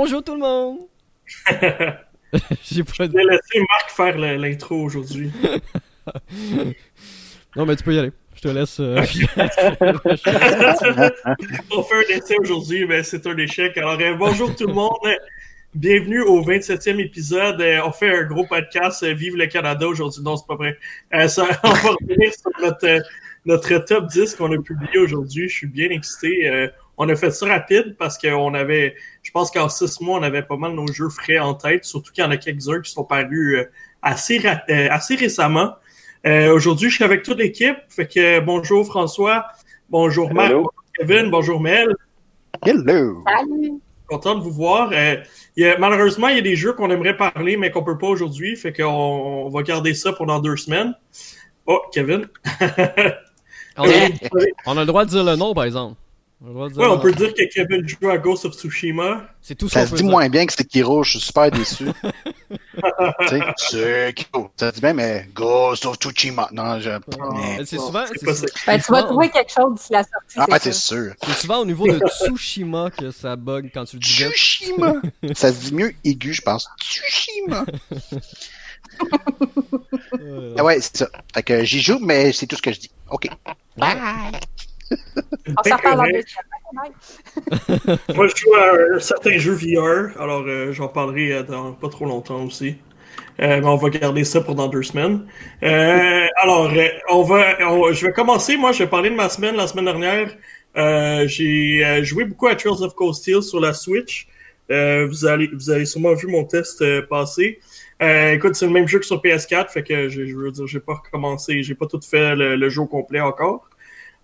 Bonjour tout le monde! J'ai pas Marc faire l'intro aujourd'hui. non, mais tu peux y aller. Je te laisse. Euh... On fait un essai aujourd'hui, mais c'est un échec. Alors, euh, bonjour tout le monde. Bienvenue au 27e épisode. Euh, on fait un gros podcast. Euh, Vive le Canada aujourd'hui. Non, c'est pas vrai. Ça, on va revenir sur notre, notre top 10 qu'on a publié aujourd'hui. Je suis bien excité on a fait ça rapide parce qu'on avait, je pense qu'en six mois, on avait pas mal nos jeux frais en tête, surtout qu'il y en a quelques-uns qui sont parus euh, assez, euh, assez récemment. Euh, aujourd'hui, je suis avec toute l'équipe. Fait que bonjour François, bonjour Marc, bonjour Kevin, bonjour Mel. Hello. Content de vous voir. malheureusement, il y a des jeux qu'on aimerait parler, mais qu'on peut pas aujourd'hui. Fait qu'on on va garder ça pendant deux semaines. Oh, Kevin. on a le droit de dire le nom, par exemple. On ouais, on peut dire que Kevin joue à Ghost of Tsushima. C'est tout ça. Ça se dit moins bien que c'est Kiro, je suis super déçu. tu c'est Kiro. Ça se dit bien, mais Ghost of Tsushima. Non, je. Ah, c'est souvent. Ben, tu vas trouver quelque chose d'ici la sortie. Ah, c'est sûr. C'est souvent au niveau de Tsushima que ça bug quand tu le dis. Tsushima. ça se dit mieux aigu, je pense. Tsushima. ah ouais, c'est ça. Fait que j'y joue, mais c'est tout ce que je dis. OK. Bye. On s'en parle Moi, je joue à un certain jeu VR, alors euh, j'en parlerai euh, dans pas trop longtemps aussi. Euh, mais on va garder ça pour dans deux semaines. alors, on va, je vais commencer. Moi, je vais parler de ma semaine. La semaine dernière, j'ai joué beaucoup à Trails of Cold Steel sur la Switch. vous allez, vous avez sûrement vu mon test passer. écoute, c'est le même jeu que sur PS4, fait que je, veux dire, j'ai pas recommencé, j'ai pas tout fait le, le jeu complet encore.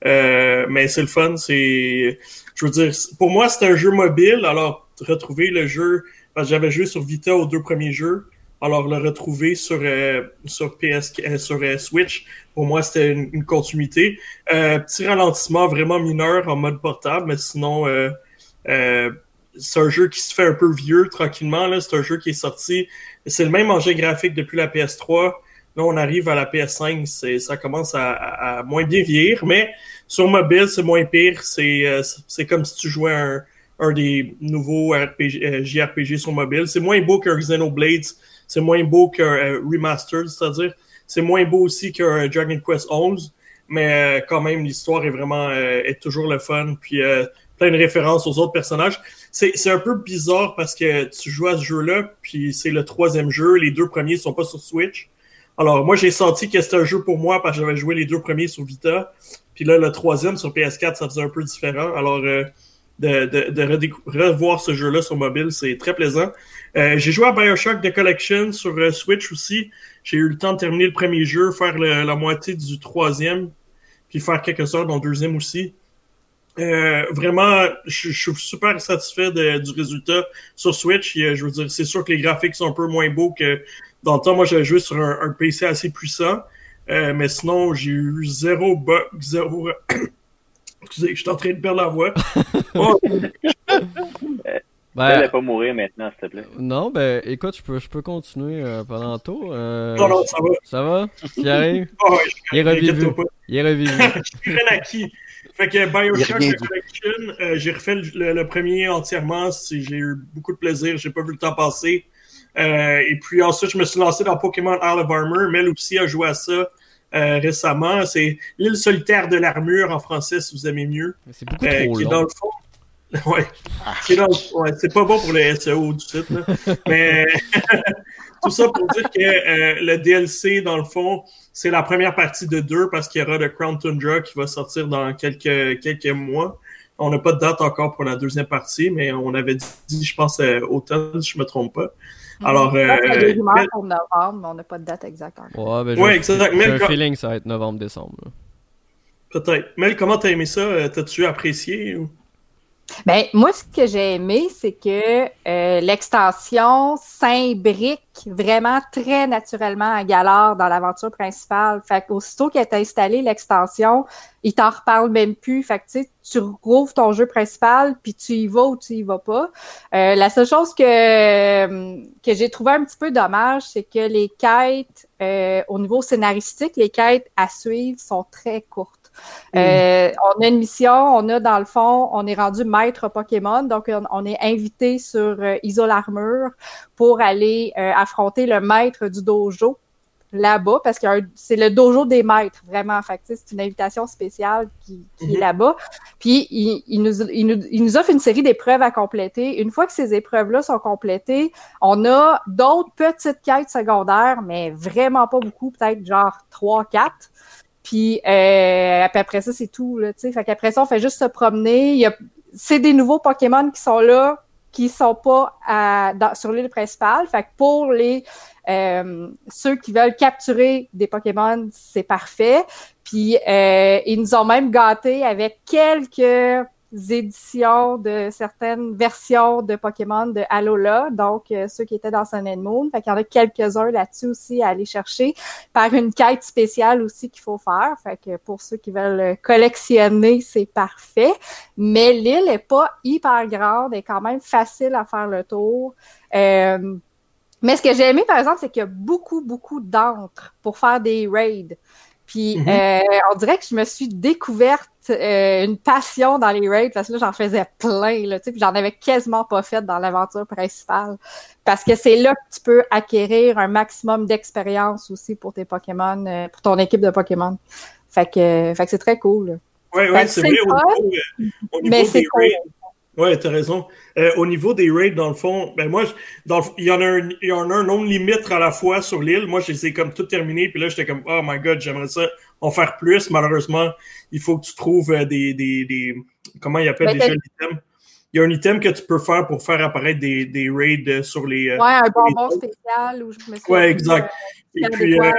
Euh, mais c'est le fun, c'est, je veux dire, pour moi c'est un jeu mobile. Alors retrouver le jeu, parce que j'avais joué sur Vita aux deux premiers jeux. Alors le retrouver sur euh, sur PS euh, sur Switch, pour moi c'était une, continuité. petit ralentissement vraiment mineur en mode portable, mais sinon c'est un jeu qui se fait un peu vieux tranquillement. C'est un jeu qui est sorti. C'est le même engin graphique depuis la PS3. Là, on arrive à la PS5, ça commence à, à, moins bien vieillir, mais sur mobile, c'est moins pire. C'est euh, comme si tu jouais un, un des nouveaux RPG, euh, JRPG sur mobile. C'est moins beau qu'un Xenoblade, c'est moins beau qu'un euh, Remastered, c'est-à-dire c'est moins beau aussi qu'un Dragon Quest 11, mais quand même l'histoire est vraiment est toujours le fun. Puis plein de références aux autres personnages. C'est un peu bizarre parce que tu joues à ce jeu-là, puis c'est le troisième jeu. Les deux premiers sont pas sur Switch. Alors, moi, j'ai senti que c'était un jeu pour moi parce que j'avais joué les deux premiers sur Vita. Puis là, le troisième sur PS4, ça faisait un peu différent. Alors, euh, de, de, de revoir ce jeu-là sur mobile, c'est très plaisant. Euh, j'ai joué à Bioshock The Collection sur euh, Switch aussi. J'ai eu le temps de terminer le premier jeu, faire la moitié du troisième, puis faire quelques heures dans le deuxième aussi. vraiment, je, suis super satisfait du résultat sur Switch. je veux dire, c'est sûr que les graphiques sont un peu moins beaux que dans le temps, moi, j'avais joué sur un, PC assez puissant. Euh, mais sinon, j'ai eu zéro bug, zéro. Excusez, je suis en train de perdre la voix. oh. Ben, pas mourir maintenant, s'il te plaît. Non, ben, écoute, je peux, je peux continuer euh, pendant tôt. Euh, non, non, ça va. Ça va? Tu arrives? Oh, il est revivu. Il est revivu. je suis acquis. Fait que Bioshock Collection, euh, j'ai refait le, le, premier entièrement. J'ai eu beaucoup de plaisir. J'ai pas vu le temps passer. Euh, et puis ensuite, je me suis lancé dans Pokémon Isle of Armor. Mel aussi a joué à ça euh, récemment. C'est l'île solitaire de l'armure en français, si vous aimez mieux. C'est beaucoup euh, trop qui dans le fond. Ouais. c'est pas bon pour le SEO du site. Là. Mais tout ça pour dire que euh, le DLC, dans le fond, c'est la première partie de deux parce qu'il y aura le Crown Tundra qui va sortir dans quelques, quelques mois. On n'a pas de date encore pour la deuxième partie, mais on avait dit, je pense, automne, si je me trompe pas. Alors, euh, il y a des rumeurs pour novembre, mais on n'a pas de date exacte Ouais, ben, ouais exactement. J'ai un feeling que ça va être novembre-décembre. Peut-être. Mel, comment t'as aimé ça? Euh, t'as-tu apprécié? Ou... Ben, moi, ce que j'ai aimé, c'est que euh, l'extension s'imbrique vraiment très naturellement à Galore dans l'aventure principale. Fait qu'aussitôt qu'elle est installée, l'extension, il t'en reparle même plus. Fait que tu rouvres ton jeu principal, puis tu y vas ou tu y vas pas. Euh, la seule chose que, que j'ai trouvé un petit peu dommage, c'est que les quêtes, euh, au niveau scénaristique, les quêtes à suivre sont très courtes. Euh, on a une mission, on a dans le fond, on est rendu maître Pokémon, donc on, on est invité sur euh, Isole Armure pour aller euh, affronter le maître du dojo là-bas, parce que c'est le dojo des maîtres, vraiment. Fait tu sais, c'est une invitation spéciale qui, qui est Mhm. là-bas. Puis, il, il nous, il, nous, il nous offre une série d'épreuves à compléter. Une fois que ces épreuves-là sont complétées, on a d'autres petites quêtes secondaires, mais vraiment pas beaucoup, peut-être genre 3, 4. Puis, euh, après ça, c'est tout, là, tu sais. Fait qu'après ça, on fait juste se promener. Il y a, c'est des nouveaux Pokémon qui sont là, qui sont pas à, dans- sur l'île principale. Fait que pour les euh, ceux qui veulent capturer des Pokémon, c'est parfait. Puis euh, ils nous ont même gâtés avec quelques éditions de certaines versions de Pokémon de Alola, donc euh, ceux qui étaient dans Sun and Moon. Fait qu'il y en a quelques-uns là-dessus aussi à aller chercher par une quête spéciale aussi qu'il faut faire. Fait que pour ceux qui veulent collectionner, c'est parfait. Mais l'île est pas hyper grande, est quand même facile à faire le tour. Euh, mais ce que j'ai aimé, par exemple, c'est qu'il y a beaucoup, beaucoup d'entres pour faire des raids. Puis Mhm. euh, on dirait que je me suis découverte euh, une passion dans les raids parce que là, j'en faisais plein, là, tu sais, puis j'en avais quasiment pas fait dans l'aventure principale. Parce que c'est là que tu peux acquérir un maximum d'expérience aussi pour tes Pokémon, euh, pour ton équipe de Pokémon. Fait que, fait que c'est très cool. là. Ouais, ouais, c'est vrai. Au niveau, au niveau Mais c'est cool. Raids, Ouais, t'as raison. Euh, au niveau des raids, dans le fond, ben moi, dans le- il y en a un, il y en a un nombre limite à la fois sur l'île. Moi, je les ai comme tout terminé, puis là, j'étais comme, oh my god, j'aimerais ça en faire plus. Malheureusement, il faut que tu trouves euh, des, des, des, comment il appelle Ben, déjà l'item? Il y a un item que tu peux faire pour faire apparaître des, des raids euh, sur les. Ouais, un bonbon spécial ou je me Ouais, exact. Et Et puis, euh,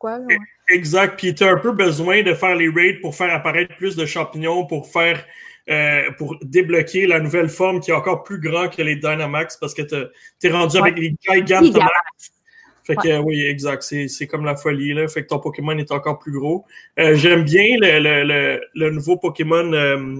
quoi, ouais. Exact. Puis tu as un peu besoin de faire les raids pour faire apparaître plus de champignons, pour faire euh, pour débloquer la nouvelle forme qui est encore plus grand que les Dynamax parce que tu es rendu avec les Gigantamax. Fait que euh, oui, exact. C'est comme la folie. Là. Fait que ton Pokémon est encore plus gros. Euh, J'aime bien le, le, le, le nouveau Pokémon euh,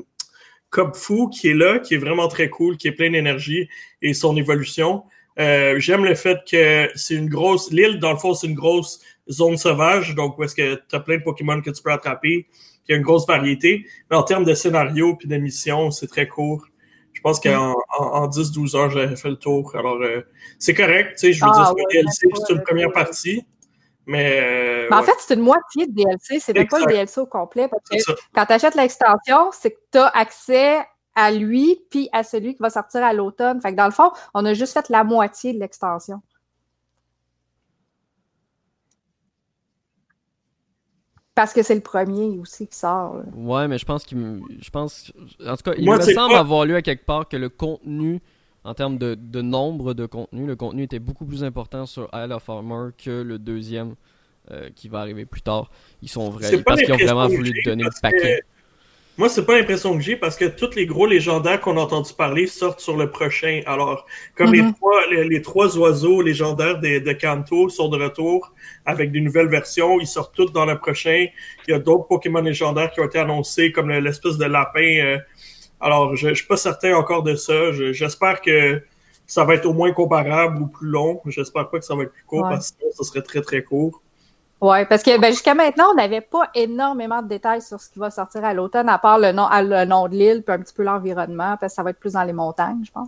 Cubfu qui est là, qui est vraiment très cool, qui est plein d'énergie et son évolution. Euh, J'aime le fait que c'est une grosse. L'île, dans le fond, c'est une grosse zone sauvage, donc où est-ce que tu as plein de Pokémon que tu peux attraper, il y a une grosse variété. Mais en termes de scénario puis de mission, c'est très court. Je pense qu'en en, en 10-12 heures, j'avais fait le tour. Alors, euh, c'est correct, tu sais, je veux Ah, dire, c'est ouais, DLC, c'est une première partie. Mais, euh, Mais en ouais, fait, c'est une moitié de DLC, c'est même pas le. DLC au complet. Parce que quand tu achètes l'extension, c'est que tu as accès à lui puis à celui qui va sortir à l'automne. Fait que dans le fond, on a juste fait la moitié de l'extension. Parce que c'est le premier aussi qui sort. là. Ouais, mais je pense qu'il me- je pense en tout cas, il Moi, me semble pas- avoir lu à quelque part que le contenu en termes de, de nombre de contenu, le contenu était beaucoup plus important sur Isle of Armor que le deuxième euh, qui va arriver plus tard. Ils sont vrais parce qu'ils ont vraiment voulu donner le paquet. Moi, c'est pas l'impression que j'ai parce que tous les gros légendaires qu'on a entendu parler sortent sur le prochain. Alors, comme les Mhm. trois les, les trois oiseaux légendaires de, de Kanto sont de retour avec des nouvelles versions, ils sortent tous dans le prochain. Il y a d'autres Pokémon légendaires qui ont été annoncés, comme le- l'espèce de lapin. euh. Alors, je, je suis pas certain encore de ça. Je- J'espère que ça va être au moins comparable ou plus long. J'espère pas que ça va être plus court Ouais. parce que ça serait très très court. Ouais, parce que ben, jusqu'à maintenant, on n'avait pas énormément de détails sur ce qui va sortir à l'automne, à part le nom, à- le nom de l'île, puis un petit peu l'environnement, parce que ça va être plus dans les montagnes, je pense.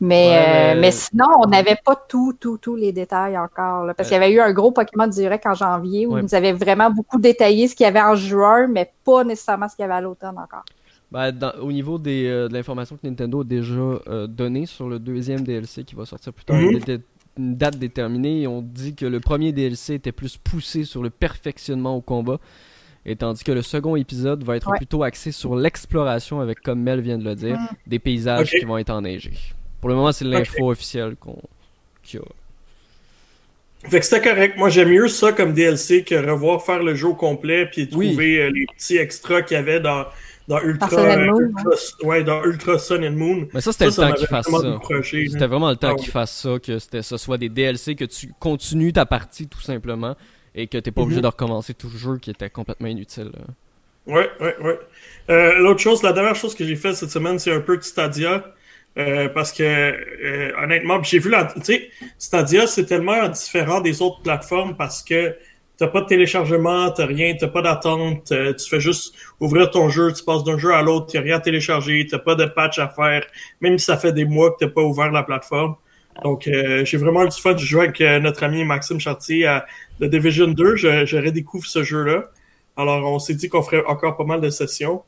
Mais, Ouais, euh, mais- sinon, on n'avait pas tout, tout, tous les détails encore. là, parce qu'il y avait eu un gros Pokémon direct en janvier où Ouais. ils nous avaient vraiment beaucoup détaillé ce qu'il y avait en juin, mais pas nécessairement ce qu'il y avait à l'automne encore. Ben, dans- au niveau des, euh, de l'information que Nintendo a déjà euh, donnée sur le deuxième DLC qui va sortir plus tard, Mhm. il était une date déterminée et on dit que le premier DLC était plus poussé sur le perfectionnement au combat, et tandis que le second épisode va être Ouais. plutôt axé sur l'exploration avec, comme Mel vient de le dire, Mhm. des paysages qui vont être enneigés. Pour le moment, c'est l'info officielle qu'on qu'il y a. Fait que c'était correct. Moi, j'aime mieux ça comme DLC que revoir faire le jeu au complet puis Oui. trouver euh, les petits extras qu'il y avait dans, dans Ultra, Dans Sun and euh, Ultra- ouais, dans Ultra Sun and Moon. Mais ça, c'était le ça temps qu'ils fassent ça. C'était vraiment le temps Ah qu'ils fassent ça, que c'était, ce soit des DLC, que tu continues ta partie tout simplement, et que t'es pas obligé Mhm. de recommencer tout le jeu qui était complètement inutile. là. Ouais, ouais, ouais. Euh, L'autre chose, la dernière chose que j'ai fait cette semaine, c'est un peu de Stadia. euh, parce que euh, honnêtement, j'ai vu la. Tu sais, Stadia, c'est tellement différent des autres plateformes parce que T'as pas de téléchargement, t'as rien, t'as pas d'attente, euh, tu fais juste ouvrir ton jeu, tu passes d'un jeu à l'autre, t'as rien à télécharger, t'as pas de patch à faire, même si ça fait des mois que t'as pas ouvert la plateforme. Donc, euh, j'ai vraiment eu du fun. J'ai joué avec euh, notre ami Maxime Chartier à The Division 2. Je, je redécouvre ce jeu-là. Alors, on s'est dit qu'on ferait encore pas mal de sessions.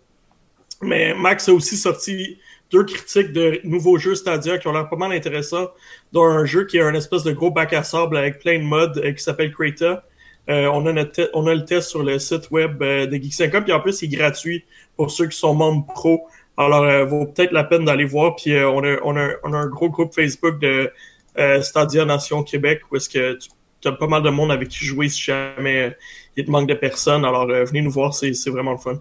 Mais Max a aussi sorti deux critiques de nouveaux jeux Stadia qui ont l'air pas mal intéressants, dont un jeu qui est un espèce de gros bac à sable avec plein de modes euh, qui s'appelle Creta. Euh, on, a notre le test sur le site web euh, de Geek50, puis en plus, il est gratuit pour ceux qui sont membres pro. Alors, euh, vaut peut-être la peine d'aller voir. Puis euh, on, a, un gros groupe Facebook de euh, Stadia Nation Québec où est-ce que tu as pas mal de monde avec qui jouer si jamais il te manque de personnes. Alors, venez nous voir, c'est c'est vraiment le fun.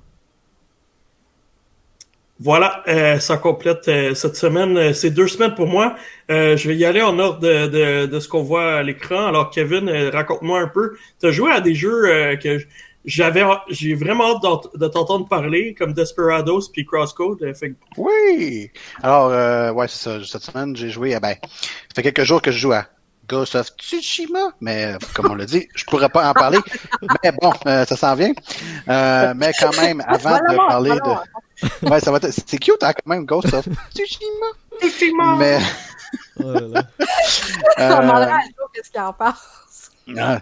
Voilà, euh, ça complète euh, cette semaine. Euh, C'est deux semaines pour moi. Euh, je vais y aller en ordre de, de, de ce qu'on voit à l'écran. Alors, Kevin, raconte-moi un peu. Tu as joué à des jeux euh, que j'avais, j'ai vraiment hâte de t'entendre parler, comme Desperados puis Crosscode. Fait Oui! Alors, euh, ouais, c'est ça. Cette semaine, j'ai joué à, ben, ça fait quelques jours que je joue à Ghost of Tsushima, mais comme on l'a dit, je pourrais pas en parler. Mais bon, euh, ça s'en vient. Euh, mais quand même, avant de parler de... Ouais, ça va être... C'est cute, hein, quand même, Ghost of Tsushima. Mais... Oh là là. On euh, à Joe qu'est-ce qu'il en pense. Ah.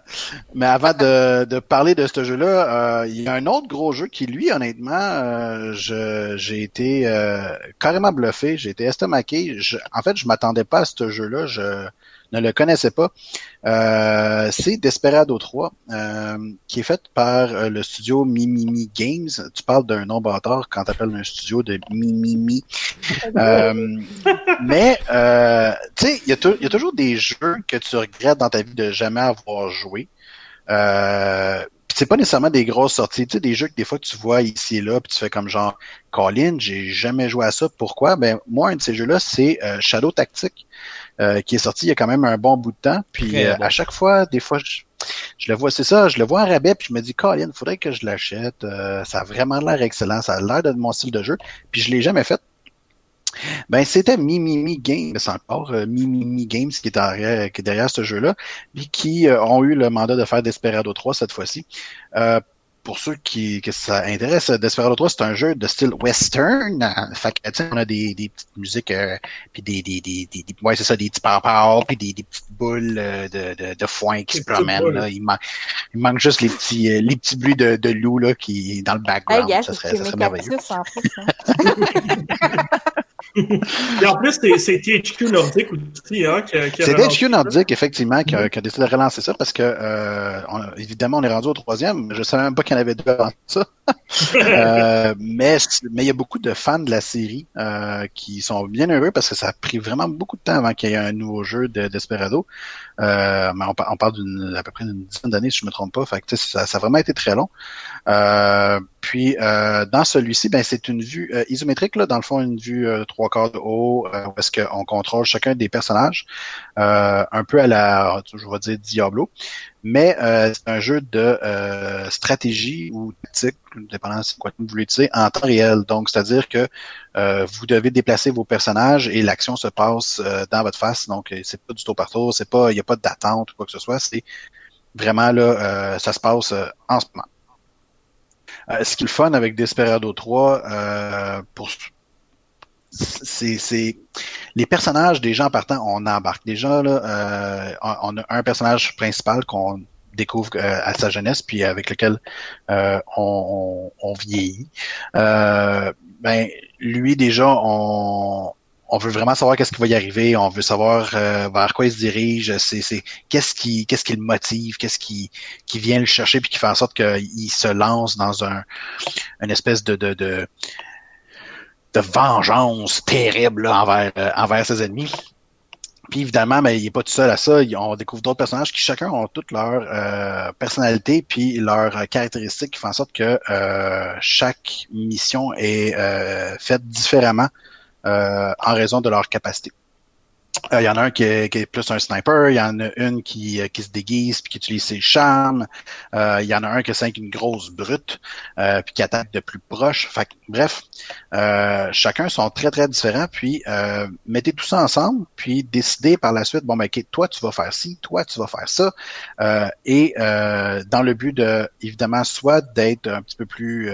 Mais avant de, de parler de ce jeu-là, euh, il y a un autre gros jeu qui, lui, honnêtement, euh, je- j'ai été euh, carrément bluffé, j'ai été estomaqué. Je- en fait, je m'attendais pas à ce jeu-là, je ne le connaissais pas. Euh, c'est Desperado 3, euh, qui est fait par euh, le studio Mimimi Games. Tu parles d'un nom bâtard quand tu appelles un studio de Mimimi. Euh, mais, tu sais, il y, a y toujours des jeux que tu regrettes dans ta vie de jamais avoir joué. Euh, c'est pas nécessairement des grosses sorties, tu sais, des jeux que des fois tu vois ici et là, puis tu fais comme genre, Colin, j'ai jamais joué à ça. Pourquoi? Ben, moi, un de ces jeux-là, c'est euh, Shadow Tactique, euh, qui est sorti il y a quand même un bon bout de temps. Puis euh, bon. à chaque fois, des fois, je, je le vois, c'est ça, je le vois en rabais, puis je me dis, Colin, faudrait que je l'achète. Euh, ça a vraiment l'air excellent, ça a l'air de mon style de jeu. Puis je l'ai jamais fait. Ben, c'était Mimimi Games, c'est encore euh, Mimimi Games qui est derrière, qui est derrière ce jeu-là, puis qui euh, ont eu le mandat de faire Desperado 3 cette fois-ci. Euh, pour ceux qui que ça intéresse, Desperado 3, c'est un jeu de style western. Euh, Fait que, tu sais, on a des, des petites musiques, euh, puis des, des, des, des, des- ouais, c'est ça, des petits pow puis des, des petites boules euh, de, de, de foin qui Des se promènent. Là. Il, manque, il manque juste les petits, euh, les petits bruits de, de loup là, qui dans le Hey, background. gars, ça c'est serait, ça serait merveilleux. Et en plus, c'est- THQ Nordic aussi, hein, qui, qui C'est THQ ça. Nordic, effectivement, qui a, qui a décidé de relancer ça parce que, euh, on- évidemment, on est rendu au troisième. Je savais même pas qu'il y en avait deux avant ça. Euh, mais mais il y a beaucoup de fans de la série euh, qui sont bien heureux parce que ça a pris vraiment beaucoup de temps avant qu'il y ait un nouveau jeu de Desperado. Euh, mais on, par- on parle d'une à peu près d'une dizaine d'années, si je me trompe pas. Fait que, ça, ça a vraiment été très long. Euh, puis euh, dans celui-ci, ben c'est une vue isométrique, là, dans le fond, une vue trois quarts de haut, où est-ce qu'on contrôle chacun des personnages, euh, un peu à la, je vais dire Diablo, mais euh, c'est un jeu de euh, stratégie ou tactique, dépendant de quoi vous voulez utiliser, en temps réel. Donc, c'est-à-dire que euh, vous devez déplacer vos personnages et l'action se passe euh, dans votre face. Donc, euh, c'est pas du tour par tour, c'est pas, il n'y a pas d'attente ou quoi que ce soit. C'est vraiment là, euh, ça se passe en ce moment. Ce qui est le fun avec Desperado 3, euh, pour c'est les personnages des gens partant, on embarque déjà là. Euh, on, a un personnage principal qu'on découvre euh, à sa jeunesse, puis avec lequel euh, on, on, vieillit. Euh, ben lui déjà, on on veut vraiment savoir qu'est-ce qui va y arriver, on veut savoir euh, vers quoi il se dirige, c'est qu'est-ce qui qu'est-ce qui le motive, qu'est-ce qui qui vient le chercher puis qui fait en sorte qu'il se lance dans un une espèce de de, de de vengeance terrible là, envers, euh, envers ses ennemis. Puis évidemment, mais il n'est pas tout seul à ça. On découvre d'autres personnages qui chacun ont toute leur euh, personnalité puis leurs euh, caractéristiques qui font en sorte que euh, chaque mission est faite différemment en raison de leur capacité. Il y en a un qui est, qui est, plus un sniper, il y en a une qui, qui se déguise puis qui utilise ses charmes, il y en a un qui est une grosse brute puis qui attaque de plus proche. Fait bref, chacun sont très très différents. Puis mettez tout ça ensemble, puis décidez par la suite, bon ben toi tu vas faire ci, toi tu vas faire ça, et dans le but de évidemment soit d'être un petit peu plus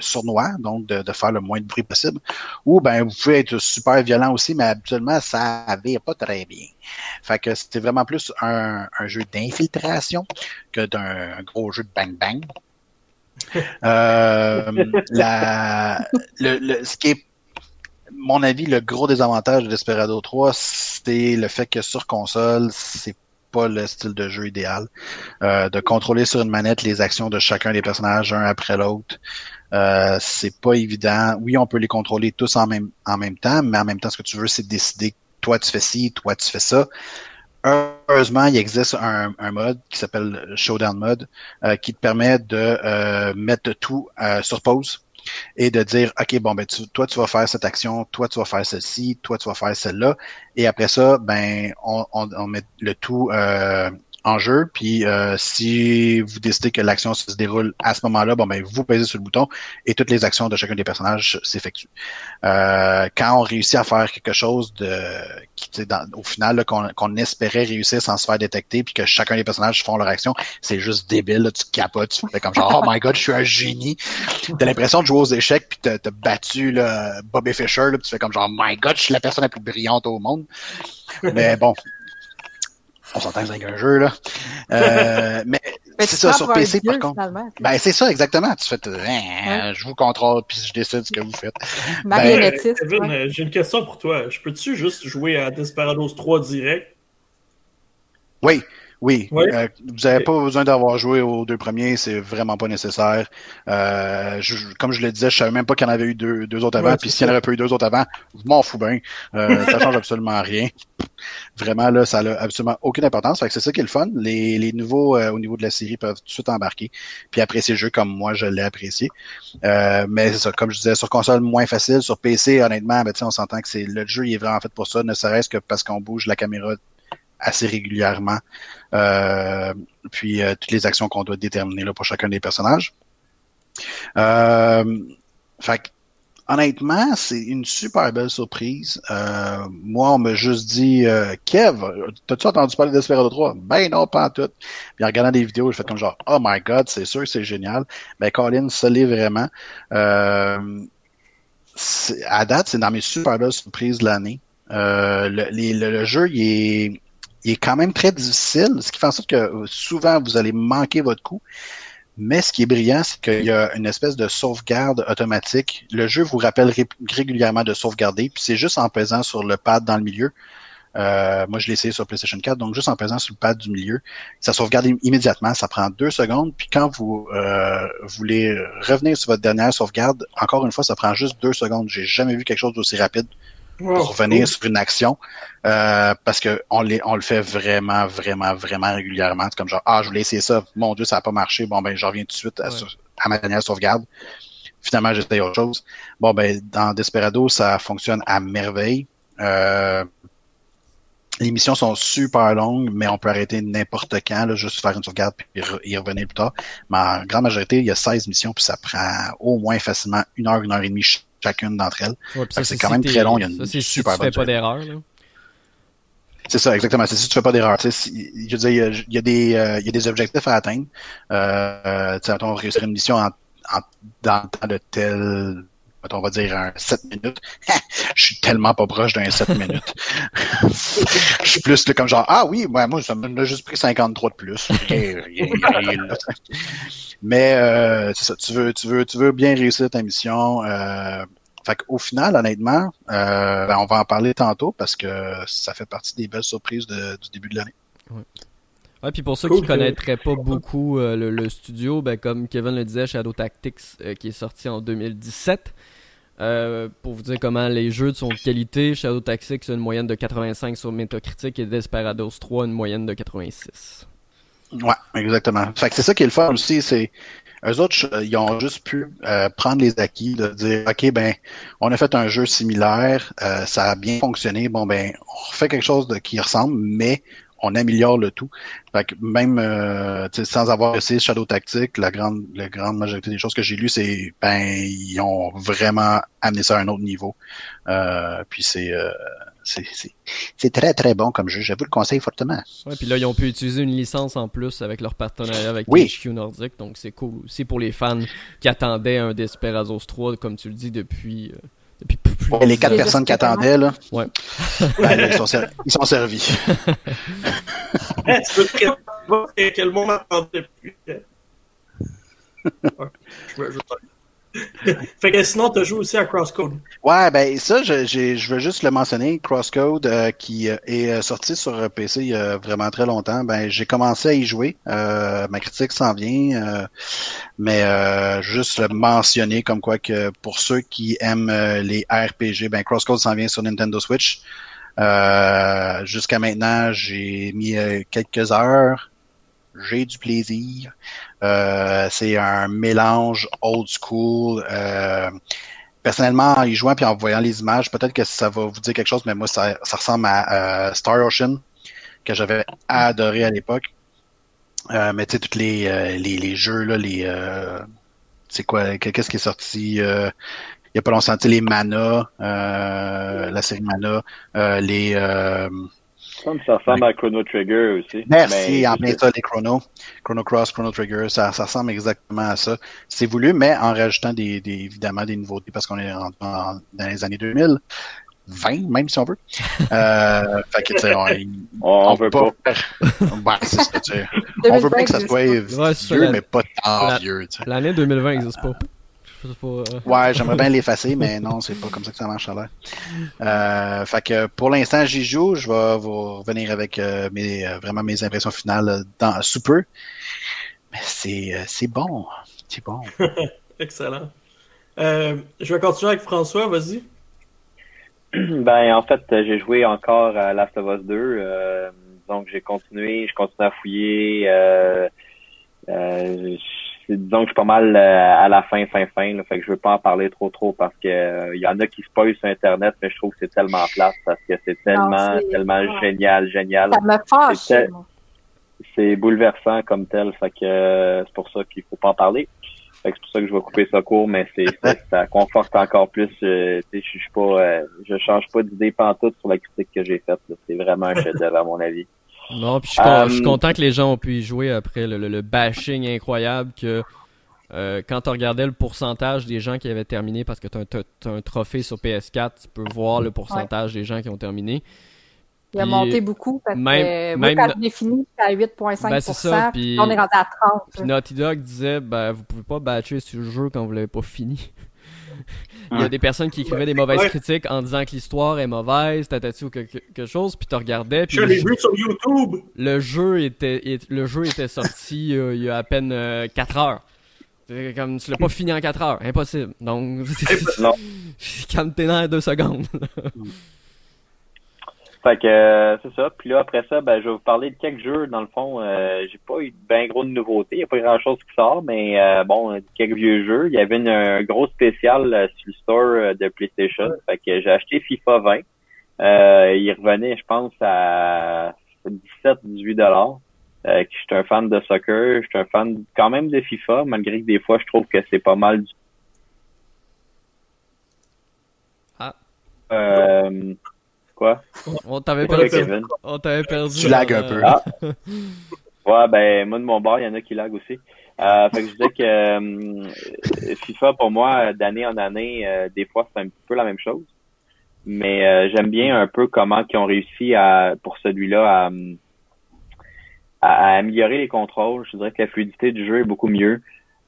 sournois, donc de, de, faire le moins de bruit possible, ou ben vous pouvez être super violent aussi, mais habituellement ça pas très bien. Fait que c'était vraiment plus un, jeu d'infiltration que d'un gros jeu de bang-bang. euh, la, le, ce qui est, mon avis, le gros désavantage de Desperado 3, c'est le fait que sur console, c'est pas le style de jeu idéal. Euh, de contrôler sur une manette les actions de chacun des personnages un après l'autre. Euh, c'est pas évident. Oui, on peut les contrôler tous en même, en même temps, mais en même temps, ce que tu veux, c'est décider toi tu fais ci, toi tu fais ça. Heureusement, il existe un, mode qui s'appelle Showdown Mode euh, qui te permet de euh, mettre tout euh, sur pause et de dire OK, bon ben toi tu vas faire cette action, toi tu vas faire celle-ci, toi tu vas faire celle-là. Et après ça, ben on, on met le tout en jeu. Puis euh, si vous décidez que l'action se déroule à ce moment-là, bon ben vous pesez sur le bouton et toutes les actions de chacun des personnages s'effectuent. Euh, quand on réussit à faire quelque chose de au final qu'on espérait réussir sans se faire détecter, puis que chacun des personnages font leur action, c'est juste débile. Là, tu capotes, tu fais comme genre oh my god, je suis un génie. T'as l'impression de jouer aux échecs puis t'as battu là, Bobby Fischer, là, puis tu fais comme genre oh my god, je suis la personne la plus brillante au monde. Mais bon, on s'entend avec un jeu, là. Euh, mais, c'est ça, sur PC, par contre. Ben, c'est ça, exactement. Tu fais, hein, je vous contrôle, puis je décide ce que vous faites. Ben, Kevin, euh, j'ai une question pour toi. Je peux-tu juste jouer à Desperados 3 direct? Oui. Oui, euh, vous n'avez pas besoin d'avoir joué aux deux premiers, c'est vraiment pas nécessaire. Euh, comme je le disais, je savais même pas qu'il y en avait eu deux, deux autres avant, puis s'il y en avait pas eu deux autres avant, je m'en fous bien. Euh, ça change absolument rien. Vraiment, là, ça n'a absolument aucune importance. Fait que c'est ça qui est le fun. Les, les nouveaux au niveau de la série peuvent tout de suite embarquer, puis apprécier le jeu comme moi je l'ai apprécié. mais c'est ça, comme je disais, sur console moins facile, sur PC, honnêtement, ben, on s'entend que c'est le jeu il est vraiment fait pour ça, ne serait-ce que parce qu'on bouge la caméra assez régulièrement. Euh, puis euh, toutes les actions qu'on doit déterminer là, pour chacun des personnages. Euh, fait honnêtement, c'est une super belle surprise. Euh, moi, on m'a juste dit Kev, t'as-tu entendu parler d'Esperado 3? Ben non, pas en tout. Puis en regardant des vidéos, j'ai fait comme genre Oh my god, c'est sûr, c'est génial. Ben Colin, ça l'est vraiment. Euh, à date, c'est dans mes super belles surprises de l'année. le, le, jeu, il est, il est quand même très difficile, ce qui fait en sorte que euh, souvent vous allez manquer votre coup. Mais ce qui est brillant, c'est qu'il y a une espèce de sauvegarde automatique. Le jeu vous rappelle régulièrement de sauvegarder, puis c'est juste en pesant sur le pad dans le milieu. Euh, moi, je l'ai essayé sur PlayStation 4, donc juste en pesant sur le pad du milieu, ça sauvegarde immédiatement. Ça prend deux secondes, puis quand vous euh, voulez revenir sur votre dernière sauvegarde, encore une fois, ça prend juste deux secondes. J'ai jamais vu quelque chose d'aussi rapide pour revenir sur une action euh, parce que on, on le fait vraiment, vraiment, vraiment régulièrement. C'est comme genre, ah, je voulais essayer ça, mon Dieu, ça n'a pas marché, bon ben je reviens tout de suite à, ma dernière sauvegarde. Finalement, j'essaye autre chose. Bon ben, dans Desperado, ça fonctionne à merveille. Euh, les missions sont super longues, mais on peut arrêter n'importe quand, là, juste faire une sauvegarde puis y revenir plus tard. Mais en grande majorité, il y a 16 missions, puis ça prend au moins facilement une heure, une heure et demie chacune d'entre elles. c'est quand même très long. Il y a une ça, super si tu fais pas d'erreur. C'est ça, exactement. C'est si tu fais pas d'erreur. Je veux dire, il y, a, des, euh, il y a des objectifs à atteindre. Euh, tu sais, on réussir une mission en, en, dans le temps de tel on va dire un 7 minutes. je suis tellement pas proche d'un 7 minutes. je suis plus comme genre, ah oui, moi, moi ça m'a juste pris 53 de plus. Mais euh, c'est ça, tu veux, tu veux, tu veux bien réussir ta mission. Euh, fait qu'au final, honnêtement, euh, ben, on va en parler tantôt parce que ça fait partie des belles surprises du début de l'année. Ouais. puis pour ceux qui ne connaîtraient pas beaucoup euh, le, studio, ben, comme Kevin le disait, Shadow Tactics euh, qui est sorti en 2017. Euh, pour vous dire comment les jeux de son qualité, Shadow Tactics a une moyenne de 85 sur Metacritic et Desperados 3 une moyenne de 86. Ouais, exactement. Fait que c'est ça qui est le fun aussi, c'est eux autres, ils ont juste pu prendre les acquis, de dire, OK, ben, on a fait un jeu similaire, ça a bien fonctionné, bon, ben, on refait quelque chose de, qui ressemble, mais on améliore le tout. Fait que même euh, sans avoir essayé Shadow Tactique, la grande, la grande majorité des choses que j'ai lues, c'est ben ils ont vraiment amené ça à un autre niveau. Euh, puis c'est euh, c'est très très bon comme jeu. Je vous le conseille fortement. Ouais, puis là ils ont pu utiliser une licence en plus avec leur partenariat avec HQ Nordic, donc c'est cool aussi pour les fans qui attendaient un Desperados 3 comme tu le dis depuis les quatre personnes qui attendaient, là. Ouais. Ben, ils, sont ils, sont servis. tu veux que le monde attendait plus? je, je, fait que sinon, tu joué aussi à Crosscode. Ouais, ben ça, je, je veux juste le mentionner. Crosscode, euh, qui euh, est euh, sorti sur PC il y a vraiment très longtemps. Ben, j'ai commencé à y jouer. ma critique s'en vient. mais juste le mentionner comme quoi que pour ceux qui aiment les RPG, ben Crosscode s'en vient sur Nintendo Switch. Jusqu'à maintenant, j'ai mis quelques heures j'ai du plaisir. Euh, c'est un mélange old school. Euh, personnellement, en y jouant puis en voyant les images, peut-être que ça va vous dire quelque chose, mais moi, ça, ça ressemble à euh, Star Ocean, que j'avais adoré à l'époque. mais tu sais, tous les, les, les, jeux, là, les. c'est quoi, qu'est-ce qui est sorti il y a pas longtemps, les Mana, la série Mana, les ça ressemble à Chrono Trigger aussi. Merci, en plein ça, les Chrono. Chrono Cross, Chrono Trigger, ça, ça ressemble exactement à ça. C'est voulu, mais en rajoutant des, des, évidemment des nouveautés parce qu'on est dans les années 2000. 20, même si on veut. Euh, fait que, tu sais, on, on, on, veut pas. ouais, c'est ça, tu sais. On veut bien que ça soit vieux, mais pas tant vieux, tu sais. L'année 2020 n'existe pas. Euh, ouais, j'aimerais bien l'effacer, mais non, c'est pas comme ça que ça marche à l'air. Euh, fait que pour l'instant, j'y joue. Je vais vous revenir avec euh, mes, vraiment mes impressions finales dans sous peu. Mais c'est bon. C'est bon. Excellent. je vais continuer avec François, vas-y. Ben, en fait, j'ai joué encore à Last of Us 2. donc, j'ai continué, je continue à fouiller. Euh, disons que je suis pas mal euh, à la fin, fin, fin. Là, fait que je veux pas en parler trop, trop parce que il euh, y en a qui spoilent sur Internet, mais je trouve que c'est tellement place parce que c'est tellement, tellement génial, génial. Ça me fâche. C'est bouleversant comme tel, fait que euh, c'est pour ça qu'il faut pas en parler. Fait que c'est pour ça que je vais couper ça court, mais c'est ça conforte encore plus. je suis pas, je change pas d'idée pantoute sur la critique que j'ai faite. C'est vraiment un chef-d'œuvre à mon avis. Non, puis je, suis content que les gens ont pu y jouer après le, bashing incroyable que euh, quand tu regardais le pourcentage des gens qui avaient terminé, parce que tu as, un trophée sur PS4, tu peux voir le pourcentage des gens qui ont terminé. Il a monté beaucoup parce que moi, quand j'ai fini, c'était à 8,5%, ben, puis on est rendu à 30. Puis Naughty Dog disait, ben, vous pouvez pas batcher sur le jeu quand vous l'avez pas fini. Il y a des personnes qui écrivaient des mauvaises critiques en disant que l'histoire est mauvaise, tatati ou quelque, chose, puis tu regardais. Puis Je l'ai vu sur YouTube. Le jeu était, le jeu était sorti euh, il y a à peine 4 euh, heures. Comme tu l'as pas fini en 4 heures, impossible. Donc, calme tes nerfs deux secondes. Fait que euh, c'est ça. Puis là, après ça, ben, je vais vous parler de quelques jeux. Dans le fond, euh, j'ai pas eu bien gros de nouveautés. Il n'y a pas grand chose qui sort, mais euh, bon, quelques vieux jeux. Il y avait une, un gros spécial sur le store de PlayStation. Fait que j'ai acheté FIFA 20. il revenait, je pense, à 17-18 dollars. je suis un fan de soccer, je suis un fan quand même de FIFA, malgré que des fois je trouve que c'est pas mal du. Ah. Euh, Quoi? On t'avait perdu. On t'avait perdu. Tu lags un peu. Ah. Ouais, ben, moi, de mon bord, il y en a qui lag aussi. Euh, fait que je disais que euh, FIFA, pour moi, d'année en année, euh, des fois, c'est un petit peu la même chose. Mais euh, j'aime bien un peu comment ils ont réussi à, pour celui-là, à, à, améliorer les contrôles. Je dirais que la fluidité du jeu est beaucoup mieux.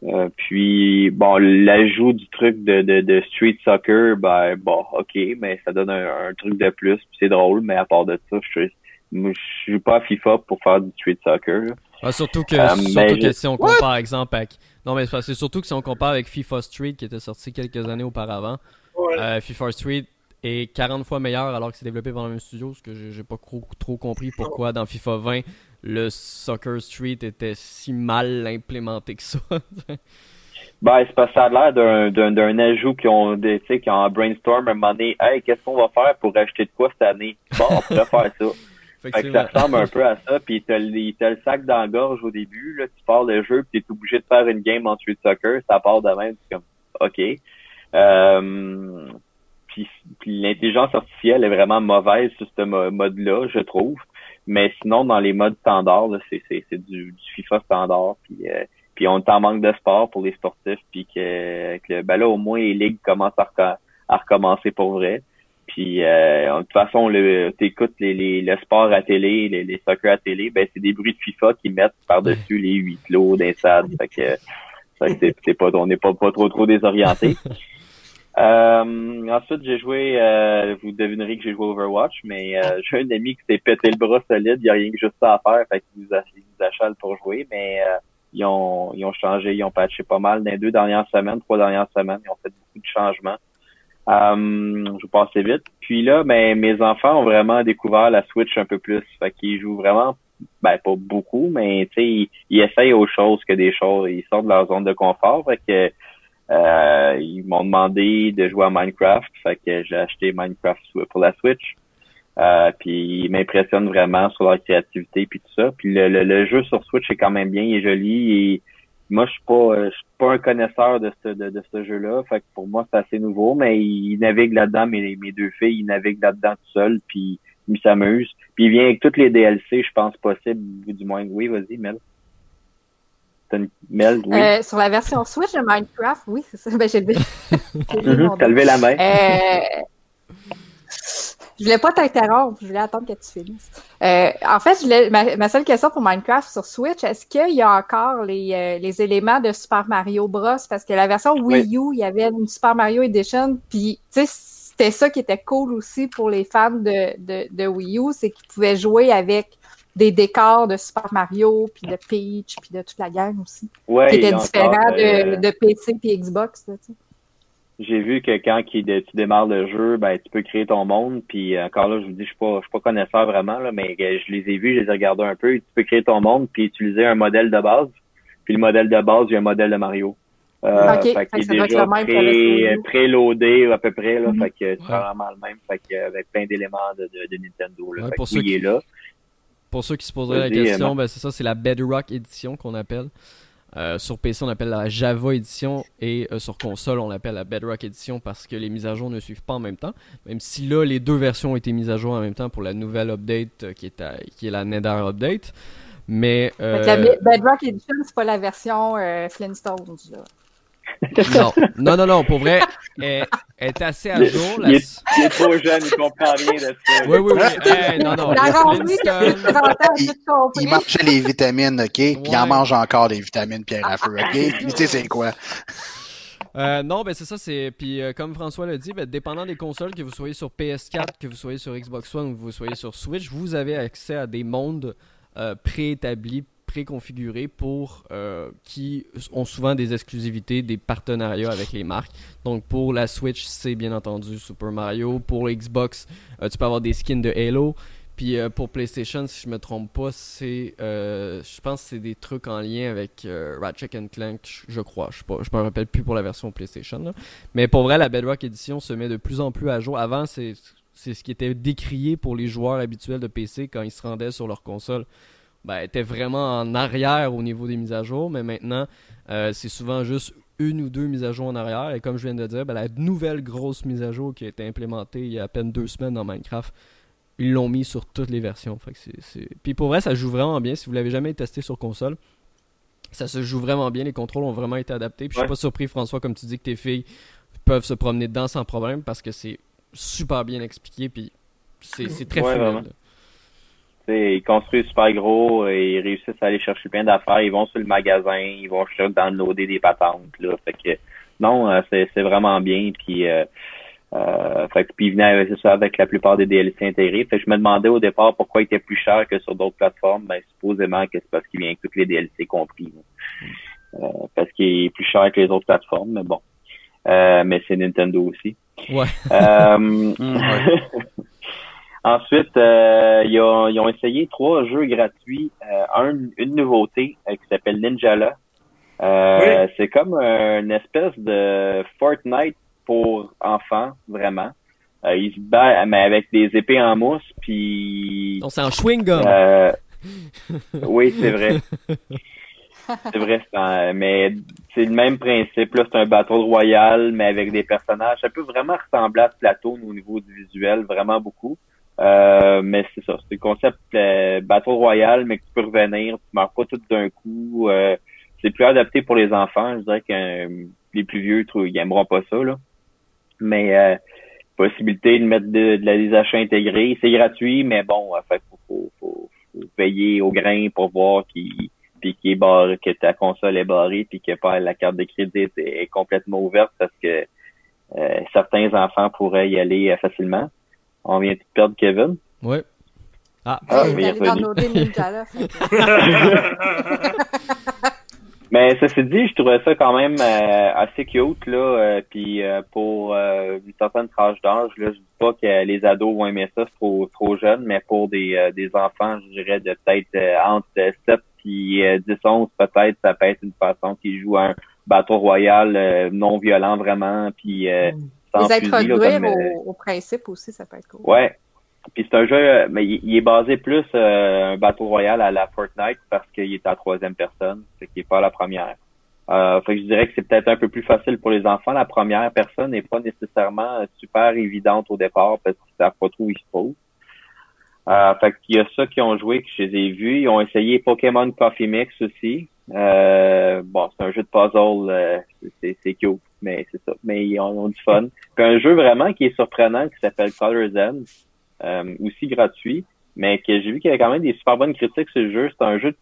Euh, puis bon, l'ajout du truc de, de, de, street soccer, ben bon, ok, mais ça donne un, truc de plus, c'est drôle, mais à part de ça, je je joue pas à FIFA pour faire du street soccer. Ah, surtout que, euh, surtout que si on compare par exemple avec. Non mais c'est surtout que si on compare avec FIFA Street qui était sorti quelques années auparavant, euh, FIFA Street est 40 fois meilleur alors que c'est développé par le même studio, ce que j'ai pas trop, trop compris pourquoi dans FIFA 20 le Soccer Street était si mal implémenté que ça. ben, c'est parce que ça a l'air d'un, d'un, ajout qui ont, tu sais, qui ont un brainstorm un moment donné. Hey, qu'est-ce qu'on va faire pour acheter de quoi cette année? Bon, on pourrait faire ça. Fait que ça ressemble un peu à ça, puis t'as le, t'as le sac dans la gorge au début, là, tu pars le jeu, puis t'es obligé de faire une game en street soccer, ça part de même, c'est comme, ok. Euh, puis, l'intelligence artificielle est vraiment mauvaise sur ce mode-là, je trouve. Mais sinon, dans les modes standards, c'est, c'est, du, du, FIFA standard, puis, euh, puis on est en manque de sport pour les sportifs, puis que, que ben là, au moins, les ligues commencent à, à recommencer pour vrai. Puis euh, de toute façon, le t'écoutes les, les, le sport à télé, les, les soccer à télé, ben c'est des bruits de FIFA qui mettent par-dessus les huit clos d'un. Fait que, fait c'est, pas, on n'est pas, pas trop trop désorienté. Euh, ensuite, j'ai joué, euh, vous devinerez que j'ai joué Overwatch, mais euh, j'ai un ami qui s'est pété le bras solide, il n'y a rien que juste ça à faire, fait qu'il nous, achale pour jouer, mais euh, ils ont ils ont changé, ils ont patché pas mal dans les deux dernières semaines, trois dernières semaines, ils ont fait beaucoup de changements. Euh, je passer vite. Puis là, ben, mes enfants ont vraiment découvert la Switch un peu plus. Fait qu'ils jouent vraiment, ben pas beaucoup, mais tu sais, ils, ils, essayent autre chose que des choses. Ils sortent de leur zone de confort. Fait que euh, ils m'ont demandé de jouer à Minecraft. Fait que j'ai acheté Minecraft pour la Switch. Euh, puis ils m'impressionnent vraiment sur leur créativité puis tout ça. Puis le, le, jeu sur Switch est quand même bien, il est joli et moi, je suis pas, euh, je suis pas un connaisseur de ce, de, ce jeu-là. Fait que pour moi, c'est assez nouveau, mais il navigue là-dedans, mes, mes deux filles, ils naviguent là-dedans tout seuls, puis ils s'amusent. Puis il vient avec toutes les DLC, je pense, possibles, ou du moins. Oui, vas-y, Mel. Oui. Euh, sur la version Switch de Minecraft, oui, c'est ça. Ben, j'ai levé. Mhm, t'as levé la main. Euh, je voulais pas t'interrompre, je voulais attendre que tu finisses. Euh, en fait, je ma, seule question pour Minecraft sur Switch, est-ce qu'il y a encore les, euh, les, éléments de Super Mario Bros? Parce que la version Wii U, il y avait une Super Mario Edition, puis tu sais, c'était ça qui était cool aussi pour les fans de, de, de Wii U, c'est qu'ils pouvaient jouer avec des décors de Super Mario, puis de Peach, puis de toute la gang aussi. Ouais, qui était différent de, euh, de, PC puis Xbox. Là, j'ai vu que quand tu démarres le jeu, ben tu peux créer ton monde. Puis encore là, je vous dis, je suis pas, je suis pas connaisseur vraiment, là, mais je les ai vus, je les ai regardés un peu. Tu peux créer ton monde puis utiliser un modèle de base. Puis le modèle de base, il y a un modèle de Mario. Euh, okay. fait, fait est déjà pré, préloadé à peu près. Là, mm-hmm. Fait que c'est vraiment le même. Fait que, avec plein d'éléments de, de, Nintendo. Là. fait pour, ceux qui, là. Pour ceux qui se poseraient la question, ben, c'est ça, c'est la Bedrock Edition qu'on appelle. Euh, sur PC, on appelle la Java Edition et euh, sur console, on l'appelle la Bedrock Edition parce que les mises à jour ne suivent pas en même temps. Même si là, les deux versions ont été mises à jour en même temps pour la nouvelle update euh, qui, est qui est la Nether Update. Mais. La Bedrock Edition, c'est pas la version Flintstones. Là. Non, non, non, non, pour vrai, elle, est assez à jour. Il, est, il, est, trop jeune, il comprend rien de ça. Oui, oui, oui. non, non. Il mangeait les vitamines, OK? Puis il en mange encore des vitamines, Pierre à feu, OK? Puis tu sais, c'est quoi? Euh, non, ben c'est ça, c'est. Puis euh, comme François l'a dit, ben, dépendant des consoles, que vous soyez sur PS4, que vous soyez sur Xbox One ou que vous soyez sur Switch, vous avez accès à des mondes euh, préétablis préconfigurés pour euh, qui ont souvent des exclusivités, des partenariats avec les marques. Donc pour la Switch, c'est bien entendu Super Mario. Pour Xbox, euh, tu peux avoir des skins de Halo. Puis euh, pour PlayStation, si je me trompe pas, c'est, je pense c'est des trucs en lien avec Ratchet Clank, je crois. Je ne me rappelle plus pour la version PlayStation. Mais pour vrai, la Bedrock Edition se met de plus en plus à jour. Avant, c'est c'est ce qui était décrié pour les joueurs habituels de PC quand ils se rendaient sur leur console ben, était vraiment en arrière au niveau des mises à jour, mais maintenant, euh, c'est souvent juste une ou deux mises à jour en arrière. Et comme je viens de dire, ben, la nouvelle grosse mise à jour qui a été implémentée il y a à peine deux semaines dans Minecraft, ils l'ont mis sur toutes les versions. Fait Puis pour vrai, ça joue vraiment bien. Si vous l'avez jamais testé sur console, ça se joue vraiment bien. Les contrôles ont vraiment été adaptés. Puis je suis pas surpris, François, comme tu dis, que tes filles peuvent se promener dedans sans problème parce que c'est super bien expliqué. Puis c'est, très fluide ils construisent super gros, et ils réussissent à aller chercher plein d'affaires, ils vont sur le magasin, ils vont chercher downloader des patentes. Là. Fait que non, euh, c'est, vraiment bien. Puis euh, euh, fait que, puis ils venaient avec ça avec la plupart des DLC intégrés. Fait que je me demandais au départ pourquoi il était plus cher que sur d'autres plateformes. Ben supposément que c'est parce qu'il vient avec tous les DLC compris. Euh, parce qu'il est plus cher que les autres plateformes, mais bon. mais c'est Nintendo aussi. Ouais. Euh, Ensuite, euh, ils, ont, ils, ont, essayé trois jeux gratuits. Euh, un, une nouveauté euh, qui s'appelle Ninjala. Euh, C'est comme une espèce de Fortnite pour enfants, vraiment. Euh, ils se battent, mais avec des épées en mousse, puis... On c'est en chewing-gum. oui, c'est vrai. c'est vrai, mais c'est le même principe. Là, c'est un bateau royal, mais avec des personnages. Ça peut vraiment ressembler à Splatoon au niveau du visuel, vraiment beaucoup. Euh, mais c'est ça, c'est le concept euh, bateau royal, mais que tu peux revenir, tu meurs pas tout d'un coup. Euh, c'est plus adapté pour les enfants. Je dirais que les plus vieux, ils n'aimeront pas ça. Là. Mais possibilité de mettre de, la, des achats intégrés, c'est gratuit, mais bon, en fait, faut, faut, faut, veiller au grain pour voir qui qui est barré, que ta console est barrée, puis que pas la carte de crédit est complètement ouverte parce que certains enfants pourraient y aller facilement. On vient de perdre Kevin. Oui. Ah, ah il est revenu. Mais ceci dit, je trouvais ça quand même euh, assez cute là. Euh, puis euh, pour une certaine tranche d'âge, là, je dis pas que les ados vont aimer ça, c'est trop trop jeune, mais pour des, des enfants, je dirais de peut-être entre 7 et 10 11 peut-être, ça peut être une façon qu'ils jouent un bateau royal non violent vraiment, puis mm. Les introduire au, au, principe aussi, ça peut être cool. Ouais. Puis c'est un jeu, mais il, est basé plus euh, un bateau royal à la Fortnite parce qu'il est en troisième personne, c'est qu'il est pas la première. Euh, fait que je dirais que c'est peut-être un peu plus facile pour les enfants. La première personne n'est pas nécessairement super évidente au départ parce qu'ils savent pas trop où ils se posent. Euh, fait qu'il y a ça qui ont joué, que je les ai vus. Ils ont essayé Pokémon Coffee Mix aussi. Euh, bon, c'est un jeu de puzzle, euh, c'est cute, mais c'est ça. Mais ils ont, du fun. Puis un jeu vraiment qui est surprenant qui s'appelle Color's End, euh, aussi gratuit, mais que j'ai vu qu'il y avait quand même des super bonnes critiques sur le jeu. C'est un jeu de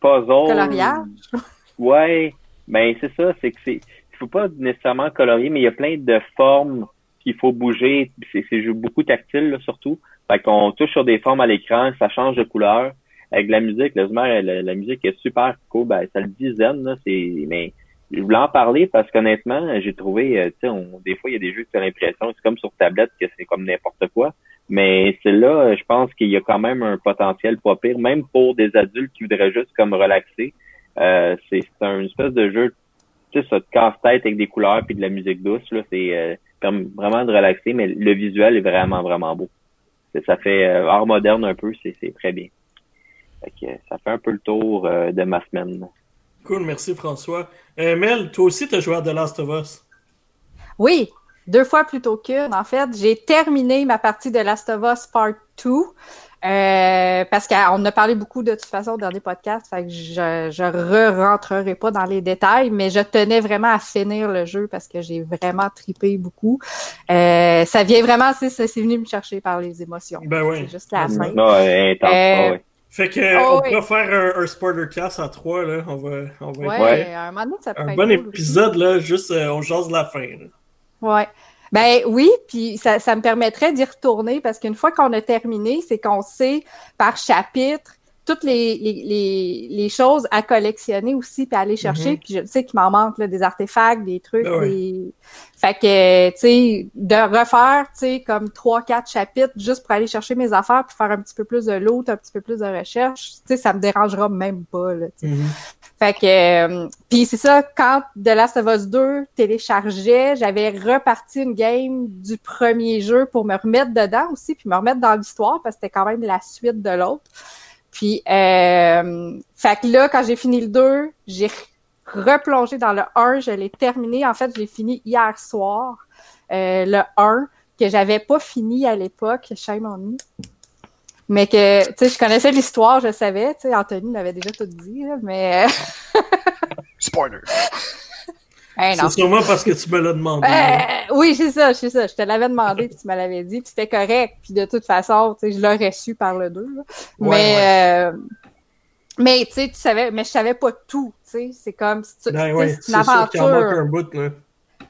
puzzle. Coloriage? Ouais, mais ben, c'est ça, c'est que c'est. Il faut pas nécessairement colorier, mais il y a plein de formes qu'il faut bouger. C'est beaucoup tactile, là, surtout. Fait qu'on touche sur des formes à l'écran, ça change de couleur avec la musique, la, la, musique est super cool, ben, ça le dit zen, là, c'est, mais je voulais en parler parce qu'honnêtement, j'ai trouvé, euh, tu sais, des fois, il y a des jeux qui ont l'impression, c'est comme sur tablette, que c'est comme n'importe quoi. Mais c'est là, je pense qu'il y a quand même un potentiel pas pire, même pour des adultes qui voudraient juste comme relaxer. Euh, c'est un espèce de jeu, tu sais, ça te casse-tête avec des couleurs puis de la musique douce, là, c'est euh, vraiment de relaxer, mais le visuel est vraiment, vraiment beau. Ça fait art moderne un peu, c'est très bien ça fait un peu le tour euh, de ma semaine. Cool, merci François. Euh, Mel, toi aussi, tu as joué à The Last of Us? Oui, deux fois plutôt qu'une. En fait, j'ai terminé ma partie de Last of Us Part 2. Euh, parce qu'on a parlé beaucoup de toute façon au dernier podcast, fait que je, je re-rentrerai pas dans les détails, mais je tenais vraiment à finir le jeu parce que j'ai vraiment tripé beaucoup. ça vient vraiment, c'est venu me chercher par les émotions. Ben oui. Jusqu'à la fin. intense, fait que oh, on va faire un, un spoiler cast à trois, là. On va, on va ouais, un, moment ça un bon épisode, là, juste euh, on jase de la fin. Là. Ouais. Ben oui, puis ça, ça me permettrait d'y retourner parce qu'une fois qu'on a terminé, c'est qu'on sait par chapitre toutes les, les, les, choses à collectionner aussi, puis à aller chercher. Mm-hmm. Puis je sais qu'il m'en manque là, des artefacts, des trucs. Ben des... Fait que, tu sais, de refaire, tu sais, comme trois, quatre chapitres juste pour aller chercher mes affaires, puis faire un petit peu plus de loot, un petit peu plus de recherche, tu sais, ça me dérangera même pas, là, mm-hmm. Fait que, euh, puis c'est ça, quand The Last of Us 2 téléchargeait, j'avais reparti une game du premier jeu pour me remettre dedans aussi, puis me remettre dans l'histoire, parce que c'était quand même la suite de l'autre. Puis, euh, fait que là, quand j'ai fini le 2, j'ai replongé dans le 1, je l'ai terminé. En fait, j'ai fini hier soir, euh, le 1, que j'avais pas fini à l'époque, shame on me. Mais que, tu sais, je connaissais l'histoire, je savais, tu sais, Anthony m'avait déjà tout dit, mais... Euh, C'est sûrement parce que tu me l'as demandé. Euh, oui, c'est ça, c'est ça. Je te l'avais demandé, puis tu me l'avais dit, puis c'était correct. Puis de toute façon, tu sais, je l'aurais su par le 2. mais, Euh, mais tu sais, tu savais, mais je savais pas tout. Tu sais, c'est comme c'est ben une aventure. un bout, là.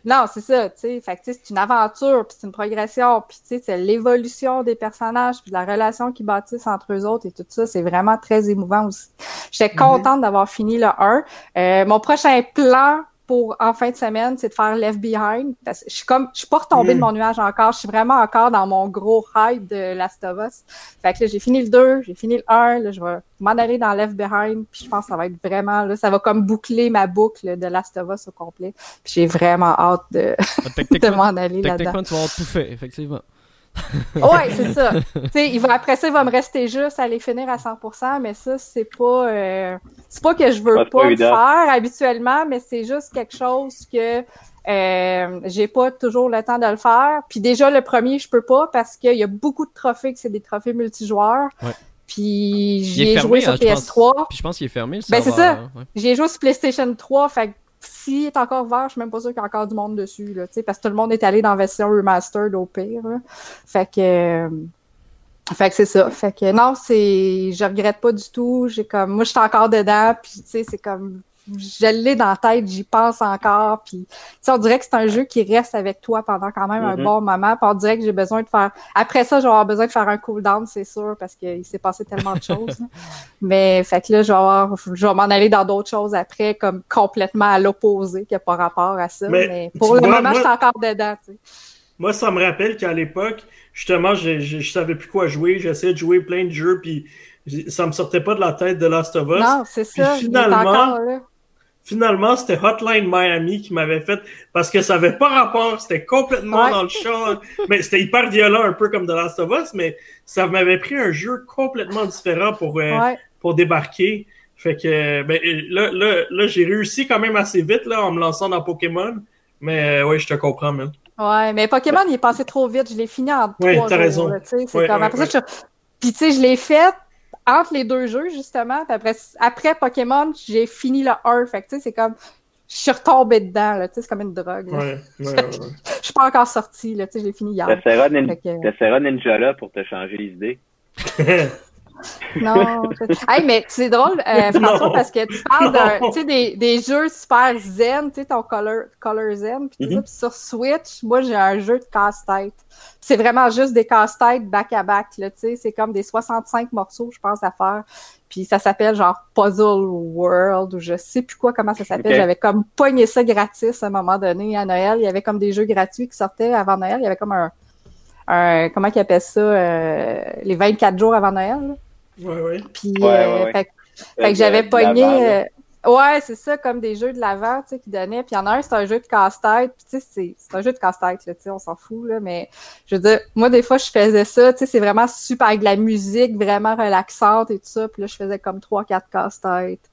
Non, c'est ça, tu sais. Fait c'est une aventure, puis c'est une progression, puis tu sais, c'est l'évolution des personnages, puis la relation qu'ils bâtissent entre eux autres et tout ça, c'est vraiment très émouvant aussi. J'étais mm-hmm. contente d'avoir fini le 1. Euh, mon prochain plan pour en fin de semaine, c'est de faire Left Behind. Parce que je suis comme, je suis pas retombée de Mm. mon nuage encore. Je suis vraiment encore dans mon gros hype de Last of Us. Fait que là, j'ai fini le 2, j'ai fini le 1. Là, je vais m'en aller dans Left Behind. Puis je pense que ça va être vraiment, là, ça va comme boucler ma boucle de Last of Us au complet. Puis j'ai vraiment hâte de, Ah, de m'en aller là-dedans. techniquement, tu vas avoir tout fait, effectivement. Ouais, c'est ça. Tu sais, il va, après ça, il va me rester juste à les finir à 100%, mais ça, c'est pas, euh, c'est pas que je veux pas, pas faire habituellement, mais c'est juste quelque chose que euh, j'ai pas toujours le temps de le faire. Puis déjà, le premier, je peux pas parce qu'il y a beaucoup de trophées que c'est des trophées multijoueurs. Ouais. Puis Il j'y est ai fermé, joué sur hein, je pense. PS3. Puis je pense qu'il est fermé, le Ben, c'est ça. hein, ouais. J'ai joué sur PlayStation 3, fait s'il est encore vert, je suis même pas sûre qu'il y a encore du monde dessus, là, parce que tout le monde est allé dans la remastered au pire. Fait que, euh, fait que c'est ça. Fait que non, c'est, je regrette pas du tout. J'ai comme, moi, je suis encore dedans, puis tu sais, c'est comme, je l'ai dans la tête, j'y pense encore, puis on dirait que c'est un jeu qui reste avec toi pendant quand même un Mhm. bon moment, puis on dirait que j'ai besoin de faire, après ça, je vais avoir besoin de faire un cooldown, c'est sûr, parce qu'il s'est passé tellement de choses. là. Mais fait que là, je vais, avoir- je vais m'en aller dans d'autres choses après, comme complètement à l'opposé, qui n'a pas rapport à ça. Mais pour le vois, moment, moi- je suis encore dedans. Tu sais. Moi, ça me rappelle qu'à l'époque, justement, je, je, je savais plus quoi jouer. J'essayais de jouer plein de jeux, puis ça me sortait pas de la tête de Last of Us. Non, c'est ça. il est finalement, encore là. Finalement, c'était Hotline Miami qui m'avait fait parce que ça avait pas rapport, c'était complètement Ouais. dans le champ. mais c'était hyper violent, un peu comme The Last of Us, mais ça m'avait pris un jeu complètement différent pour, euh, Ouais. pour débarquer. Fait que ben, là, là, là j'ai réussi quand même assez vite là, en me lançant dans Pokémon. Mais euh, ouais, je te comprends, man. Ouais, mais Pokémon, il est passé trop vite. Je l'ai fini en trois Ouais, t'as raison. là, Ouais, comme, après ça, je- Puis tu sais, je l'ai fait entre les deux jeux, justement. Puis après, après Pokémon, j'ai fini le 1. Fait que tu sais, c'est comme... Je suis retombée dedans, là. Tu sais, c'est comme une drogue. Ouais, ouais, ouais. Je suis pas encore sortie, là. Tu sais, je l'ai fini hier. T'essaieras nin- Fait que- t'essaieras Ninja là pour te changer les idées. Non. hey, mais c'est drôle, euh, François, parce que tu parles sais, des, des jeux super zen, tu sais, ton Color, color Zen, puis tout ça. Mhm. Puis sur Switch, moi, j'ai un jeu de casse-tête. C'est vraiment juste des casse-têtes back-à-back, là, tu sais. C'est comme des 65 morceaux, je pense, à faire. Puis ça s'appelle genre Puzzle World, ou je sais plus quoi, comment ça s'appelle. J'avais comme pogné ça gratis à un moment donné à Noël. Il y avait comme des jeux gratuits qui sortaient avant Noël. Il y avait comme un, un comment ils appellent ça, euh, les 24 jours avant Noël, là. Ouais, ouais. Puis, Ouais, euh, ouais, fait, Euh, fait que j'avais pogné. euh, ouais, c'est ça, comme des jeux de l'avant, tu sais, qui donnaient. Puis il y en a un, c'est un jeu de casse-tête. Puis tu sais, c'est- un jeu de casse-tête, là, tu sais, on s'en fout, là. Mais je veux dire, moi, des fois, je faisais ça, tu sais, c'est vraiment super avec de la musique, vraiment relaxante et tout ça. Puis là, je faisais comme trois, quatre casse-têtes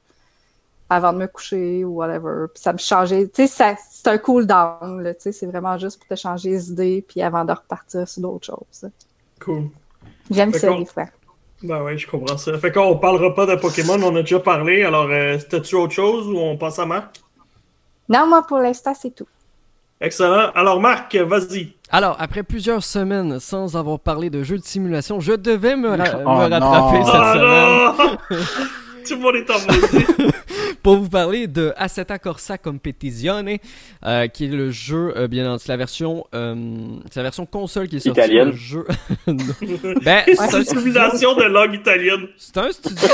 avant de me coucher ou whatever. Puis ça me changeait. Tu sais, c'est un cool down, là, tu sais, c'est vraiment juste pour te changer les idées, puis avant de repartir sur d'autres choses. Cool. J'aime ça, des fois. Ben ouais, je comprends ça. Fait qu'on parlera pas de Pokémon, on a déjà parlé. Alors, euh, c'était-tu autre chose ou on passe à Marc? Non, moi, pour l'instant, c'est tout. Excellent. Alors, Marc, vas-y. Alors, après plusieurs semaines sans avoir parlé de jeux de simulation, je devais me, ra- Oh me rattraper non. cette Ah semaine non! Tout le monde est en. pour vous parler de Assetto Corsa Competizione, euh, qui est le jeu, euh, bien entendu, la version, euh, c'est la version console qui est sortie. Italienne. Le jeu. ben, C'est c'est un une simulation de langue italienne. c'est un studio,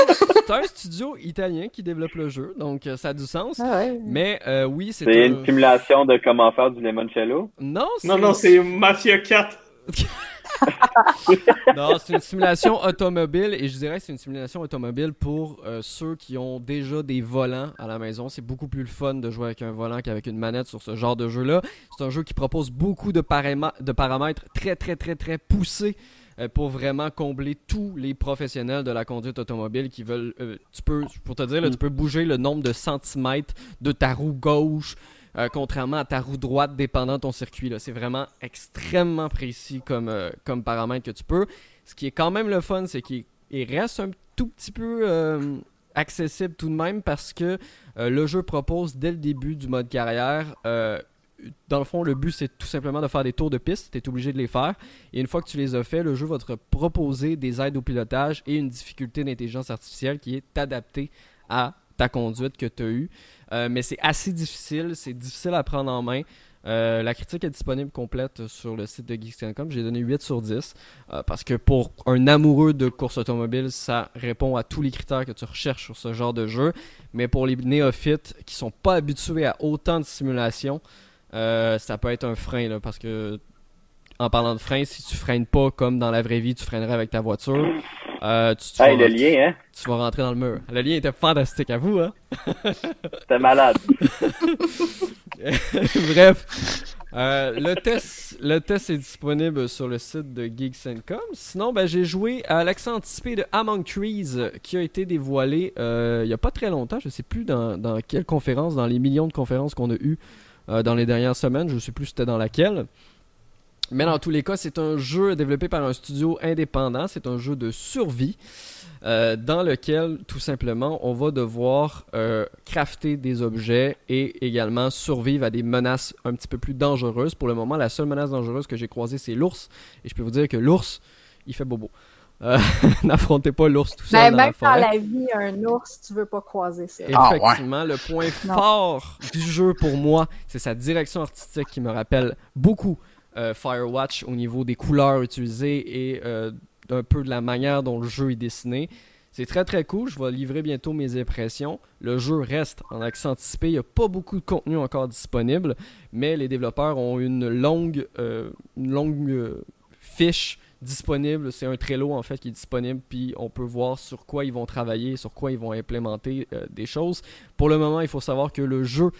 c'est un studio italien qui développe le jeu, donc euh, ça a du sens. Ah ouais. Mais euh, oui, c'est C'est un- une simulation de comment faire du limoncello? Non, Non, non, c'est Mafia 4. Non, c'est une simulation automobile et je dirais que c'est une simulation automobile pour euh, ceux qui ont déjà des volants à la maison. C'est beaucoup plus le fun de jouer avec un volant qu'avec une manette sur ce genre de jeu-là. C'est un jeu qui propose beaucoup de, paramè- de paramètres très très très très poussés euh, pour vraiment combler tous les professionnels de la conduite automobile qui veulent. euh, tu peux, pour te dire, là, tu peux bouger le nombre de centimètres de ta roue gauche. Euh, contrairement à ta roue droite dépendant de ton circuit. C'est vraiment extrêmement précis comme, euh, comme paramètre que tu peux. Ce qui est quand même le fun, c'est qu'il il reste un tout petit peu euh, accessible tout de même parce que le jeu propose dès le début du mode carrière. dans le fond, le but c'est tout simplement de faire des tours de piste. Tu es obligé de les faire. Et une fois que tu les as fait, le jeu va te proposer des aides au pilotage et une difficulté d'intelligence artificielle qui est adaptée à ta conduite que tu as eue. Euh, mais c'est assez difficile, c'est difficile à prendre en main. Euh, la critique est disponible complète sur le site de Geeks.com. J'ai donné 8 sur 10 euh, parce que pour un amoureux de course automobile, ça répond à tous les critères que tu recherches sur ce genre de jeu. Mais pour les néophytes qui sont pas habitués à autant de simulation, euh, ça peut être un frein parce que en parlant de frein, si tu freines pas comme dans la vraie vie, tu freinerais avec ta voiture. Euh, tu, hey, le lien, hein? Tu vas rentrer dans le mur. Le lien était fantastique à vous, hein? C'était malade. Bref. Euh, le, test, le test est disponible sur le site de Geeks.com. Sinon, ben, j'ai joué à l'accent anticipé de Among Trees qui a été dévoilé euh, il n'y a pas très longtemps. Je ne sais plus dans, dans, quelle conférence, dans les millions de conférences qu'on a eues euh, dans les dernières semaines. Je ne sais plus c'était dans laquelle. Mais dans tous les cas, c'est un jeu développé par un studio indépendant. C'est un jeu de survie euh, dans lequel, tout simplement, on va devoir euh, crafter des objets et également survivre à des menaces un petit peu plus dangereuses. Pour le moment, la seule menace dangereuse que j'ai croisée, c'est l'ours. Et je peux vous dire que l'ours, il fait bobo. Euh, n'affrontez pas l'ours tout seul. Ben, même dans la, vie, un ours, tu veux pas croiser ça. Effectivement, le point fort du jeu pour moi, c'est sa direction artistique qui me rappelle beaucoup euh, Firewatch au niveau des couleurs utilisées et euh, un peu de la manière dont le jeu est dessiné. C'est très très cool, je vais livrer bientôt mes impressions. Le jeu reste en accent anticipé, il n'y a pas beaucoup de contenu encore disponible, mais les développeurs ont une longue, euh, longue fiche disponible. C'est un Trello en fait qui est disponible, puis on peut voir sur quoi ils vont travailler, sur quoi ils vont implémenter des choses. Pour le moment, il faut savoir que le jeu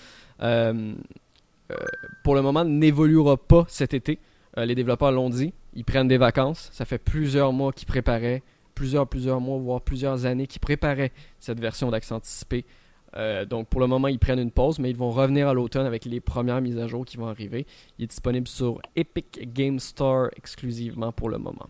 euh, pour le moment, n'évoluera pas cet été. Euh, les développeurs l'ont dit. Ils prennent des vacances. Ça fait plusieurs mois qu'ils préparaient, plusieurs, plusieurs mois, voire plusieurs années qu'ils préparaient cette version d'accent anticipé. Euh, donc pour le moment, ils prennent une pause, mais ils vont revenir à l'automne avec les premières mises à jour qui vont arriver. Il est disponible sur Epic Game Store exclusivement pour le moment.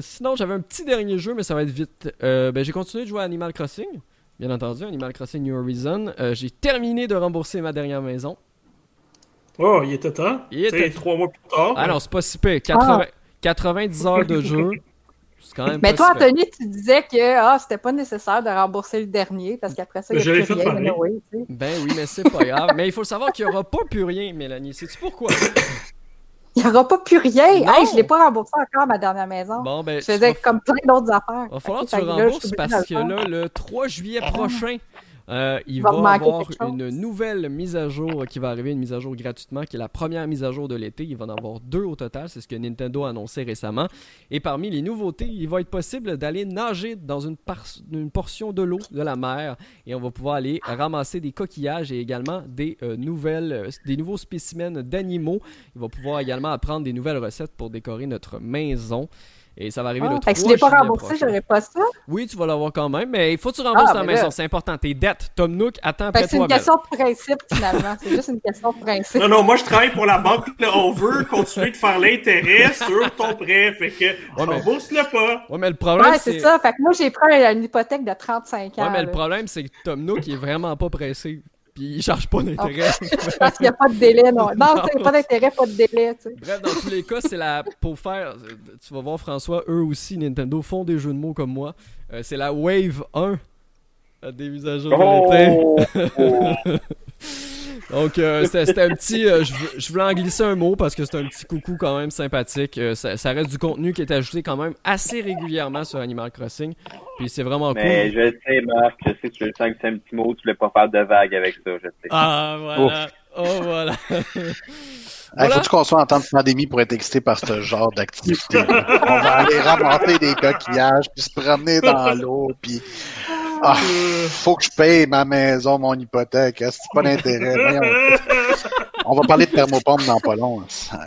sinon, j'avais un petit dernier jeu, mais ça va être vite. Ben, j'ai continué de jouer à Animal Crossing. Bien entendu, Animal Crossing New Horizon. Euh, j'ai terminé de rembourser ma dernière maison. Oh, il était temps. Il était trois mois plus tard. Ah non, c'est pas si peu. 90 heures de jeu. Quand même mais toi, Anthony, tu disais que ah, c'était pas nécessaire de rembourser le dernier parce qu'après ça, il y a plus rien. Ben oui, mais c'est pas grave. mais il faut savoir qu'il n'y aura pas plus rien, Mélanie. Sais-tu pourquoi? Il n'y aura pas plus rien. Hey, je ne l'ai pas remboursé encore, ma dernière maison. Bon, ben, je faisais comme plein d'autres affaires. Il va falloir que tu le rembourses parce que là, le 3 juillet prochain, euh, il va, y avoir une nouvelle mise à jour qui va arriver, une mise à jour gratuitement, qui est la première mise à jour de l'été. Il va en avoir deux au total, c'est ce que Nintendo a annoncé récemment. Et parmi les nouveautés, il va être possible d'aller nager dans une, une portion de l'eau de la mer et on va pouvoir aller ramasser des coquillages et également des, euh, nouvelles, euh, des nouveaux spécimens d'animaux. Il va pouvoir également apprendre des nouvelles recettes pour décorer notre maison. Et ça va arriver le 3 Si je l'ai pas remboursé, j'aurais pas ça. Oui, tu vas l'avoir quand même, mais il faut que tu rembourses ah, ta maison. C'est important. Tes dettes. Tom Nook, attends après toi. C'est une question de principe, finalement. c'est juste une question de principe. Non, non, moi, je travaille pour la banque. on veut continuer de faire l'intérêt sur ton prêt. Fait que, ouais, rembourse-le pas. Ouais, mais le problème, ouais, c'est ça. Fait que moi, j'ai pris une hypothèque de 35 ans. Ouais, mais le problème, c'est que Tom Nook, il est vraiment pas pressé puis il charge pas d'intérêt. Parce qu'il n'y a pas de délai, non. Non, non pas d'intérêt, pas de délai. Tu sais. Bref, dans tous les cas, c'est la. Pour faire. Tu vas voir, François, eux aussi, Nintendo font des jeux de mots comme moi. Euh, c'est la Wave 1 des mises à jour de l'été. Donc, euh, c'était un petit. Euh, je, voulais en glisser un mot parce que c'est un petit coucou quand même sympathique. Euh, ça, reste du contenu qui est ajouté quand même assez régulièrement sur Animal Crossing. Puis c'est vraiment cool. Mais je sais, Marc, je sais que tu le sens que c'est un petit mot, tu voulais pas faire de vagues avec ça, je sais. Ah, voilà. Oh, voilà. Il faut-tu qu'on soit en temps de pandémie pour être excité par ce genre d'activité? On va aller ramasser des coquillages, puis se promener dans l'eau, puis ah, faut que je paye ma maison, mon hypothèque. C'est pas d'intérêt? On va parler de thermopompe dans pas long.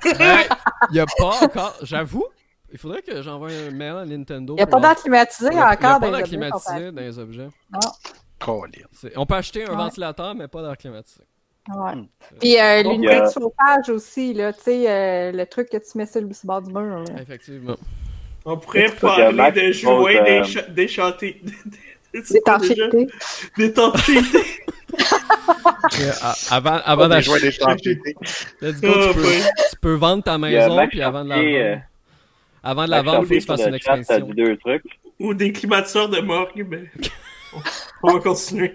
Il n'y a pas encore, j'avoue, il faudrait que j'envoie un mail à Nintendo. Il n'y a pas d'air climatisé encore dans les objets. Il n'y a pas d'air climatisé dans les objets. Non. On peut acheter un ventilateur, mais pas d'air climatisé. Ouais. Hmm. Puis euh, l'unité de chauffage aussi, là, tu sais, euh, le truc que tu mets sur le bord du mur. Effectivement. On pourrait parler de jouer des, des chantiers. D'étanchéité. D'étanchéité. avant avant d'acheter. Let's go, tu, peux, tu peux vendre ta maison, puis avant de la vendre. Euh, avant de la vendre, il faut que tu fasses une expansion. Deux trucs. Ou des climatiseurs de morgue, mais on va continuer.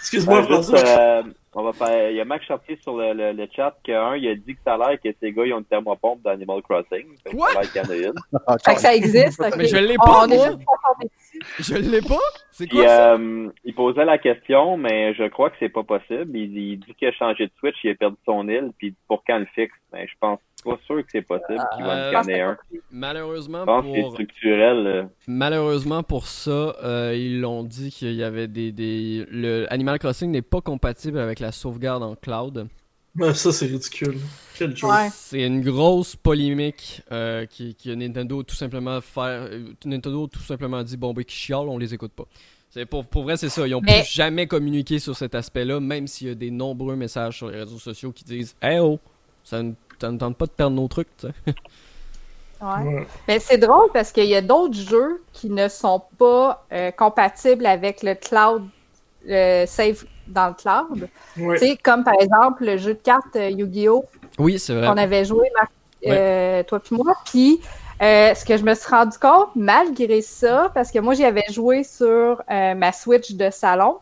Excuse-moi, François. Euh, On va faire. Il y a Max Chartier sur le, le, le chat qu'un, il a dit que ça a l'air que ces gars ils ont une thermopompe dans Animal Crossing. Fait que Quoi? Ça a l'air qu'il y en a une. Fait que ça existe. Mais je l'ai pas, on est juste. Je l'ai pas? C'est Puis, quoi ça? euh, il posait la question, mais je crois que c'est pas possible. Il, il dit qu'il a changé de Switch, il a perdu son île, puis pour quand le fixe? Mais je pense pas sûr que c'est possible qu'il va Euh, en que un. Malheureusement Je pense c'est pour, structurel. malheureusement pour ça, euh, ils l'ont dit qu'il y avait des, des... Le Animal Crossing n'est pas compatible avec la sauvegarde en cloud. Ouais, ça, c'est ridicule. Quel joke. Ouais. C'est une grosse polémique euh, qui, qui Nintendo tout simplement faire. euh, Nintendo tout simplement dit bon ben qui chiale, on les écoute pas. C'est pour, pour vrai c'est ça. Ils ont Mais- plus jamais communiqué sur cet aspect-là, même s'il y a des nombreux messages sur les réseaux sociaux qui disent Hey oh, ça ne, ça ne tente pas de perdre nos trucs, tu sais. Ouais. Ouais. Mais c'est drôle parce qu'il y a d'autres jeux qui ne sont pas euh, compatibles avec le cloud, le save dans le cloud. Ouais. Tu sais, comme par exemple le jeu de cartes euh, Yu-Gi-Oh! Oui, c'est vrai. qu'on avait joué, Marc, euh, toi puis moi. Puis, euh, ce que je me suis rendu compte, malgré ça, parce que moi, j'y avais joué sur euh, ma Switch de salon.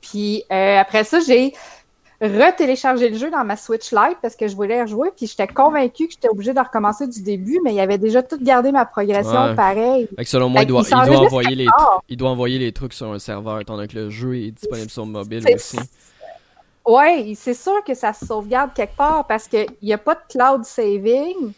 Puis, euh, après ça, j'ai retéléchargé le jeu dans ma Switch Lite parce que je voulais rejouer. Puis, j'étais convaincue que j'étais obligée de recommencer du début, mais il avait déjà tout gardé ma progression Ouais. pareil. Fait que selon moi, Fait il doit, il envoyer les, tard. il doit envoyer les trucs sur un serveur, étant donné que le jeu est disponible sur mobile aussi. Ouais, c'est sûr que ça se sauvegarde quelque part parce qu'il n'y a pas de cloud saving,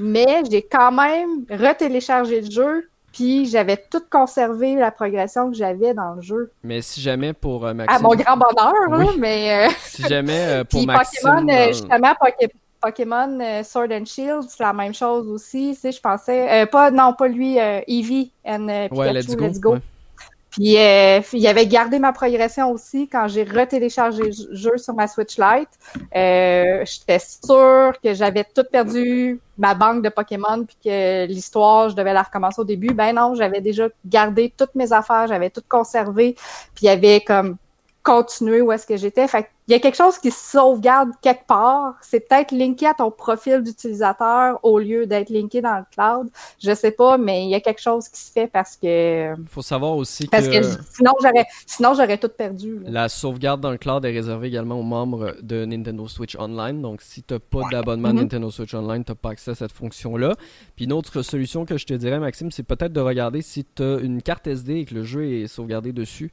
mais j'ai quand même retéléchargé le jeu, puis j'avais tout conservé la progression que j'avais dans le jeu. Mais si jamais pour euh, À Maxime. mon grand bonheur, là, Oui. mais euh, Si jamais euh, pour puis Maxime. Pokémon, euh, dans- justement, Poké- Pokémon euh, Sword and Shield, c'est la même chose aussi. Tu sais, je pensais, euh, pas, non, pas lui, euh, Eevee and Pikachu, Ouais, let's go. ouais. Puis euh, il avait gardé ma progression aussi quand j'ai retéléchargé le jeu sur ma Switch Lite. Euh, J'étais sûre que j'avais tout perdu ma banque de Pokémon puis que l'histoire, je devais la recommencer au début. Ben non, j'avais déjà gardé toutes mes affaires, j'avais tout conservé. Puis il y avait comme continué où est-ce que j'étais. Fait il y a quelque chose qui se sauvegarde quelque part. C'est peut-être linké à ton profil d'utilisateur au lieu d'être linké dans le cloud. Je sais pas, mais il y a quelque chose qui se fait parce que Faut savoir aussi parce que, sinon, j'aurais, sinon, j'aurais tout perdu. là. la sauvegarde dans le cloud est réservée également aux membres de Nintendo Switch Online. Donc, si t'as pas d'abonnement Mhm. Nintendo Switch Online, t'as pas accès à cette fonction-là. Puis une autre solution que je te dirais, Maxime, c'est peut-être de regarder si t'as une carte SD et que le jeu est sauvegardé dessus.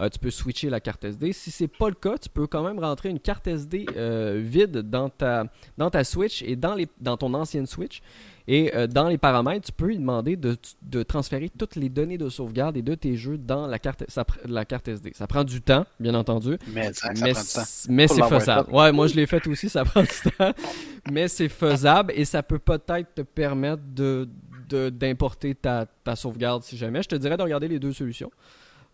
Euh, tu peux switcher la carte SD. Si c'est pas le cas, tu peux quand même rentrer une carte SD euh, vide dans ta, dans ta Switch et dans, les, dans ton ancienne Switch. Et euh, dans les paramètres, tu peux lui demander de, de transférer toutes les données de sauvegarde et de tes jeux dans la carte, ça la carte SD. Ça prend du temps, bien entendu. Mais ça, mais prend du temps. c- mais c'est faisable. Ouais, moi je l'ai fait aussi, ça prend du temps. Mais c'est faisable et ça peut peut-être te permettre de de- d'importer ta, ta sauvegarde si jamais. Je te dirais de regarder les deux solutions.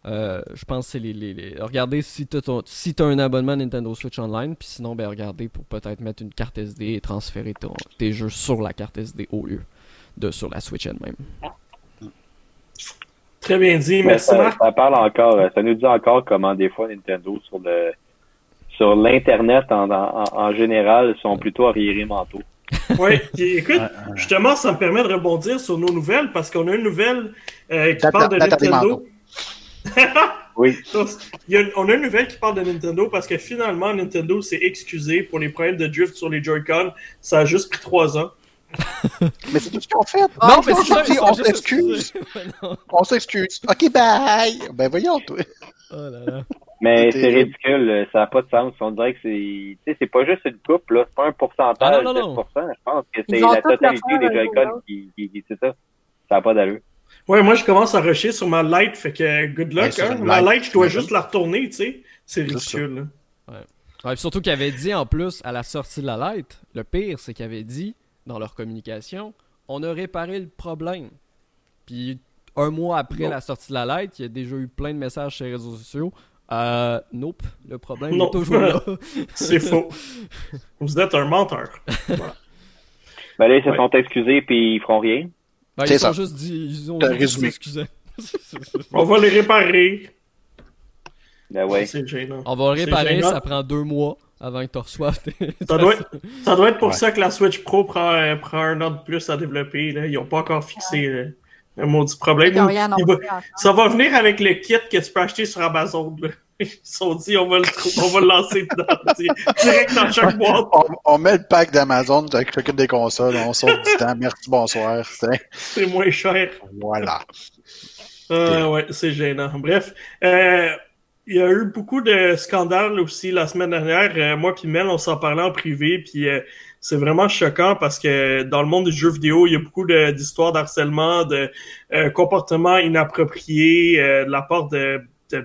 Euh, je pense que c'est les, les, les- Regardez si tu as, si un abonnement Nintendo Switch Online, puis sinon, ben regardez pour peut-être mettre une carte SD et transférer ton- tes jeux sur la carte SD au lieu de sur la Switch elle-même. Très bien dit. Mais Merci, ça, ça parle encore, euh, ça nous dit encore comment des fois Nintendo sur le sur l'internet en, en, en général sont plutôt arriérés mentaux. Oui, écoute, justement, ça me permet de rebondir sur nos nouvelles parce qu'on a une nouvelle euh, qui parle de Nintendo. Oui. Il y a une- on a une nouvelle qui parle de Nintendo parce que finalement, Nintendo s'est excusé pour les problèmes de drift sur les Joy-Con. Ça a juste pris trois ans. Mais c'est tout ce qu'ils ont fait. Ah, non, mais c'est on ça, on s'excuse. non. On s'excuse. OK, bye. Ben voyons, toi. Oh là là. Mais C'est ridicule, ça n'a pas de sens. On dirait que c'est. Tu sais, c'est pas juste une coupe, là. C'est pas un pourcentage, Ah, non, non, non. 10%. Je pense que c'est la totalité des Joy-Con qui, qui- c'est ça. Ça n'a pas d'allure. Ouais, moi, je commence à rusher sur ma light, fait que good luck. Ouais, hein. Ma light, je dois juste la retourner, tu sais. C'est ridicule. là. Ouais, surtout qu'il avait dit en plus à la sortie de la light, le pire c'est qu'il avait dit dans leur communication, on a réparé le problème. Puis un mois après la sortie de la light, il y a déjà eu plein de messages sur les réseaux sociaux. Euh, nope, le problème Non. est toujours là. C'est faux. Vous êtes un menteur. Ben là, ils se Ouais. sont excusés puis ils feront rien. Ben, C'est ils ça. ont juste dit, ils ont juste excusez. On va les réparer. Ben ouais. C'est gênant. On va le réparer, gênant. ça prend deux mois avant que tu reçoives tes... Ça doit, être, ça doit être pour Ouais. ça que la Switch Pro prend, euh, prend un an de plus à développer. Là. Ils n'ont pas encore fixé euh, un maudit problème. Rien va- ça va venir avec le kit que tu peux acheter sur Amazon. là. Ils sont dit, on va le, on va le lancer dedans, direct dans chaque boîte. On, met le pack d'Amazon avec chacune des consoles, on sort du temps. Merci, bonsoir. C'est moins cher. Voilà. Euh, ouais, c'est gênant. Bref, euh, il y a eu beaucoup de scandales aussi la semaine dernière. Euh, moi puis Mel, on s'en parlait en privé, puis euh, c'est vraiment choquant parce que dans le monde du jeu vidéo, il y a beaucoup d'histoires d'harcèlement, de comportements inappropriés de la part de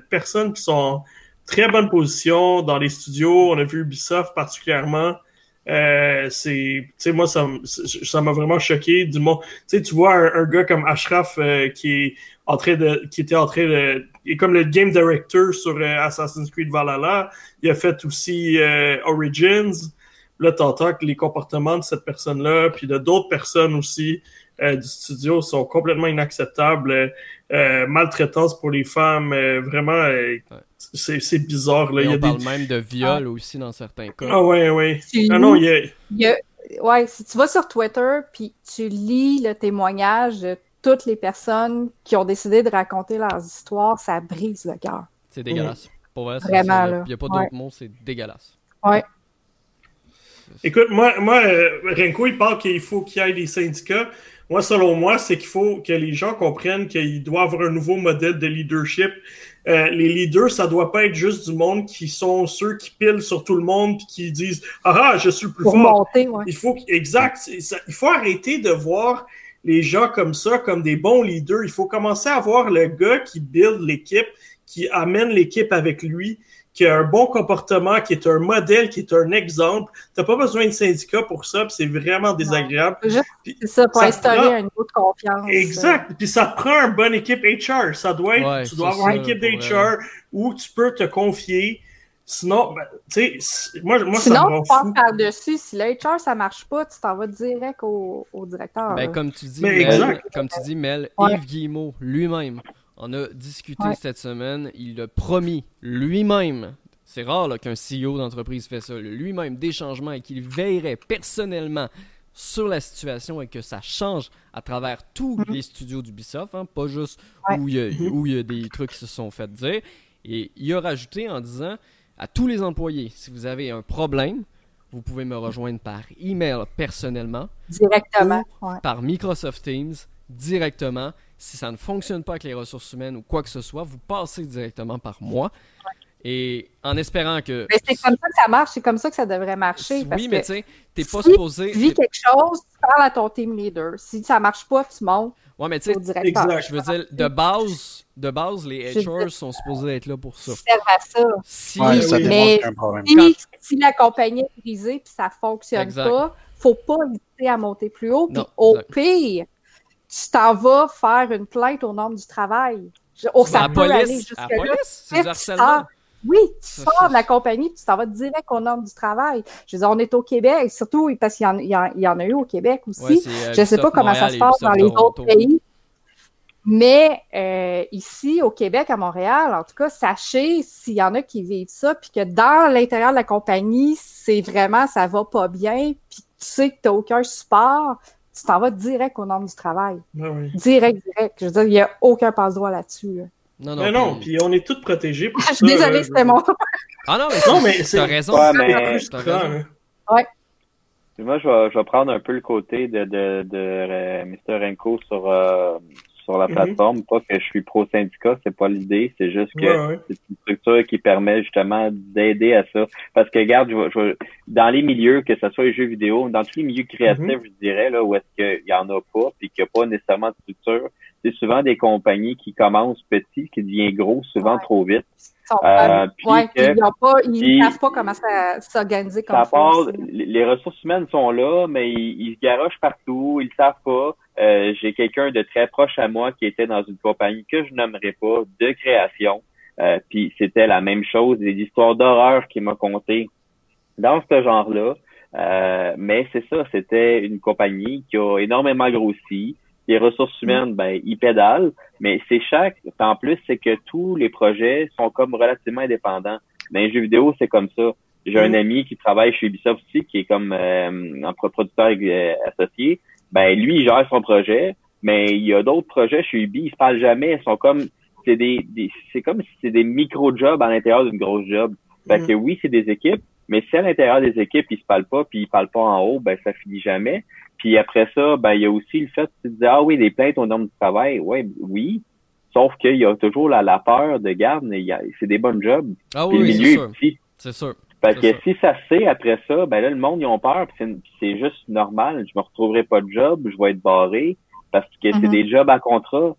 personnes qui sont en très bonne position dans les studios. On a vu Ubisoft particulièrement. Euh, c'est, moi, ça, m'a vraiment choqué. Du monde, tu tu vois un, gars comme Ashraf euh, qui est en train de, qui était en train de, est comme le game director sur euh, Assassin's Creed Valhalla. Il a fait aussi Origins. Là, t'entends que les comportements de cette personne-là, puis de d'autres personnes aussi du studio sont complètement inacceptables. Euh, maltraitance pour les femmes, euh, vraiment, euh, c'est bizarre. Là. il y a parle même de viol aussi dans certains cas. Ah ouais, ouais. ah non, il y a... Ouais, si tu vas sur Twitter puis tu lis le témoignage de toutes les personnes qui ont décidé de raconter leurs histoires, ça brise le cœur. C'est dégueulasse. Pour vrai, Vraiment, Il n'y a pas d'autre mot, c'est dégueulasse. Ouais. Écoute, moi, moi Renko, il parle qu'il faut qu'il y ait des syndicats. Moi, selon moi, c'est qu'il faut que les gens comprennent qu'il doit avoir un nouveau modèle de leadership. Euh, les leaders, ça doit pas être juste du monde qui sont ceux qui pilent sur tout le monde et qui disent ah, ah je suis le plus fort. Il faut exact, il faut arrêter de voir les gens comme ça comme des bons leaders. Il faut commencer à voir le gars qui build l'équipe, qui amène l'équipe avec lui, qui a un bon comportement, qui est un modèle, qui est un exemple. Tu n'as pas besoin de syndicat pour ça, puis c'est vraiment désagréable. C'est ça, pour instaurer un niveau de confiance. Exact. Puis ça prend une bonne équipe HR. Ça doit être, tu dois avoir une équipe d'HR où tu peux te confier. Sinon, ben, tu sais, moi, moi Sinon, ça me tu passes par-dessus. Si l'HR, ça marche pas, tu t'en vas direct au, au directeur. Ben, comme tu dis, Mel, comme tu dis, Mel, Yves Guillemot, lui-même, on a discuté cette semaine. Il a promis lui-même. C'est rare qu'un CEO d'entreprise fait ça. Lui-même des changements et qu'il veillerait personnellement sur la situation et que ça change à travers tous mhm. les studios d'Ubisoft, hein, pas juste où, il y a, mhm. où il y a des trucs qui se sont fait dire. Et il a rajouté en disant à tous les employés, si vous avez un problème, vous pouvez me rejoindre par email personnellement. Directement. Par Microsoft Teams directement. Si ça ne fonctionne pas avec les ressources humaines ou quoi que ce soit, vous passez directement par moi. Et en espérant que. Mais c'est comme ça que ça marche, c'est comme ça que ça devrait marcher. oui, mais tu sais, t'es pas supposé. Si tu vis quelque chose, tu parles à ton team leader. Si ça marche pas, tu montes. Ouais, mais tu sais, je veux dire, de base, de base, les HR sont supposés être là pour ça. Ils à ça. Si, mais si, la compagnie est brisée et ça fonctionne pas, faut pas hésiter à monter plus haut. Puis au pire, tu t'en vas faire une plainte aux normes du travail. Oh, ça peut aller jusque-là. Oui, tu sors de la compagnie, tu t'en vas direct aux normes du travail. Je veux dire, on est au Québec, surtout parce qu'il y, y, en a eu au Québec aussi. Euh, je ne sais pas comment ça se passe dans les autres pays. Mais euh, ici, au Québec, à Montréal, en tout cas, sachez s'il y en a qui vivent ça, puis que dans l'intérieur de la compagnie, c'est vraiment, ça va pas bien, puis tu sais que tu n'as aucun support, tu t'en vas direct aux normes du travail. Ah direct, direct. Je veux dire, il n'y a aucun passe-droit là-dessus. Non, non, mais non, puis on est tous protégés. Pour je suis désolé, c'était mon. ah non, mais, non, mais t'as raison. Ouais, mais... raison. Ouais. Moi, je vais, je vais prendre un peu le côté de, de, de, euh, Mr. Renko sur, euh, sur la mhm. plateforme. Pas que je suis pro-syndicat, c'est pas l'idée. C'est juste que c'est une structure qui permet justement d'aider à ça. Parce que, regarde, je, dans les milieux, que ce soit les jeux vidéo, dans tous les milieux créatifs, mhm. je dirais, là, où est-ce qu'il y en a pas, puis qu'il n'y a pas nécessairement de structure, c'est souvent des compagnies qui commencent petits, qui deviennent gros souvent trop vite. Euh, ouais, ils ne savent pas comment s'organiser comme ça. Part, les ressources humaines sont là, mais ils, se garochent partout, ils ne savent pas. Euh, J'ai quelqu'un de très proche à moi qui était dans une compagnie que je nommerai pas de création. Euh, puis c'était la même chose, des histoires d'horreur qu'il m'a conté dans ce genre-là. Euh, mais c'est ça, c'était une compagnie qui a énormément grossi. Les ressources humaines, ben, ils pédalent, mais c'est chaque. En plus, c'est que tous les projets sont comme relativement indépendants. Dans les jeux vidéo, c'est comme ça. J'ai un mm. ami qui travaille chez Ubisoft aussi, qui est comme euh, un producteur euh, associé. Ben, lui, il gère son projet, mais il y a d'autres projets chez Ubi, ils se parlent jamais. Ils sont comme c'est des, c'est comme si c'est des micro-jobs à l'intérieur d'une grosse job. Fait que oui, c'est des équipes, mais si à l'intérieur des équipes, ils se parlent pas, puis ils parlent pas en haut, ben ça finit jamais. Puis après ça, ben il y a aussi le fait de dire Ah oui, les plaintes au nombre de travail. Ouais, oui. Sauf qu'il y a toujours la, la peur de garde, mais c'est des bonnes jobs. Ah oui, c'est sûr. C'est sûr. Parce que si ça se sait après ça, ben là, le monde, ils ont peur, c'est juste normal. Je me retrouverai pas de job, je vais être barré, parce que c'est mm-hmm. des jobs à contrat.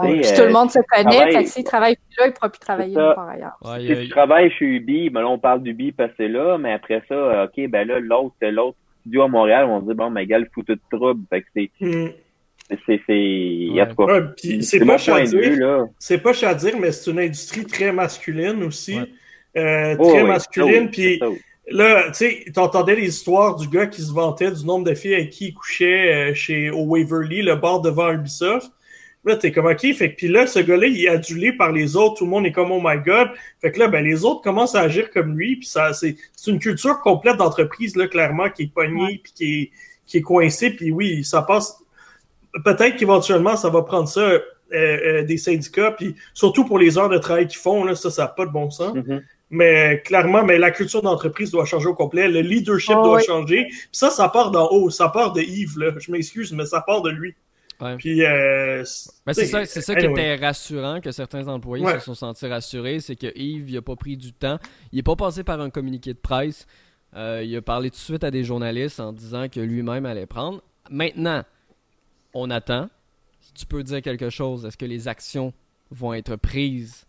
Ouais, tout le monde se connaît, fait que s'il travaille plus là, il ne pourra plus travailler par ailleurs. si tu travailles chez Ubi, ben là, on parle d'Ubi passer là, mais après ça, OK, ben là, l'autre, l'autre studio à Montréal, on dit, bon, mais gars, le foutu de trouble. Fait que c'est. Mm. C'est. c'est c'est pas cher à dire. C'est pas cher à dire, mais c'est une industrie très masculine aussi. Euh, très masculine. Puis là, tu sais, t'entendais les histoires du gars qui se vantait du nombre de filles avec qui il couchait euh, chez, au Waverly, le bord devant Ubisoft. Là, t'es comme OK. Fait que puis là, ce gars-là, il est adulé par les autres. Tout le monde est comme Oh my God. Fait que là, ben, les autres commencent à agir comme lui. Puis ça, c'est, c'est une culture complète d'entreprise, là, clairement, qui est pognée, puis qui est, qui est coincée. Puis oui, ça passe. Peut-être qu'éventuellement, ça va prendre ça euh, euh, des syndicats, puis surtout pour les heures de travail qu'ils font, là, ça, ça n'a pas de bon sens. Mm-hmm. Mais clairement, mais la culture d'entreprise doit changer au complet. Le leadership ah doit changer. Puis ça, ça part d'en haut. Ça part de Yves. Là. Je m'excuse, mais ça part de lui. Puis, euh, c'est ça, c'est ça qui était rassurant, que certains employés se sont sentis rassurés, c'est que Yves, il a pas pris du temps, il est pas passé par un communiqué de presse, euh, il a parlé tout de suite à des journalistes en disant que lui-même allait prendre. Maintenant, on attend. Si tu peux dire quelque chose, est-ce que les actions vont être prises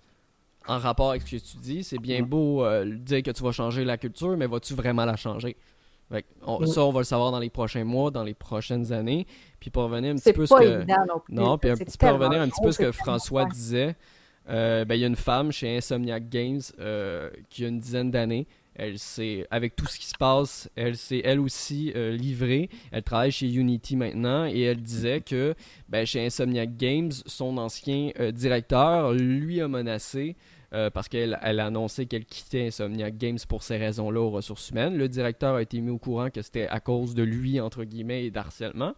en rapport avec ce que tu dis? C'est bien beau euh, dire que tu vas changer la culture, mais vas-tu vraiment la changer? Ça, on va le savoir dans les prochains mois, dans les prochaines années. Puis pour revenir un petit peu ce que. Non, puis un petit peu revenir un petit peu ce que François disait. Euh, ben, il y a une femme chez Insomniac Games euh, qui a une dizaine d'années. Elle s'est, avec tout ce qui se passe, elle s'est elle aussi euh, livrée. Elle travaille chez Unity maintenant et elle disait que ben, chez Insomniac Games, son ancien directeur lui a menacé euh, parce qu'elle a annoncé qu'elle quittait Insomniac Games pour ces raisons-là aux ressources humaines. Le directeur a été mis au courant que c'était à cause de lui, entre guillemets, et d'harcèlement.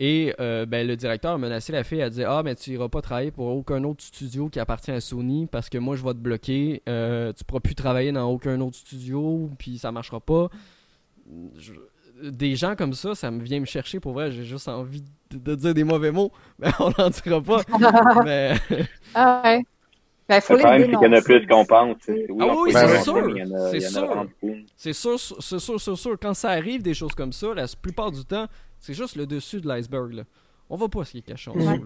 Et euh, ben, le directeur a menacé la fille, a dit Ah, mais tu iras pas travailler pour aucun autre studio qui appartient à Sony parce que moi je vais te bloquer. Euh, tu pourras plus travailler dans aucun autre studio, puis ça marchera pas. Des gens comme ça, ça me vient me chercher pour vrai. J'ai juste envie de, dire des mauvais mots, mais on n'en dira pas. mais... ah ouais. Ben, faut le problème, c'est qu'il y en a plus qu'on pense. Oui, ah oui, c'est sûr. C'est sûr. C'est sûr, c'est sûr, c'est sûr. Quand ça arrive, des choses comme ça, la plupart du temps, c'est juste le dessus de l'iceberg. On voit pas ce qui est caché en dessous.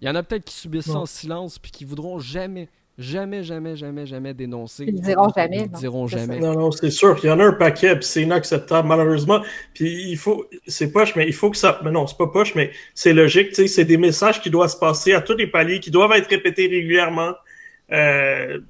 Il y en a peut-être qui subissent ça en silence puis qui voudront jamais, jamais, jamais, jamais, jamais dénoncer. Ils diront jamais. Ils diront jamais. Non, non, c'est sûr. Il y en a un paquet, puis c'est inacceptable, malheureusement. Puis il faut, c'est poche, mais il faut que ça, mais non, c'est pas poche, mais c'est logique, tu sais, c'est des messages qui doivent se passer à tous les paliers, qui doivent être répétés régulièrement. Euh,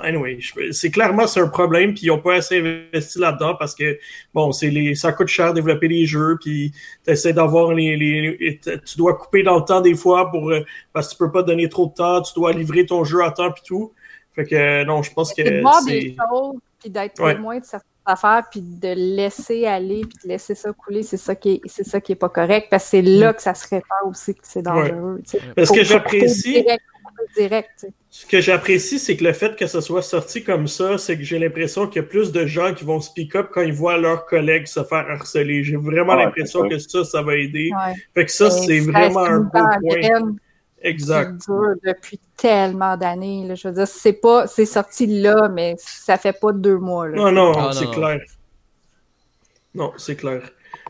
anyway, c'est clairement c'est un problème, puis ils n'ont pas assez investi là-dedans parce que bon, c'est les, ça coûte cher développer les jeux, puis tu essaies d'avoir les, les, tu dois couper dans le temps des fois pour euh, parce que tu peux pas donner trop de temps, tu dois livrer ton jeu à temps puis tout. Fait que non, je pense que de voir des choses puis d'être témoin de certaines affaires puis de laisser aller puis de laisser ça couler, c'est ça qui est c'est ça qui est pas correct parce que c'est là que ça se répand aussi que c'est dangereux. Parce que j'apprécie direct. Ce que j'apprécie, c'est que le fait que ça soit sorti comme ça, c'est que j'ai l'impression qu'il y a plus de gens qui vont speak up quand ils voient leurs collègues se faire harceler. J'ai vraiment l'impression que ça, ça va aider. Fait que ça, c'est vraiment un beau point. Exact. depuis tellement d'années. Je veux dire, c'est pas, c'est sorti là, mais ça fait pas deux mois. Non, non, ah, c'est clair. Non, c'est clair.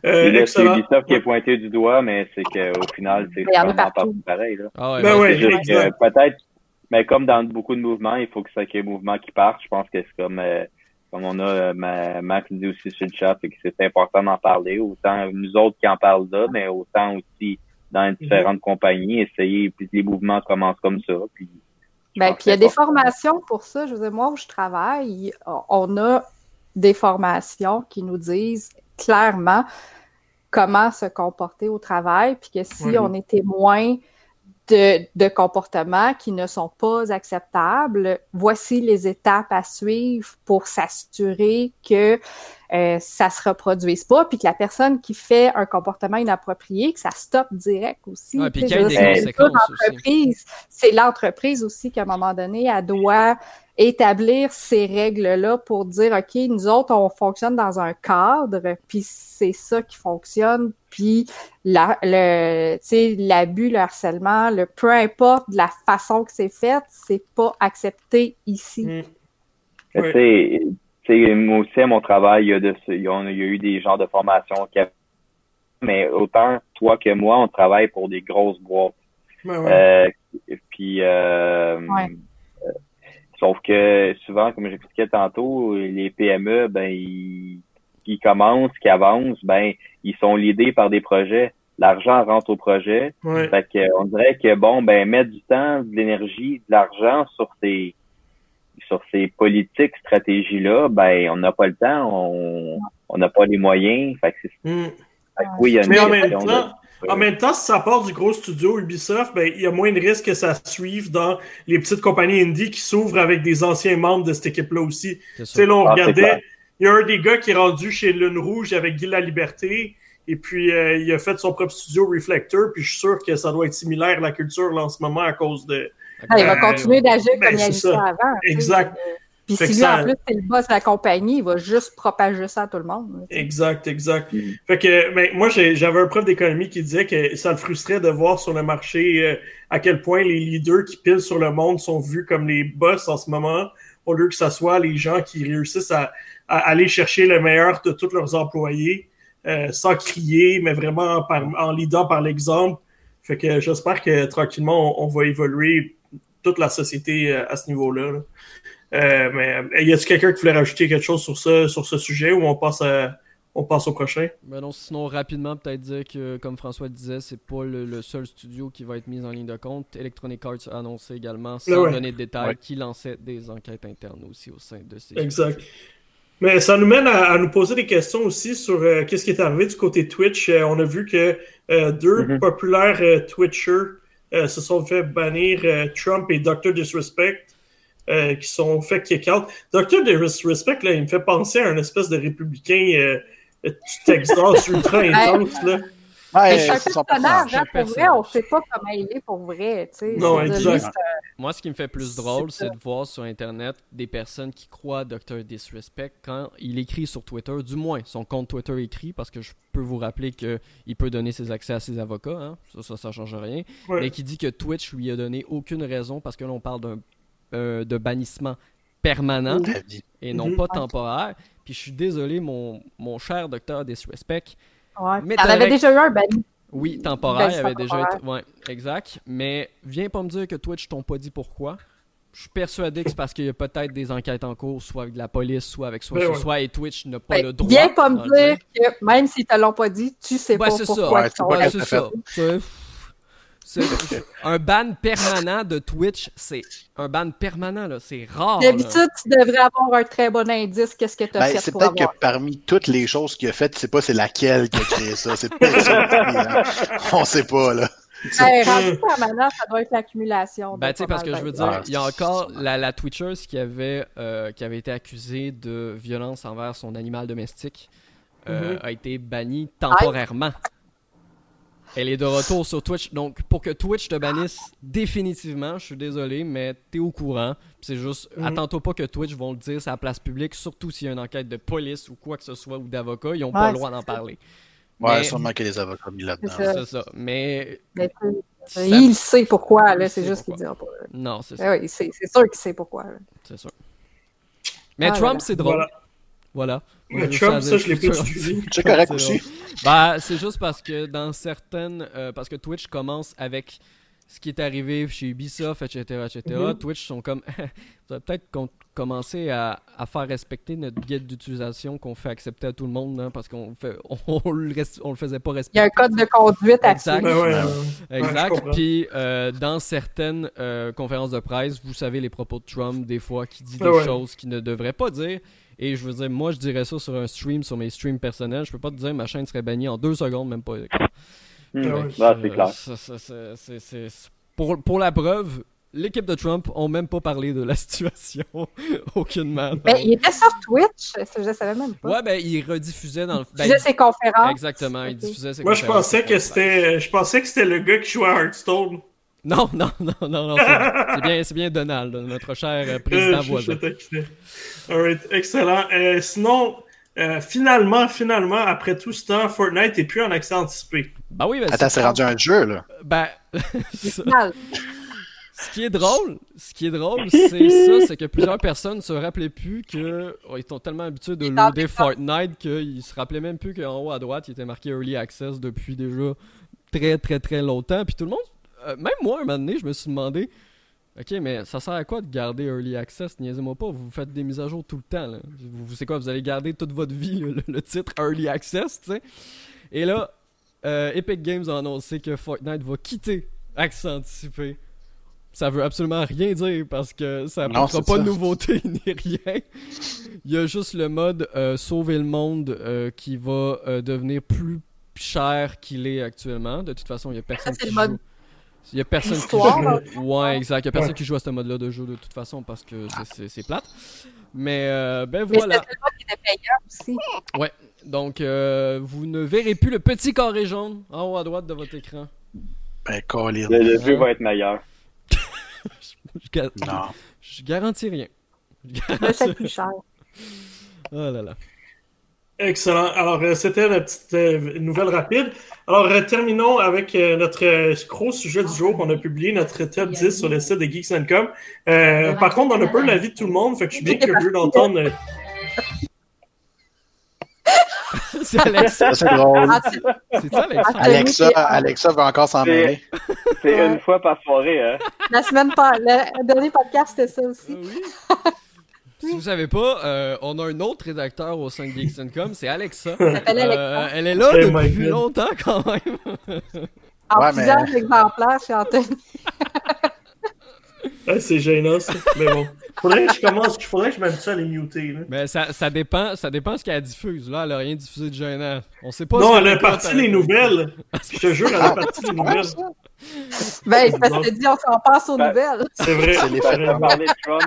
Euh, c'est Ubisoft qui est pointé du doigt, mais c'est qu'au final, c'est vraiment pas pareil. Là. Ah ouais, ben ouais, peut-être, mais comme dans beaucoup de mouvements, il faut que ça qu'il y ait un mouvement qui parte. Je pense que c'est comme, euh, comme on a, euh, Max dit aussi sur le chat, c'est que c'est important d'en parler. Autant nous autres qui en parlent là, mais autant aussi dans différentes compagnies, essayer, puis les mouvements commencent comme ça. Puis, ben, puis il y a des formations pour ça. Je veux dire, moi où je travaille, on a des formations qui nous disent clairement comment se comporter au travail, puis que si on est témoin de, de, comportements qui ne sont pas acceptables, voici les étapes à suivre pour s'assurer que euh, ça se reproduise pas, puis que la personne qui fait un comportement inapproprié, que ça stoppe direct aussi. Ouais, puis. C'est l'entreprise aussi qu'à un moment donné, elle doit établir ces règles-là pour dire, OK, nous autres, on fonctionne dans un cadre, puis c'est ça qui fonctionne, puis la, le, l'abus, le harcèlement, le peu importe la façon que c'est fait, c'est pas accepté ici. Mm. Oui. moi aussi, à mon travail, il y, a de, il y a eu des genres de formation qui mais autant toi que moi, on travaille pour des grosses boîtes. Euh, puis euh, Sauf que souvent, comme j'expliquais tantôt, les PME, ben, ils, qui commencent, qui avancent, ben, ils sont lidés par des projets. L'argent rentre au projet. Fait que, on dirait que, bon, ben, mettre du temps, de l'énergie, de l'argent sur ces, sur ces politiques, stratégies-là, ben, on n'a pas le temps, on n'a pas les moyens. Fait que c'est, oui, il y a une en même temps, si ça part du gros studio Ubisoft, ben, il y a moins de risques que ça suive dans les petites compagnies indie qui s'ouvrent avec des anciens membres de cette équipe-là aussi. Tu sais, là, on ah, regardait, il y a un des gars qui est rendu chez Lune Rouge avec Guy La Liberté, et puis euh, il a fait son propre studio Reflector, puis je suis sûr que ça doit être similaire à la culture là, en ce moment à cause de... Ah, il va continuer d'agir ben, comme il agissait avant. Exact. Puis si lui, en plus, c'est le boss de la compagnie, il va juste propager ça à tout le monde. Exact, exact. Mm. Fait que, ben, moi, j'avais un prof d'économie qui disait que ça le frustrait de voir sur le marché euh, à quel point les leaders qui pilent sur le monde sont vus comme les boss en ce moment, au lieu que ce soit les gens qui réussissent à, aller chercher le meilleur de tous leurs employés, euh, sans crier, mais vraiment par, en leadant par l'exemple. Fait que j'espère que tranquillement, on, va évoluer toute la société euh, à ce niveau-là. là euh, mais y a-t-il quelqu'un qui voulait rajouter quelque chose sur ce, sur ce sujet ou on passe on passe au prochain? Ben non, sinon rapidement peut-être dire que comme François disait, c'est pas le, seul studio qui va être mis en ligne de compte. Electronic Arts a annoncé également, sans donner de détails, qui lançait des enquêtes internes aussi au sein de ces. Exact. Mais ça nous mène à, nous poser des questions aussi sur euh, qu'est-ce qui est arrivé du côté Twitch. on a vu que deux mm-hmm. populaires Twitchers se sont fait bannir Trump et Dr. Disrespect. Euh, qui sont fait kick-out. Dr. Disrespect, là, il me fait penser à un espèce de républicain euh, du Texas ultra intense. Là. Ouais, c'est un personnage, hein, pour vrai, on ne sait pas comment il est pour vrai. sais. Non, exact. Moi, ce qui me fait plus drôle, c'est de voir sur Internet des personnes qui croient Dr. Disrespect quand il écrit sur Twitter, du moins son compte Twitter écrit, parce que je peux vous rappeler qu'il peut donner ses accès à ses avocats, hein, ça, ça, change rien, mais qui dit que Twitch lui a donné aucune raison, parce que là, on parle d'un euh, de bannissement permanent et non mhm. pas temporaire. Puis je suis désolé, mon, mon cher docteur Disrespect. Ouais, mais avait déjà eu un banni. Oui, temporaire, il avait déjà été. Ouais, exact. Mais viens pas me dire que Twitch t'ont pas dit pourquoi. Je suis persuadé que c'est parce qu'il y a peut-être des enquêtes en cours, soit avec la police, soit avec soit, ben soit et Twitch n'a pas ben, le droit. Viens pas me dire que même s'ils te l'ont pas dit, tu sais pas pourquoi. c'est ça. un ban permanent de Twitch, c'est un ban permanent, là. C'est rare. D'habitude, tu devrais avoir un très bon indice. Qu'est-ce que tu as ben, fait C'est peut-être que parmi toutes les choses qu'il a faites, c'est pas c'est laquelle qui a créé ça. C'est peut-être ça. On sait pas, là. Ben, rendu permanent, ça doit être l'accumulation. Ben, tu sais, parce que je veux dire, il y a encore la, la Twitcher qui avait, euh, qui avait été accusée de violence envers son animal domestique. Euh, mm-hmm. a été bannie temporairement. Elle est de retour sur Twitch. Donc, pour que Twitch te bannisse définitivement, je suis désolé, mais t'es au courant. C'est juste, mhm. attends-toi pas que Twitch vont le dire à la place publique, surtout s'il y a une enquête de police ou quoi que ce soit, ou d'avocat, ils ont pas le droit d'en parler. Ouais, sûrement qu'il y a des avocats mis là-dedans. C'est ça. Mais. il sait pourquoi, là. C'est juste qu'il pas. Non, c'est ça. oui, c'est sûr qu'il sait pourquoi. C'est sûr. Mais ah, Trump, c'est drôle. Voilà. Mais Trump, ça, je l'ai pas suivi. C'est correct aussi. Bah, c'est juste parce que dans certaines. Euh, parce que Twitch commence avec ce qui est arrivé chez Ubisoft, etc. etc. Mm-hmm. Twitch sont comme. Vous peut-être commencer à, à, faire respecter notre guide d'utilisation qu'on fait accepter à tout le monde, hein, parce qu'on fait, on, le, le faisait pas respecter. Il y a un code de conduite à Exact. Ben exact. Puis euh, dans certaines euh, conférences de presse, vous savez les propos de Trump, des fois, qui dit des choses qu'il ne devrait pas dire. Et je veux dire, moi, je dirais ça sur un stream, sur mes streams personnels. Je peux pas te dire ma chaîne serait bannie en deux secondes, même pas. Mmh. c'est clair. pour, pour la preuve, l'équipe de Trump ont même pas parlé de la situation. Aucunement. Ben, il était sur Twitch, je savais même pas. Ouais, ben, il rediffusait dans le. Il diffusait ses conférences. Exactement, il diffusait ses Moi, conférences. je pensais que c'était, je pensais que c'était le gars qui jouait à Hearthstone. Non, non, non, non, non. C'est bien, c'est bien Donald, notre cher euh, président Euh, je- voisin. taquinais. Alright, excellent. Euh, sinon, euh, finalement, finalement, après tout ce temps, Fortnite est plus en accès anticipé. Ben oui, ben, Attends, c'est rendu un jeu, là. Ben, C'est ça- mal. ce qui est drôle, ce qui est drôle, c'est ça, c'est que plusieurs personnes se rappelaient plus que oh, ils sont tellement habitués de loader. Fortnite qu'ils se rappelaient même plus qu'en haut à droite, il était marqué Early Access depuis déjà très très très longtemps. Puis tout le monde, euh, même moi, un moment donné, je me suis demandé, ok, mais ça sert à quoi de garder Early Access? Niaisez-moi pas, vous faites des mises à jour tout le temps. Là. Vous, vous- c'est quoi, vous allez garder toute votre vie le, le titre Early Access, tu sais? Et là, euh, Epic Games a annoncé que Fortnite va quitter Accès Anticipé. Ça veut absolument rien dire parce que ça c'est pas de nouveauté ni rien. Il y a juste le mode euh, sauver le monde euh, qui va euh, devenir plus cher qu'il est actuellement. De toute façon, il y a personne Ça, c'est qui le mode joue. Il y a personne Histoire, qui joue. Ouais, exact. Il y a personne Ouais. qui joue à ce mode-là de jeu de toute façon parce que c'est- c'est plate. Mais euh, ben voilà. c'était le mode qui était payant aussi. Donc, euh, vous ne verrez plus le petit carré jaune en haut à droite de votre écran. Ben. Le, le Hein? jeu va être meilleur. Je, ga- Non. je garantis rien. Je Mais garantis- c'est plus cher. Oh là là. Excellent. Alors, euh, c'était la petite euh, nouvelle rapide. Alors, euh, terminons avec euh, notre euh, gros sujet du jour. On a publié notre top 10 sur le site de Geeks Com. Euh, par contre, on a peu l'avis de tout le monde, fait que je suis bien curieux d'entendre. euh, C'est Alexa. C'est drôle. Ah, tu- C'est ça, Alexa? Alexa, Alexa va encore s'en C'est- mêler. C'est Ouais. une fois par soirée, hein. La semaine pas, le dernier podcast, c'était ça aussi. Ah oui. Si vous savez pas, euh, on a un autre rédacteur au sein de Geeks Com, c'est Alexa. Euh, Alexa. elle est là Oh depuis longtemps quand même. En Ouais, plusieurs mais- exemplaires chez Anthony. ouais, c'est gênant, ça. Mais bon. Faudrait que je commence, faudrait que je m'habitue à les muter. Là. Mais ça, ça dépend, ça dépend ce qu'elle diffuse. Là, elle a rien diffusé de gênant. On sait pas. Non, ce elle a parti les elle- nouvelles. Je te jure, elle a parti les nouvelles. Ben, parce que dit, on s'en passe aux Ben- nouvelles. C'est vrai. C'est les parlé de Trump.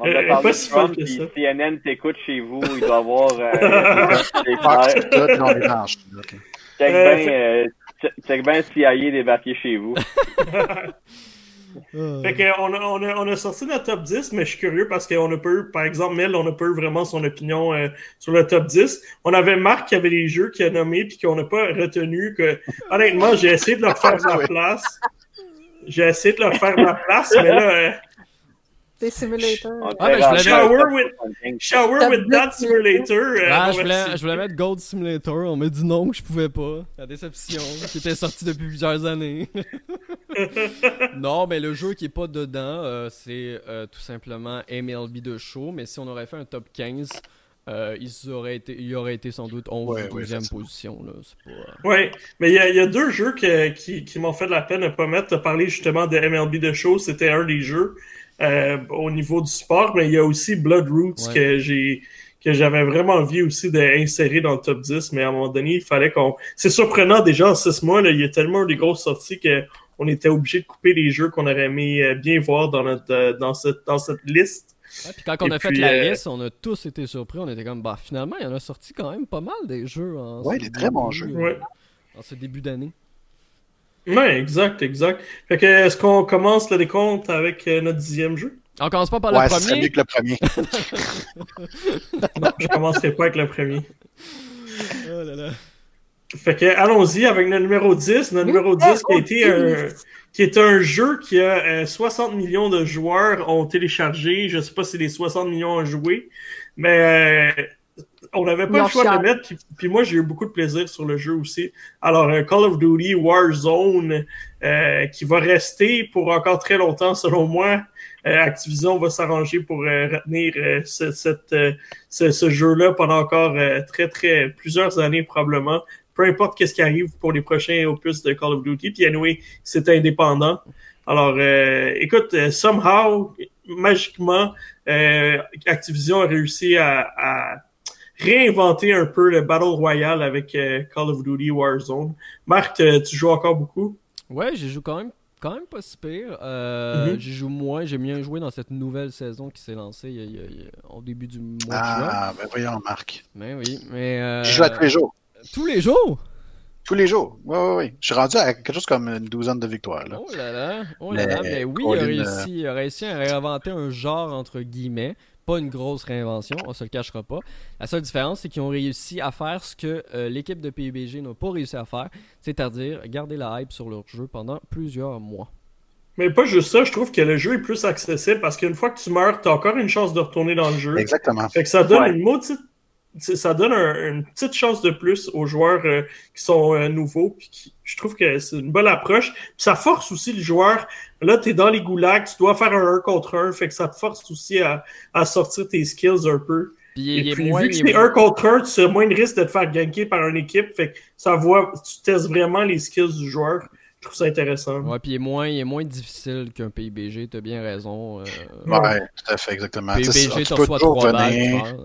On a parlé pas si Trump, que puis ça. CNN t'écoute chez vous, il doit avoir euh, des Ah, frères. branché. Ok. Check Euh, bien euh, check- bien CIA débarquer chez vous. Fait que, on, a, on, a, on a sorti notre top 10, mais je suis curieux parce qu'on a peu, par exemple, Mel, on a peu vraiment son opinion euh, sur le top 10. On avait Marc qui avait les jeux qu'il a nommés puis qu'on n'a pas retenu que, honnêtement, j'ai essayé de leur faire la Oui. place. J'ai essayé de leur faire la place, mais là, Des simulators. On Ah, ben, je. Shower with- Shower Top with That 10 Simulator. euh, Ah, je, voulais, merci. je voulais mettre Gold Simulator, on m'a dit non que je pouvais pas. La déception, qui était sorti depuis plusieurs années. non, mais le jeu qui est pas dedans, euh, c'est euh, tout simplement MLB de show. Mais si on aurait fait un top 15, euh, il, aurait été, il aurait été sans doute 11 Ouais, ou ouais, 12e c'est ça. position. Là. Pas, Ouais, mais il y, a- il y a deux jeux que- qui, qui m'ont fait de la peine de pas mettre. Tu as parlé justement de MLB The Show, c'était un des jeux euh, au niveau du sport, mais il y a aussi Blood Roots Ouais. que j'ai que j'avais vraiment envie aussi d'insérer dans le top 10, mais à un moment donné, il fallait qu'on... C'est surprenant, déjà, en six mois, là, il y a tellement des grosses sorties que on était obligé de couper les jeux qu'on aurait aimé euh, bien voir dans, notre, euh, dans, cette, dans cette liste. Ouais, puis quand on Et a fait puis, la euh, liste, on a tous été surpris. On était comme, bah finalement, il y en a sorti quand même pas mal des jeux. En Ouais, des très bons jeux. Ouais. En ce début d'année. Ouais, exact, exact. Fait que, est-ce qu'on commence le décompte avec euh, notre dixième jeu? On commence pas par Ouais, le c'est premier. mieux que le premier. Non, je commencerai pas avec le premier. Oh là là. Fait que allons-y avec notre numéro 10. Notre numéro 10 qui a été un, qui est un jeu qui a euh, 60 millions de joueurs ont téléchargé. Je sais pas si les 60 millions ont joué, mais euh, on n'avait pas le choix de mettre. Puis, puis moi, j'ai eu beaucoup de plaisir sur le jeu aussi. Alors, Call of Duty Warzone, euh, qui va rester pour encore très longtemps, selon moi. Euh, Activision va s'arranger pour euh, retenir euh, ce, cette, ce, ce jeu-là pendant encore très, très plusieurs années probablement peu importe qu'est-ce qui arrive pour les prochains opus de Call of Duty. Puis anyway, c'est indépendant. Alors, euh, écoute, somehow, magiquement, euh, Activision a réussi à, à réinventer un peu le Battle Royale avec euh, Call of Duty Warzone. Marc, tu joues encore beaucoup? Ouais, j'ai joué quand même quand même pas si pire. Euh, mm J'y joue moins, j'ai bien joué dans cette nouvelle saison qui s'est lancée au début du mois ah, de juin. Ah, ben voyons, Marc. Ben oui, mais. Euh, joue à tous les jours. Tous les jours? Tous les jours. Oui, oui, oui. Je suis rendu à quelque chose comme une douzaine de victoires. Là. Oh là là. Oh là là. Mais oui, il a, réussi, il a réussi à réinventer un genre entre guillemets pas une grosse réinvention, on se le cachera pas. La seule différence, c'est qu'ils ont réussi à faire ce que euh, l'équipe de PUBG n'a pas réussi à faire, c'est-à-dire garder la hype sur leur jeu pendant plusieurs mois. Mais pas juste ça, je trouve que le jeu est plus accessible parce qu'une fois que tu meurs, tu as encore une chance de retourner dans le jeu. Exactement. Fait que ça donne une maudite ça donne une petite chance de plus aux joueurs euh, qui sont euh, nouveaux. Puis je trouve que c'est une bonne approche. Puis ça force aussi le joueur. Là, tu es dans les goulags, tu dois faire un 1 contre 1. Fait que ça te force aussi à, à sortir tes skills un peu. Puis, Et puis vu que c'est 1 contre 1, tu as moins de risque de te faire ganker par une équipe. Fait que ça voit, tu testes vraiment les skills du joueur. Je trouve ça intéressant. Ouais, puis il est moins, il est moins difficile qu'un PIBG, t'as bien raison. Euh... Ouais, tout à fait, exactement. PIBG, t'as soit trois balles,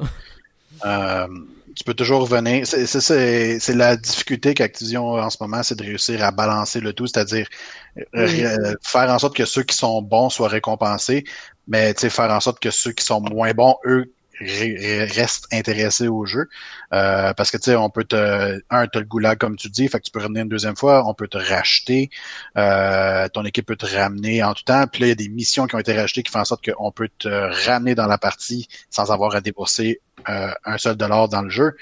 euh, tu peux toujours revenir. C'est la difficulté qu'Activision a en ce moment, c'est de réussir à balancer le tout, c'est-à-dire euh, faire en sorte que ceux qui sont bons soient récompensés, mais faire en sorte que ceux qui sont moins bons, eux, reste intéressé au jeu. Euh, parce que tu sais, on peut te. Un, t'as le goulag comme tu dis, fait que tu peux revenir une deuxième fois, on peut te racheter. Euh, ton équipe peut te ramener en tout temps. Puis là, il y a des missions qui ont été rachetées qui font en sorte qu'on peut te ramener dans la partie sans avoir à débourser euh, un seul dollar dans le jeu.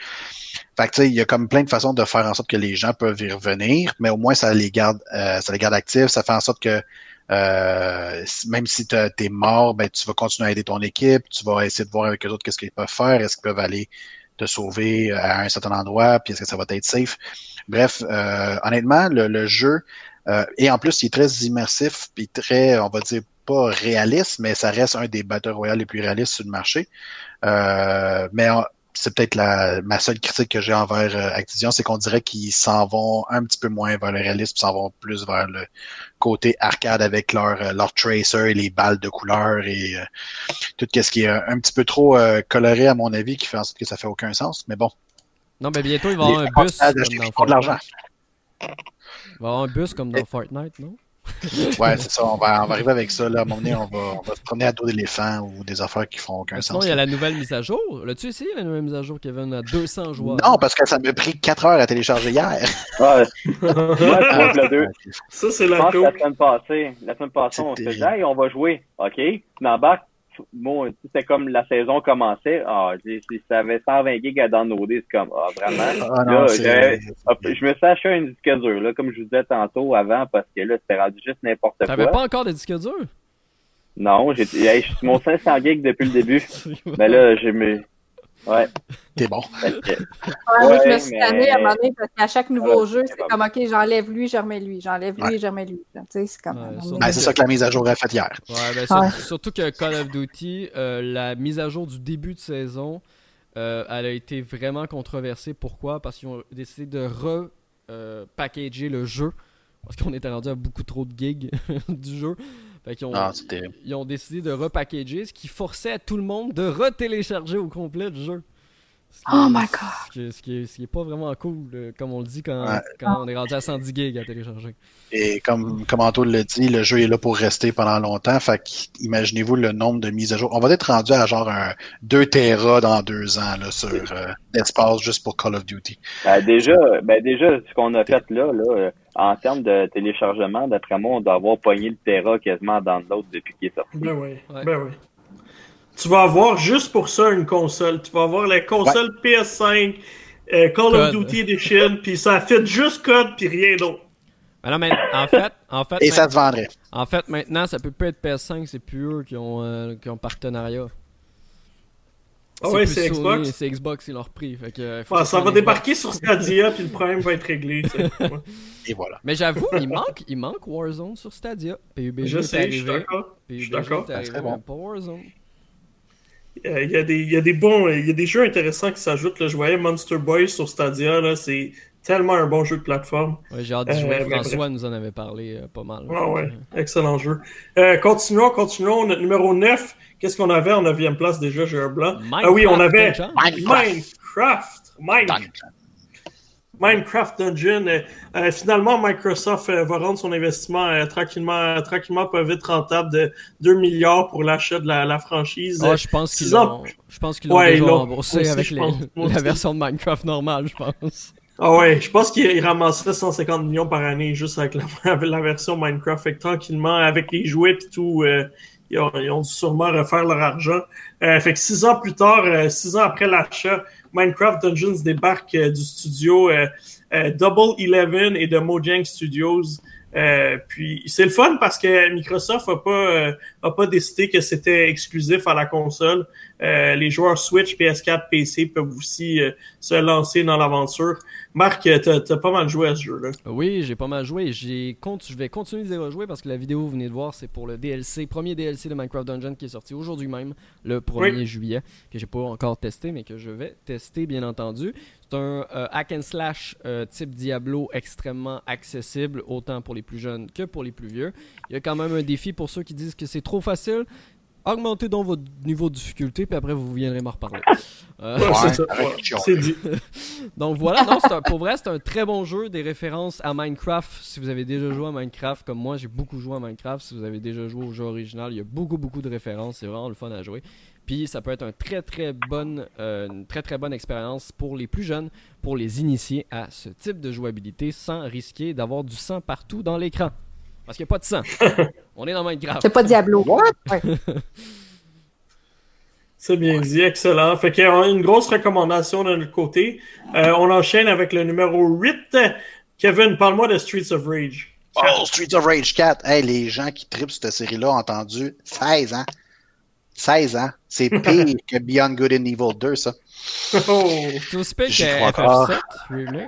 Fait que il y a comme plein de façons de faire en sorte que les gens peuvent y revenir, mais au moins ça les garde, ça les garde actifs, ça fait en sorte que euh, même si tu es mort, ben, tu vas continuer à aider ton équipe, tu vas essayer de voir avec eux autres qu'est-ce qu'ils peuvent faire, est-ce qu'ils peuvent aller te sauver à un certain endroit, puis est-ce que ça va être safe. Bref, euh, honnêtement, le, jeu, euh, et en plus, il est très immersif, puis très, on va dire, pas réaliste, mais ça reste un des Battle Royale les plus réalistes sur le marché. Euh, mais c'est peut-être la ma seule critique que j'ai envers euh, Activision, c'est qu'on dirait qu'ils s'en vont un petit peu moins vers le réalisme, s'en vont plus vers le côté arcade avec leur, euh, leur tracer et les balles de couleur et euh, tout ce qui est un, petit peu trop coloré à mon avis, qui fait en sorte que ça fait aucun sens. Mais bon. Non, mais bientôt il va y avoir un bus. Comme dans de l'argent. Il va y avoir un bus comme dans Fortnite, non? ouais, c'est ça. On va, on va, arriver avec ça. Là. À un moment donné, on va, on va se promener à dos d'éléphant ou des affaires qui font aucun sens. Sinon, il y a la nouvelle mise à jour. L'as-tu essayé, la nouvelle mise à jour, Kevin, à 200 joueurs? Non, parce que ça m'a pris 4 heures à télécharger hier. Ouais. le 2. Ça, c'est la, la semaine passée. La semaine passée, on se dit, on va jouer. OK. Bon, c'était comme la saison commençait. Ah, si ça avait 120 gigs à downloader, c'est comme, ah, vraiment? Ah, là, je me suis acheté un disque dur, là, comme je vous disais tantôt avant, parce que là, c'était rendu juste n'importe quoi. T'avais pas encore de disque dur? Non, j'ai, je suis mon 500 gigs depuis le début. Mais là, j'ai Ouais. T'es bon. moi, je me suis tanné à un moment donné parce qu'à chaque nouveau jeu, c'est comme OK, j'enlève lui, je remets lui, j'enlève lui, je remets lui. c'est c'est ça que la mise à jour a faite hier. Ouais, ben, surtout que Call of Duty, euh, la mise à jour du début de saison, euh, elle a été vraiment controversée. Pourquoi? Parce qu'ils ont décidé de repackager le jeu. Parce qu'on était rendu à beaucoup trop de gigs du jeu. Fait ont, ah, ils ont décidé de repackager, ce qui forçait tout le monde de retélécharger au complet le jeu. oh my god! Ce qui, est, pas vraiment cool, euh, comme on le dit quand, quand on est rendu à 110 gigs à télécharger. Et comme, comme Antoine le dit, le jeu est là pour rester pendant longtemps. Fait imaginez-vous le nombre de mises à jour. On va être rendu à genre un 2 Tera dans deux ans là, sur euh, l'espace juste pour Call of Duty. Ben, déjà, ben déjà, ce qu'on a fait là, là euh, en termes de téléchargement, d'après moi, on doit avoir pogné le Terra quasiment dans l'autre depuis qu'il est sorti. Ben oui, ben oui. Tu vas avoir juste pour ça une console. Tu vas avoir la console PS5, euh, Call of Duty Edition, puis ça fait juste code puis rien d'autre. Ben mais en fait, en fait, Et ça se vendrait. En fait, maintenant, ça peut pas être PS5, c'est plus eux qui ont, euh, qui ont partenariat. Ah ouais, c'est Xbox? C'est Xbox, ils l'ont repris. ça va débarquer sur Stadia, puis le problème va être réglé. Et voilà. Mais j'avoue, il manque, il manque Warzone sur Stadia. PUBG je sais, je suis d'accord. Je suis d'accord. Il y, a des, il y a des bons, il y a des jeux intéressants qui s'ajoutent. Je voyais Monster Boy sur Stadia, là, c'est tellement un bon jeu de plateforme. Ouais, j'ai hâte de jouer. Euh, François nous en avait parlé euh, pas mal. Ah ouais, excellent jeu. Euh, continuons, continuons. Notre numéro 9, qu'est-ce qu'on avait en 9e place déjà, j'ai un blanc? ah oui, on avait Minecraft. Minecraft. Minecraft Dungeon. finalement, Microsoft va rendre son investissement tranquillement, tranquillement pas vite rentable de 2 milliards pour l'achat de la, franchise. Ah, je pense qu'ils l'ont, je pense qu'ils déjà remboursé avec la version de Minecraft normale, je pense. Ah ouais, je pense qu'il ramasserait 150 millions par année juste avec la, version Minecraft. Fait que tranquillement, avec les jouets et tout, ils ont, dû sûrement refaire leur argent. Euh, fait que six ans plus tard, euh, six ans après l'achat, Minecraft Dungeons débarque euh, du studio Double Eleven et de Mojang Studios. puis c'est le fun parce que Microsoft a pas a pas décidé que c'était exclusif à la console. les joueurs Switch, PS4, PC peuvent aussi se lancer dans l'aventure. Marc, t'as as pas mal joué à ce jeu-là. Oui, j'ai pas mal joué. Je vais continuer de rejouer parce que la vidéo que vous venez de voir, c'est pour le DLC, premier DLC de Minecraft Dungeon qui est sorti aujourd'hui même, le 1er juillet, que j'ai pas encore testé, mais que je vais tester, bien entendu. C'est un euh, hack and slash euh, type Diablo extrêmement accessible, autant pour les plus jeunes que pour les plus vieux. Il y a quand même un défi pour ceux qui disent que c'est trop facile augmentez donc votre niveau de difficulté, puis après vous viendrez m'en reparler. Euh, c'est dit. donc voilà, non, pour vrai, c'est un très bon jeu, des références à Minecraft. Si vous avez déjà joué à Minecraft, comme moi, j'ai beaucoup joué à Minecraft. Si vous avez déjà joué au jeu original, il y a beaucoup, beaucoup de références. C'est vraiment le fun à jouer. Puis ça peut être un très, très bonne, euh, une très, très bonne expérience pour les plus jeunes, pour les initier à ce type de jouabilité sans risquer d'avoir du sang partout dans l'écran. Parce qu'il n'y a pas de sang. On est dans Minecraft. C'est pas Diablo. C'est bien dit, excellent. Fait qu'il y a une grosse recommandation de notre côté. Euh, on enchaîne avec le numéro 8. Kevin, parle-moi de Streets of Rage. Oh, Streets of Rage 4. Hey, les gens qui tripent cette série-là ont entendu 16 ans. 16 ans. C'est pire que Beyond Good and Evil 2, ça. Oh. C'est aussi pire que FF7, really?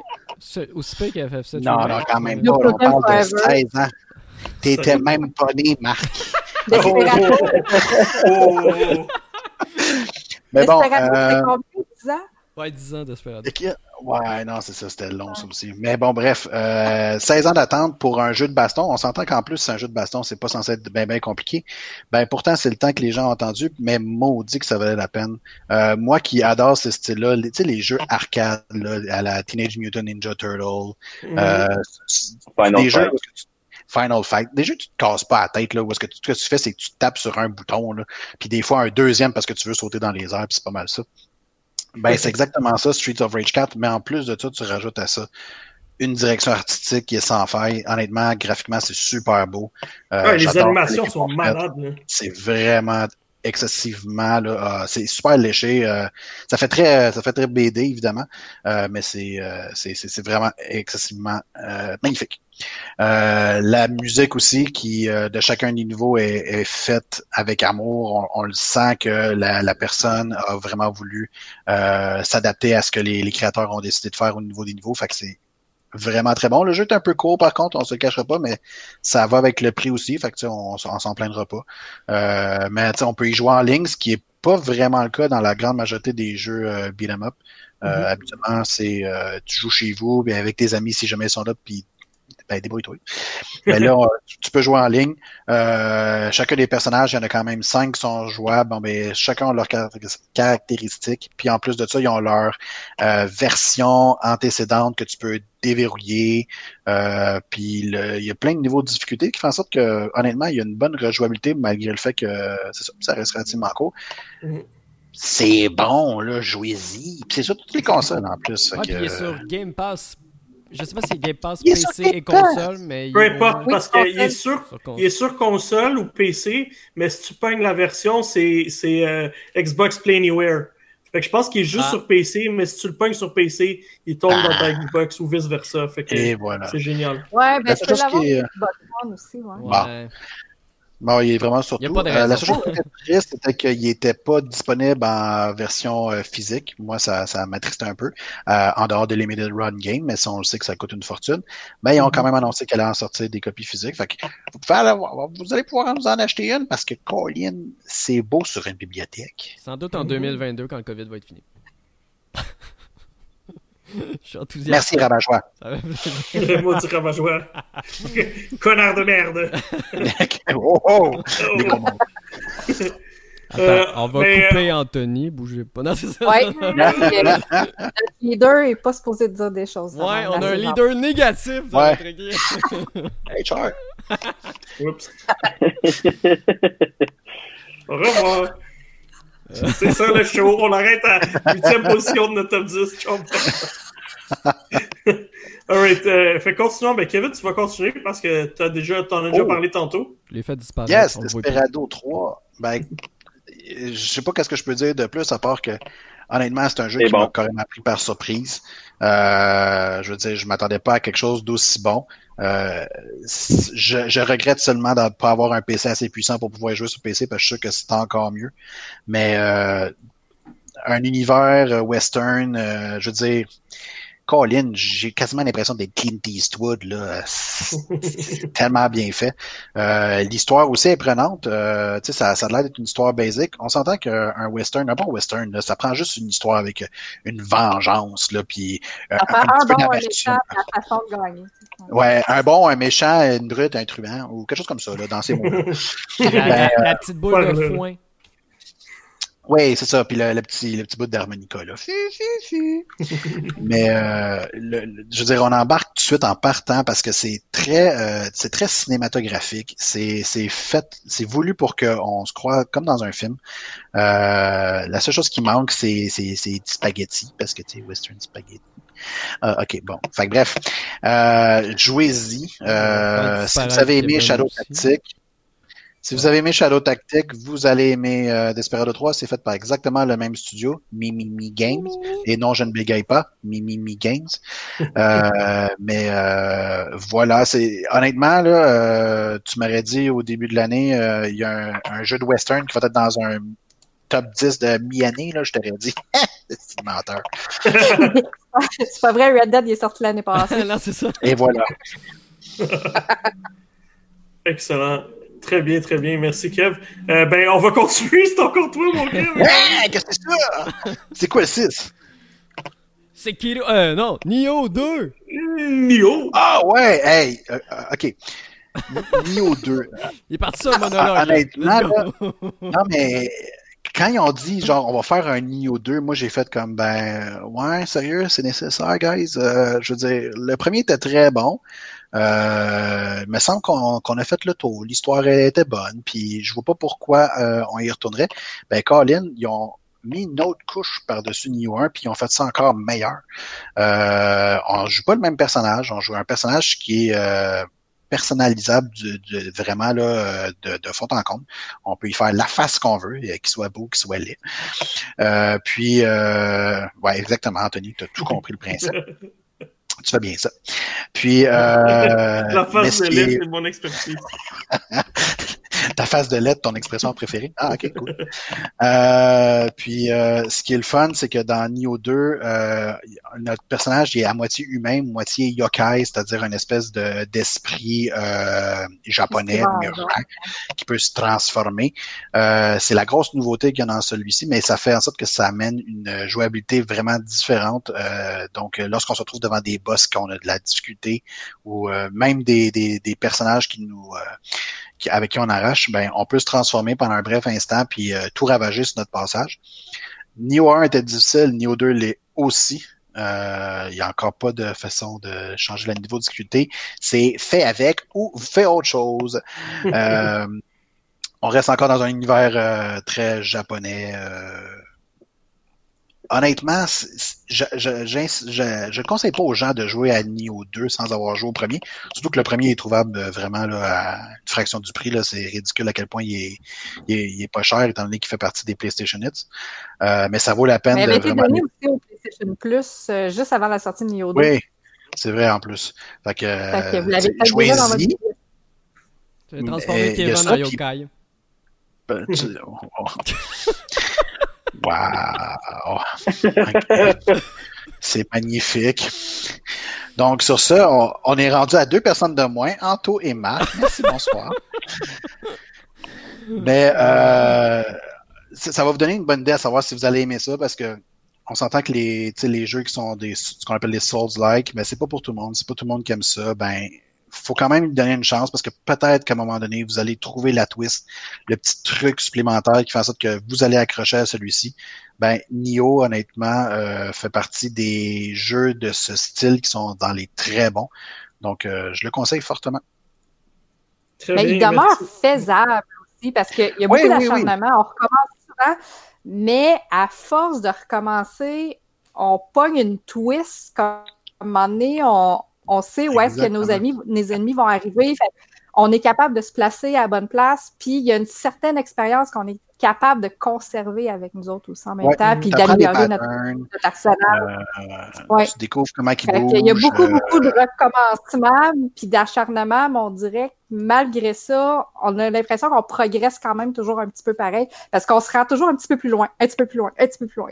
Aussi pire que FF7. Non, non, quand même pas. On parle de 16 ans. T'étais même pas né, Marc. oh, Mais bon. Euh... Combien, 10 ans? Ouais, 10 ans Desperado. Ouais, non, c'est ça, c'était long, ça aussi. Mais bon, bref, euh, 16 ans d'attente pour un jeu de baston. On s'entend qu'en plus, c'est un jeu de baston, c'est pas censé être bien, bien compliqué. Ben, pourtant, c'est le temps que les gens ont entendu, mais maudit que ça valait la peine. Euh, moi qui adore ce style-là, tu sais, les jeux arcade, là, à la Teenage Mutant Ninja Turtle, mm-hmm. euh, des jeux Final Fight. Déjà, tu te casses pas la tête, là, où est-ce que tu, ce que tu fais, c'est que tu tapes sur un bouton, là, puis des fois un deuxième parce que tu veux sauter dans les airs, puis c'est pas mal ça. Ben, c'est exactement ça, Streets of Rage 4, mais en plus de ça, tu rajoutes à ça une direction artistique qui est sans faille. Honnêtement, graphiquement, c'est super beau. Euh, les animations sont malades. C'est vraiment excessivement là, ah, c'est super léché euh, ça fait très ça fait très BD évidemment euh, mais c'est c'est c'est vraiment excessivement magnifique euh, la musique aussi, qui euh, de chacun des niveaux est, faite avec amour. On, le sent que la, personne a vraiment voulu euh, s'adapter à ce que les, créateurs ont décidé de faire au niveau des niveaux. Fait que c'est vraiment très bon. Le jeu est un peu court par contre, on se le cachera pas, mais ça va avec le prix aussi. Fait que on, on s'en plaindra pas. mais on peut y jouer en ligne, ce qui est pas vraiment le cas dans la grande majorité des jeux euh, beat'em up. Mm-hmm. Habituellement, c'est tu joues chez vous, bien avec tes amis si jamais ils sont là, puis ben, débrouille-toi. Mais là, tu peux jouer en ligne. Euh, chacun des personnages, il y en a quand même cinq qui sont jouables. Bon, ben, chacun a leurs caractéristiques. Puis en plus de ça, ils ont leur euh, version antécédente que tu peux déverrouiller. Euh, puis il y a plein de niveaux de difficulté qui font en sorte que, honnêtement, il y a une bonne rejouabilité malgré le fait que ça, ça reste relativement court. Mm-hmm. C'est bon, là, jouez-y. c'est sur toutes les consoles en plus. Ouais, puis sur Game Pass je sais pas si Game Pass PC et console, mais. Peu importe, parce qu'il est sur, il est sur console ou PC, mais si tu pognes la version, c'est euh, Xbox Play Anywhere. Fait que je pense qu'il est juste ah. sur PC, mais si tu le pognes sur PC, il tombe dans ta ah. Xbox ou vice-versa. Fait que voilà. c'est génial. Ouais, ben, tu peux l'avoir sur Xbox One aussi. Ouais. ouais. Bon, il est vraiment surtout. Euh, la seule chose qui était triste, c'était qu'il n'était pas disponible en version euh, physique. Moi, ça, ça m'attristait un peu. Euh, en dehors de Limited Run Game, mais ça, on le sait que ça coûte une fortune. Mais ils ont quand mm-hmm. même annoncé qu'elle allait en sortir des copies physiques. Fait que vous, pouvez aller, vous allez pouvoir nous en acheter une parce que Colin, c'est beau sur une bibliothèque. Sans doute en 2022 mm-hmm. quand le COVID va être fini. Je suis enthousiaste. Merci, Rabat-Joie. Maudit Rabat-Joie. Connard de merde. oh, oh. oh. Attends, on va couper Anthony, bougez pas. Non, c'est ça. Ouais. Notre leader est pas supposé dire des choses. Ouais, on a un leader négatif dans Ouais. notre équipe. HR. Oups. Au revoir. C'est ça le show. On arrête à 8 position de notre top 10. Ciao. Alright, euh, fait continuons. Ben, Kevin, tu vas continuer parce que t'as déjà, t'en as déjà Oh. parlé tantôt. Je l'ai fait disparaître. Yes. Desperado 3. Ben, je sais pas qu'est-ce que je peux dire de plus à part que, honnêtement, c'est un jeu qui bon. m'a carrément pris par surprise. Euh, je veux dire, je m'attendais pas à quelque chose d'aussi bon. Euh, je, je regrette seulement de ne pas avoir un PC assez puissant pour pouvoir jouer sur PC parce que je suis sûr que c'est encore mieux. Mais euh, un univers euh, western, euh, je veux dire, Colin, j'ai quasiment l'impression d'être Clint Eastwood là. C'est tellement bien fait. Euh, l'histoire aussi est prenante. Euh, tu sais, ça, ça a l'air d'être une histoire basique. On s'entend qu'un western, un bon western, là, ça prend juste une histoire avec une vengeance, là, puis euh, Ça un, bon, un méchant, la façon de gagner. Ouais, un bon, un méchant, une brute, un truand, ou quelque chose comme ça, là, dans ces mots La, Ben, la- la petite boule de foin. Oui, c'est ça. Puis le, le petit, le petit bout d'harmonica, là. Mais euh, le- le- je veux dire, on embarque tout de suite en partant parce que c'est très, euh, c'est très cinématographique. C'est, c'est fait, c'est voulu pour qu'on se croit comme dans un film. Euh, la seule chose qui manque, c'est, c'est, c'est du spaghetti parce que tu sais, western spaghetti. Ah, ok, bon. Fait que bref, euh, jouez-y. Euh, si vous avez aimé Shadow aussi. Si vous avez aimé Shadow Tactic, vous allez aimer euh, Desperado 3. C'est fait par exactement le même studio, Mimimi Games. Et non, je ne bégaye pas, Mimimi Games. Euh, mais euh, voilà, c'est honnêtement là, euh, tu m'aurais dit au début de l'année, euh, il y a un, un jeu de western qui va être dans un top 10 de mi-année, là, je t'aurais dit, c'est un menteur. C'est pas vrai, Red Dead il est sorti l'année passée. non, c'est ça. Et voilà. Excellent. Très bien, très bien. Merci, Kev. Euh, ben, on va continuer. C'est encore toi, mon Kev. Hey, qu'est-ce que c'est ça? C'est quoi le 6? C'est Kiro. Euh, non, Nioh 2. Nio. Ah ouais, hey, euh, euh, ok. Nio 2. Il est parti sur un monologue. Ah, honnêtement, go. Non, mais quand ils ont dit, genre, on va faire un Nio 2, moi, j'ai fait comme, ben, ouais, sérieux, c'est nécessaire, guys. Euh, je veux dire, le premier était très bon. Euh, il me semble qu'on a fait le tour. L'histoire était bonne, puis je vois pas pourquoi euh, on y retournerait. Ben, Colin, ils ont mis une autre couche par-dessus Neo 1, puis ils ont fait ça encore meilleur. Euh, on joue pas le même personnage, on joue un personnage qui est euh, personnalisable du- vraiment là, euh, de, de fond en comble. On peut y faire la face qu'on veut, euh, qu'il soit beau, qu'il soit laid. Euh, puis, euh, ouais, exactement, Anthony, tu as tout compris le principe. Tu fais bien ça. Puis, euh, La face ce de c'est mon expertise. ta face de lettre, ton expression préférée. Ah, ok, cool. Euh, puis, euh, ce qui est le fun, c'est que dans Nioh 2, euh, notre personnage il est à moitié humain, moitié yokai, c'est-à-dire une espèce de d'esprit euh, japonais, qui peut se transformer. Euh, c'est la grosse nouveauté qu'il y a dans celui-ci, mais ça fait en sorte que ça amène une jouabilité vraiment différente. Euh, donc, lorsqu'on se retrouve devant des boss qu'on a de la difficulté, ou euh, même des, des, des personnages qui nous euh, avec qui on arrache, ben on peut se transformer pendant un bref instant puis euh, tout ravager sur notre passage. Neo 1 était difficile, Neo 2 l'est aussi. Euh, Il n'y a encore pas de façon de changer le niveau de difficulté. C'est fait avec ou fait autre chose. Euh, on reste encore dans un univers euh, très japonais. Honnêtement, je je, je je conseille pas aux gens de jouer à Nioh 2 sans avoir joué au premier. Surtout que le premier est trouvable euh, vraiment là, à une fraction du prix. Là, c'est ridicule à quel point il est, il est, il est pas cher étant donné qu'il fait partie des PlayStation Hits. Euh, mais ça vaut la peine Mais il de avait été vraiment. donné aussi au PlayStation Plus euh, juste avant la sortie de Nioh 2. Oui, c'est vrai en plus. Fait que, Fait que vous euh, l'avez déjà dans votre transformé Mais Kevin en puis- yokai. Ben, Wow! C'est magnifique. Donc, sur ça, on, est rendu à deux personnes de moins, Anto et Marc. Merci, bonsoir. Mais euh, ça va vous donner une bonne idée à savoir si vous allez aimer ça parce que on s'entend que les, les jeux qui sont des ce qu'on appelle des Souls-like, ben c'est pas pour tout le monde. C'est pas tout le monde qui aime ça. Ben faut quand même lui donner une chance parce que peut-être qu'à un moment donné, vous allez trouver la twist, le petit truc supplémentaire qui fait en sorte que vous allez accrocher à celui-ci. Ben, Nioh, honnêtement, euh, fait partie des jeux de ce style qui sont dans les très bons. Donc, euh, je le conseille fortement. Mais il demeure faisable aussi parce qu'il y a beaucoup d'acharnement. On recommence souvent, mais à force de recommencer, on pogne une twist. Comme à un moment donné, on, on sait où est-ce que nos, amis, nos ennemis vont arriver. on est capable de se placer à la bonne place, puis il y a une certaine expérience qu'on est capable de conserver avec nous autres aussi en même temps, puis d'améliorer notre, notre, arsenal. Euh, Tu découvres comment il bouge. Il y a beaucoup, euh, beaucoup de recommencement, puis d'acharnement, mais on dirait que malgré ça, on a l'impression qu'on progresse quand même toujours un petit peu pareil, parce qu'on se rend toujours un petit peu plus loin, un petit peu plus loin, un petit peu plus loin.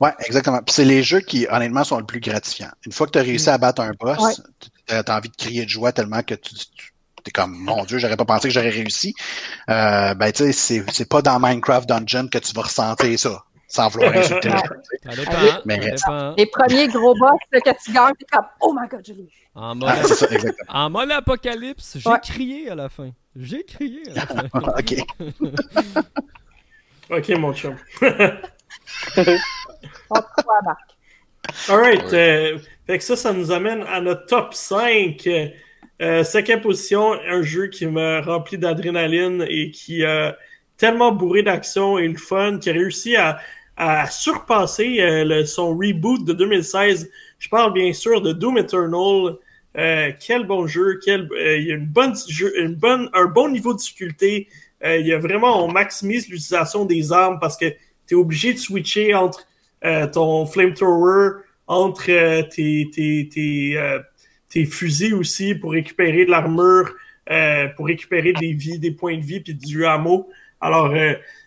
Oui, exactement. Puis c'est les jeux qui, honnêtement, sont le plus gratifiants. Une fois que tu as réussi à battre un boss, tu as envie de crier de joie tellement que tu, es comme mon Dieu, j'aurais pas pensé que j'aurais réussi. Euh, ben tu sais, c'est pas dans Minecraft Dungeon que tu vas ressentir ça. Sans vouloir insulter Mais, Les premiers gros boss que tu gagnes, t'es comme Oh my god, je l'ai En mode, en mode apocalypse, j'ai crié à la fin. J'ai crié à la fin. ok. ok, mon chum. Alright. Euh, fait que ça, ça nous amène à notre top 5. Euh, cinquième position, un jeu qui me remplit d'adrénaline et qui a tellement bourré d'action et le fun, qui a réussi à, à surpasser euh, le, son reboot de 2016. Je parle bien sûr de Doom Eternal. Euh, quel bon jeu, quel, euh, il y a une bonne, une bonne, un bon niveau de difficulté. il y a vraiment, on maximise l'utilisation des armes parce que tu es obligé de switcher entre euh, ton flamethrower, entre euh, tes, tes, tes, euh, tes, fusils aussi pour récupérer de l'armure, pour récupérer des vies, des points de vie puis du ammo. Alors,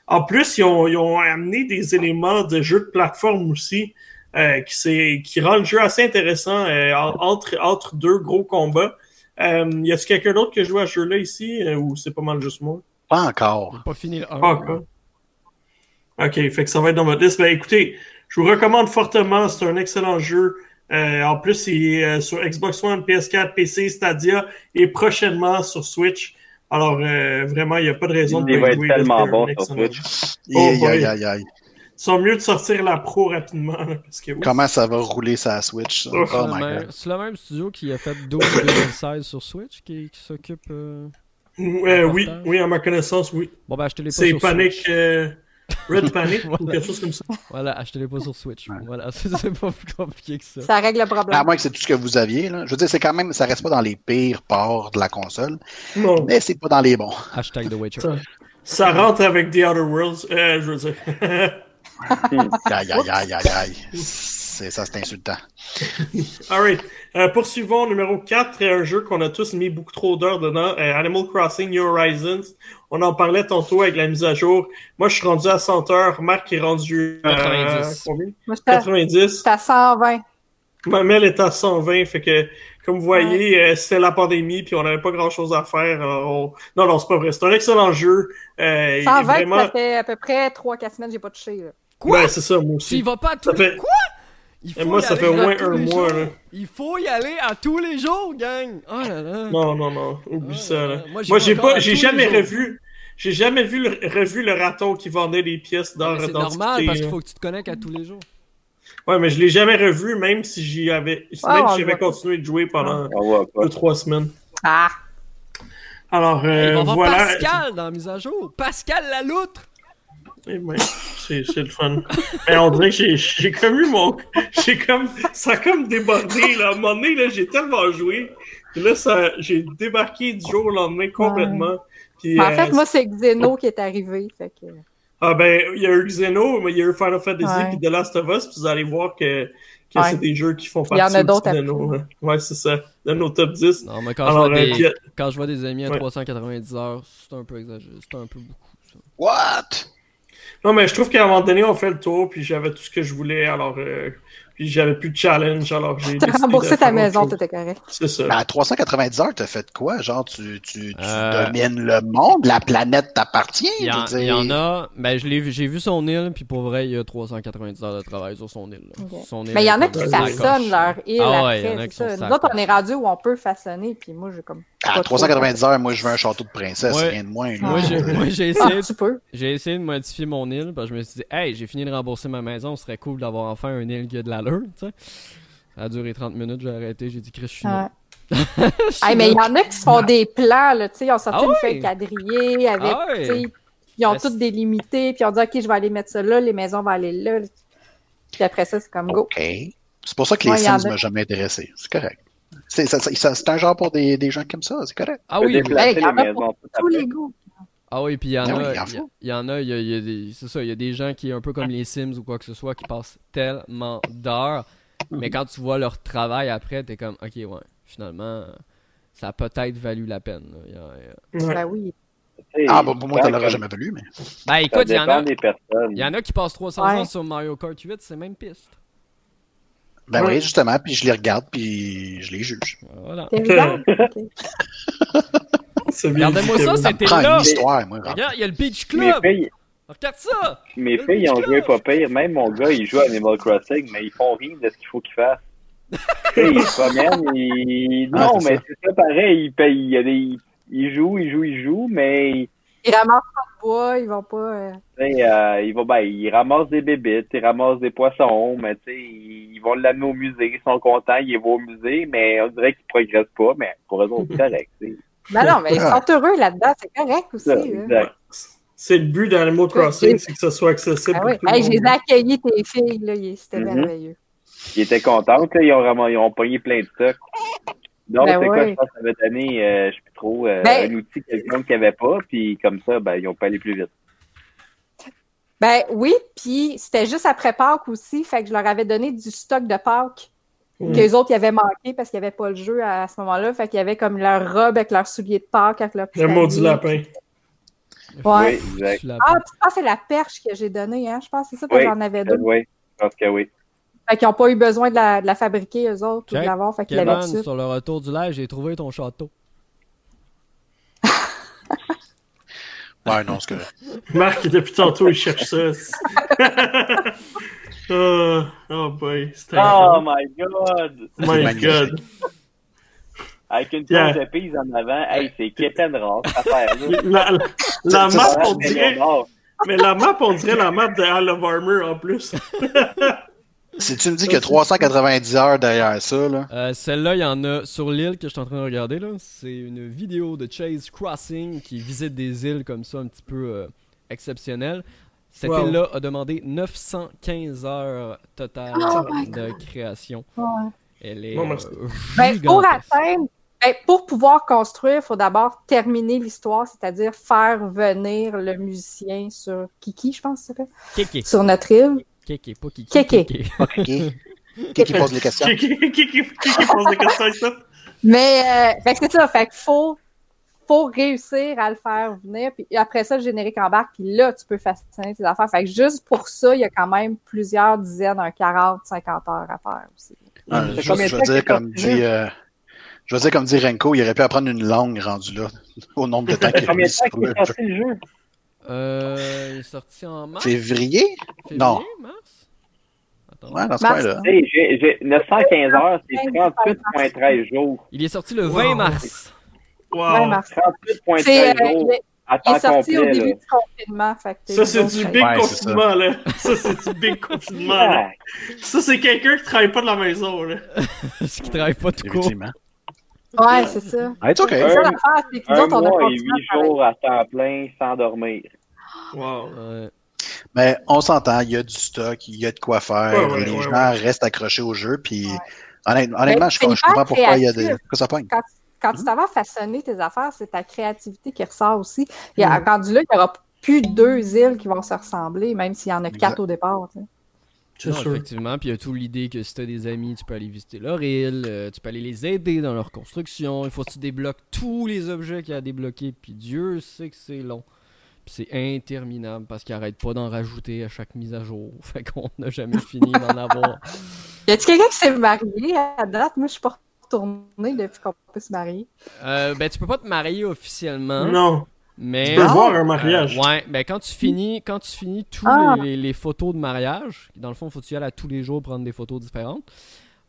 en plus, ils ont, ils ont, amené des éléments de jeu de plateforme aussi. qui, qui rend le jeu assez intéressant entre, entre deux gros combats. Euh, y a-t-il quelqu'un d'autre qui joue à ce jeu-là ici ou c'est pas mal juste moi? Pas encore. Pas fini le Pas encore. OK, fait que ça va être dans votre liste. Ben écoutez, je vous recommande fortement, c'est un excellent jeu. Euh, en plus, il est euh, sur Xbox One, PS4, PC, Stadia et prochainement sur Switch. Alors, euh, vraiment, il n'y a pas de raison de Il va être tellement bon sur Switch. Oh, aïe, aïe, aïe. Ils sont mieux de sortir la pro rapidement. parce que, Comment ça va rouler sa Switch? Oh, c'est le même studio qui a fait Doom 2016 sur Switch qui, qui s'occupe. oui, oui, à ma connaissance, oui. Bon, ben, achetez les pas C'est Panic. Red Panic ou quelque chose comme ça. Voilà, achetez-les pas sur Switch. Voilà, c'est pas plus compliqué que ça. Ça règle le problème. À moins que c'est tout ce que vous aviez. Là. Je veux dire, c'est quand même, ça reste pas dans les pires ports de la console. Non. Mais c'est pas dans les bons. Hashtag The Witcher. Ça, rentre avec The Outer Worlds, euh, je veux dire. aïe, aïe, aïe, aïe, aïe. C'est ça, c'est insultant. Alright. Euh, poursuivons, numéro 4, un jeu qu'on a tous mis beaucoup trop d'heures dedans, euh, Animal Crossing New Horizons. On en parlait tantôt avec la mise à jour. Moi, je suis rendu à 100 heures. Marc est rendu à 90. Combien? 90. à 120. Ma mère est à 120, fait que, comme vous voyez, euh, c'était la pandémie, puis on n'avait pas grand-chose à faire. Non, non, c'est pas vrai. C'est un excellent jeu. 120, vraiment... ça fait à peu près 3-4 semaines que j'ai pas touché. Quoi? Ben, c'est ça, moi aussi. Tu y vas pas tout... Fait... Quoi? Et moi, ça fait au moins un mois. Là. Il faut y aller à tous les jours, gang. Oh là là. Non, non, non. Oublie oh ça. Là. Moi, j'ai pas, j'ai jamais revu. J'ai jamais vu le, revu le raton qui vendait des pièces dans C'est normal parce qu'il faut que tu te connectes à tous les jours. Ouais, mais je l'ai jamais revu, même si j'y avais, même si j'avais continué de jouer pendant deux, trois semaines. Ah. Alors, euh, Il va voilà. Pascal dans la mise à jour. Pascal la loutre. Eh ben, c'est le fun. Mais on dirait que j'ai comme eu mon. J'ai comme. Ça a comme débordé, là. À un moment donné, là, j'ai tellement joué. Là, ça, j'ai débarqué du jour au lendemain complètement. Puis, en fait, euh, moi, c'est Xeno qui est arrivé. Fait que... Ah ben, il y a eu Xeno, mais il y a eu Final Fantasy ouais. puis The Last of Us, puis vous allez voir que, que c'est des jeux qui font partie il y en a d'autres de nos, ouais, c'est ça, de nos top 10. Non, mais quand, Alors, je, vois euh, des, quand je vois des amis à ouais. 390 heures, c'est un peu exagéré, c'est un peu beaucoup. Ça. What? Non, mais je trouve qu'à un moment donné, on fait le tour, puis j'avais tout ce que je voulais. Alors, euh, puis j'avais plus de challenge, alors j'ai. T'as remboursé ta maison, t'étais correct. C'est ça. Mais à 390 heures, t'as fait quoi? Genre, tu, tu, tu Euh, domines le monde, la planète t'appartient? Il y, en, il y a. Ben, je l'ai- j'ai vu son île, puis pour vrai, il y a 390 heures de travail sur son île. Son Mais il y en a qui façonnent leur île Ah ouais, il y en après. a qui c'est sont ça. Nous autres, sacs. on est rendu où on peut façonner, puis moi, j'ai comme. À pas 390 heures, moi, je veux un château de princesse, Ouais. rien de moins. Moi, j'ai moi, j'ai trop. essayé, Ah, tu peux. j'ai essayé de modifier mon île, parce que je me suis dit, hey, j'ai fini de rembourser ma maison, ce serait cool d'avoir enfin un île qui a de l'allure, tu sais. Ça a duré 30 minutes, j'ai arrêté, j'ai dit, Chris, je suis Hey, mais il y en a qui se font des plans, là, tu sais, ils ont sorti Ah une ouais? feuille quadrillée avec, Ah ouais? tu sais, ils ont Mais toutes délimité, puis ils ont dit, OK, je vais aller mettre ça là, les maisons vont aller là. Puis après ça, c'est comme go. OK. C'est pour ça que les Ouais, Sims a. m'ont jamais intéressé. C'est correct. C'est un genre pour des, des gens comme ça, c'est correct. Ah oui, oui. il y en a à Tous les goûts. Ah oui, puis il y en Ah a, il y, en a, il y a, il y a des, c'est ça, il y a des gens qui, un peu comme les Sims ou quoi que ce soit, qui passent tellement d'heures, mais quand tu vois leur travail après, t'es comme, ok, ouais, finalement, ça a peut-être valu la peine. là. Il y a- il y a- Ouais. Ben oui. Ah, bon, pour moi, ça l'aurait jamais voulu, mais. Ben Ça écoute, il y en a, il y en a qui passent 300 Ouais. ans sur Mario Kart 8, c'est même piste. Ben Ouais. oui, justement, puis je les regarde, puis je les juge. Voilà. Regardez-moi ça, c'était là. Regarde, il y a le Beach Club. filles, Regarde ça. mes Le filles ils ont joué pas pire. Même mon gars, il joue à Animal Crossing, mais ils font rien de ce qu'il faut qu'ils fassent. tu sais, ils se promènent, ils... Ah, Non, mais c'est ça pareil. Ils, payent, il y a des... ils jouent, ils jouent, ils jouent, mais Ils ramassent pas de bois, ils vont pas. euh, tu sais, euh, ils, vont, ben, ils ramassent des bébites, ils ramassent des poissons, mais tu sais, ils vont l'amener au musée, ils sont contents, ils vont au musée, mais on dirait qu'ils progressent pas, mais pour eux autres, c'est correct. tu Ben non, mais ils sont heureux là-dedans, c'est correct aussi. Exact. C'est le but d'Animal Crossing, c'est que ça soit accessible Ah pour oui. tout le Hey, je les ai monde. accueillis, tes filles, là, c'était Mhm. merveilleux. Ils étaient contents, ils ont, vraiment, ils ont pogné plein de stocks. Donc, Ben c'est quoi, je pense que ça va donner, euh, je sais plus trop, euh, Ben- un outil que quelqu'un qui avait pas, puis comme ça, ben, ils ont pas allé plus vite. Ben oui, puis c'était juste après Pâques aussi, fait que je leur avais donné du stock de Pâques Mm. qu'eux autres, ils avaient manqué parce qu'il n'y avait pas le jeu à, à ce moment-là. Fait qu'il y avait comme leur robe avec leurs souliers de Pâques, avec leur petit Le maudit habillé. lapin. Ouais. Oui, exact. Ah, puis je pense que c'est la perche que j'ai donnée, hein? Je pense que c'est ça, parce que Oui. j'en avais deux. Oui, je pense que oui. Fait qu'ils n'ont pas eu besoin de la, de la fabriquer, eux autres, ou de l'avoir, fait qu'ils l'avaient sur le retour du live, j'ai trouvé ton château. Ouais, non, c'est correct. Marc, depuis tantôt, il cherche ça. oh, oh boy, c'était. Oh my god! my god. Avec une Yeah. planche de pise en avant, hey, c'est Keten rare, cette affaire-là? La, la, la map, on dirait. Mais la map, on dirait la map de Hall of Armor en plus. Si tu me dis qu'il y a 390 heures derrière ça, là. Euh, Celle-là, il y en a sur l'île que je suis en train de regarder. là. C'est une vidéo de Chase Crossing qui visite des îles comme ça un petit peu euh, exceptionnelles. Cette Wow. île-là a demandé 915 heures totales Oh de création. Ouais. Elle est Bon, euh, Ben, pour atteindre, ben, pour pouvoir construire, il faut d'abord terminer l'histoire, c'est-à-dire faire venir le musicien sur Kiki, je pense que ça s'appelle, Kéké. sur notre île. Kéké, pas Kiki. Kéké. OK. Qui qui pose les questions? Qui, qui, qui pose des questions ça? Mais euh, que c'est ça, fait qu'il faut, faut réussir à le faire venir, puis après ça, le générique embarque, puis là, tu peux façonner tes affaires. Fait que juste pour ça, il y a quand même plusieurs dizaines, un 40, 50 heures à faire aussi. Ah, de je veux dire, comme dit, euh, je veux dire, comme dit Renko, il aurait pu apprendre une langue rendue là, au nombre de temps qu'il a Combien mis de temps sur qu'il le est sorti le jeu? Euh, il est sorti en mars. Février? Février, Non. mars? Attends. Ouais, dans ce Mars. j'ai 915 heures, c'est 38,13 jours. Il est sorti le 20 Wow. mars. Wow. Ouais, Mars. 38,13 C'est, euh, jours il est- à il temps est sorti complet. au début là. du confinement. Fait que Ça, c'est du big c'est confinement, là. Ça, c'est du big confinement, Ça, c'est quelqu'un qui travaille pas de la maison, là. Parce qu'il travaille pas tout court. Ouais, c'est ça. Ah, it's. C'est ça l'affaire, c'est que Un autres, on a mois et huit jours à temps plein sans dormir. Wow. Ouais. Mais on s'entend, il y a du stock, il y a de quoi faire. Ouais, ouais, les ouais, gens ouais. restent accrochés au jeu, puis Ouais. honnêtement, je, je comprends pourquoi il y a des. Pourquoi ça pogne? Quand, quand tu t'en vas façonner tes affaires, c'est ta créativité qui ressort aussi. Il y a, Rendu là, il n'y aura plus deux îles qui vont se ressembler, même s'il y en a Exact. quatre au départ. tu sais. Non, sûr. effectivement. Puis il y a tout l'idée que si t'as des amis, tu peux aller visiter leur île, euh, tu peux aller les aider dans leur construction. Il faut que tu débloques tous les objets qu'il y a à débloquer. Puis Dieu sait que c'est long. c'est interminable parce qu'ils arrêtent pas d'en rajouter à chaque mise à jour. Fait qu'on n'a jamais fini d'en avoir. Y a-tu quelqu'un qui s'est marié à date? Moi, je suis pas retourné depuis qu'on peut se marier. Euh, ben, tu peux pas te marier officiellement. Non. Mais, Tu peux voir un mariage. Euh, ouais, ben quand tu finis, quand tu finis tous Ah. les, les photos de mariage, dans le fond, faut que tu y ailles à tous les jours prendre des photos différentes.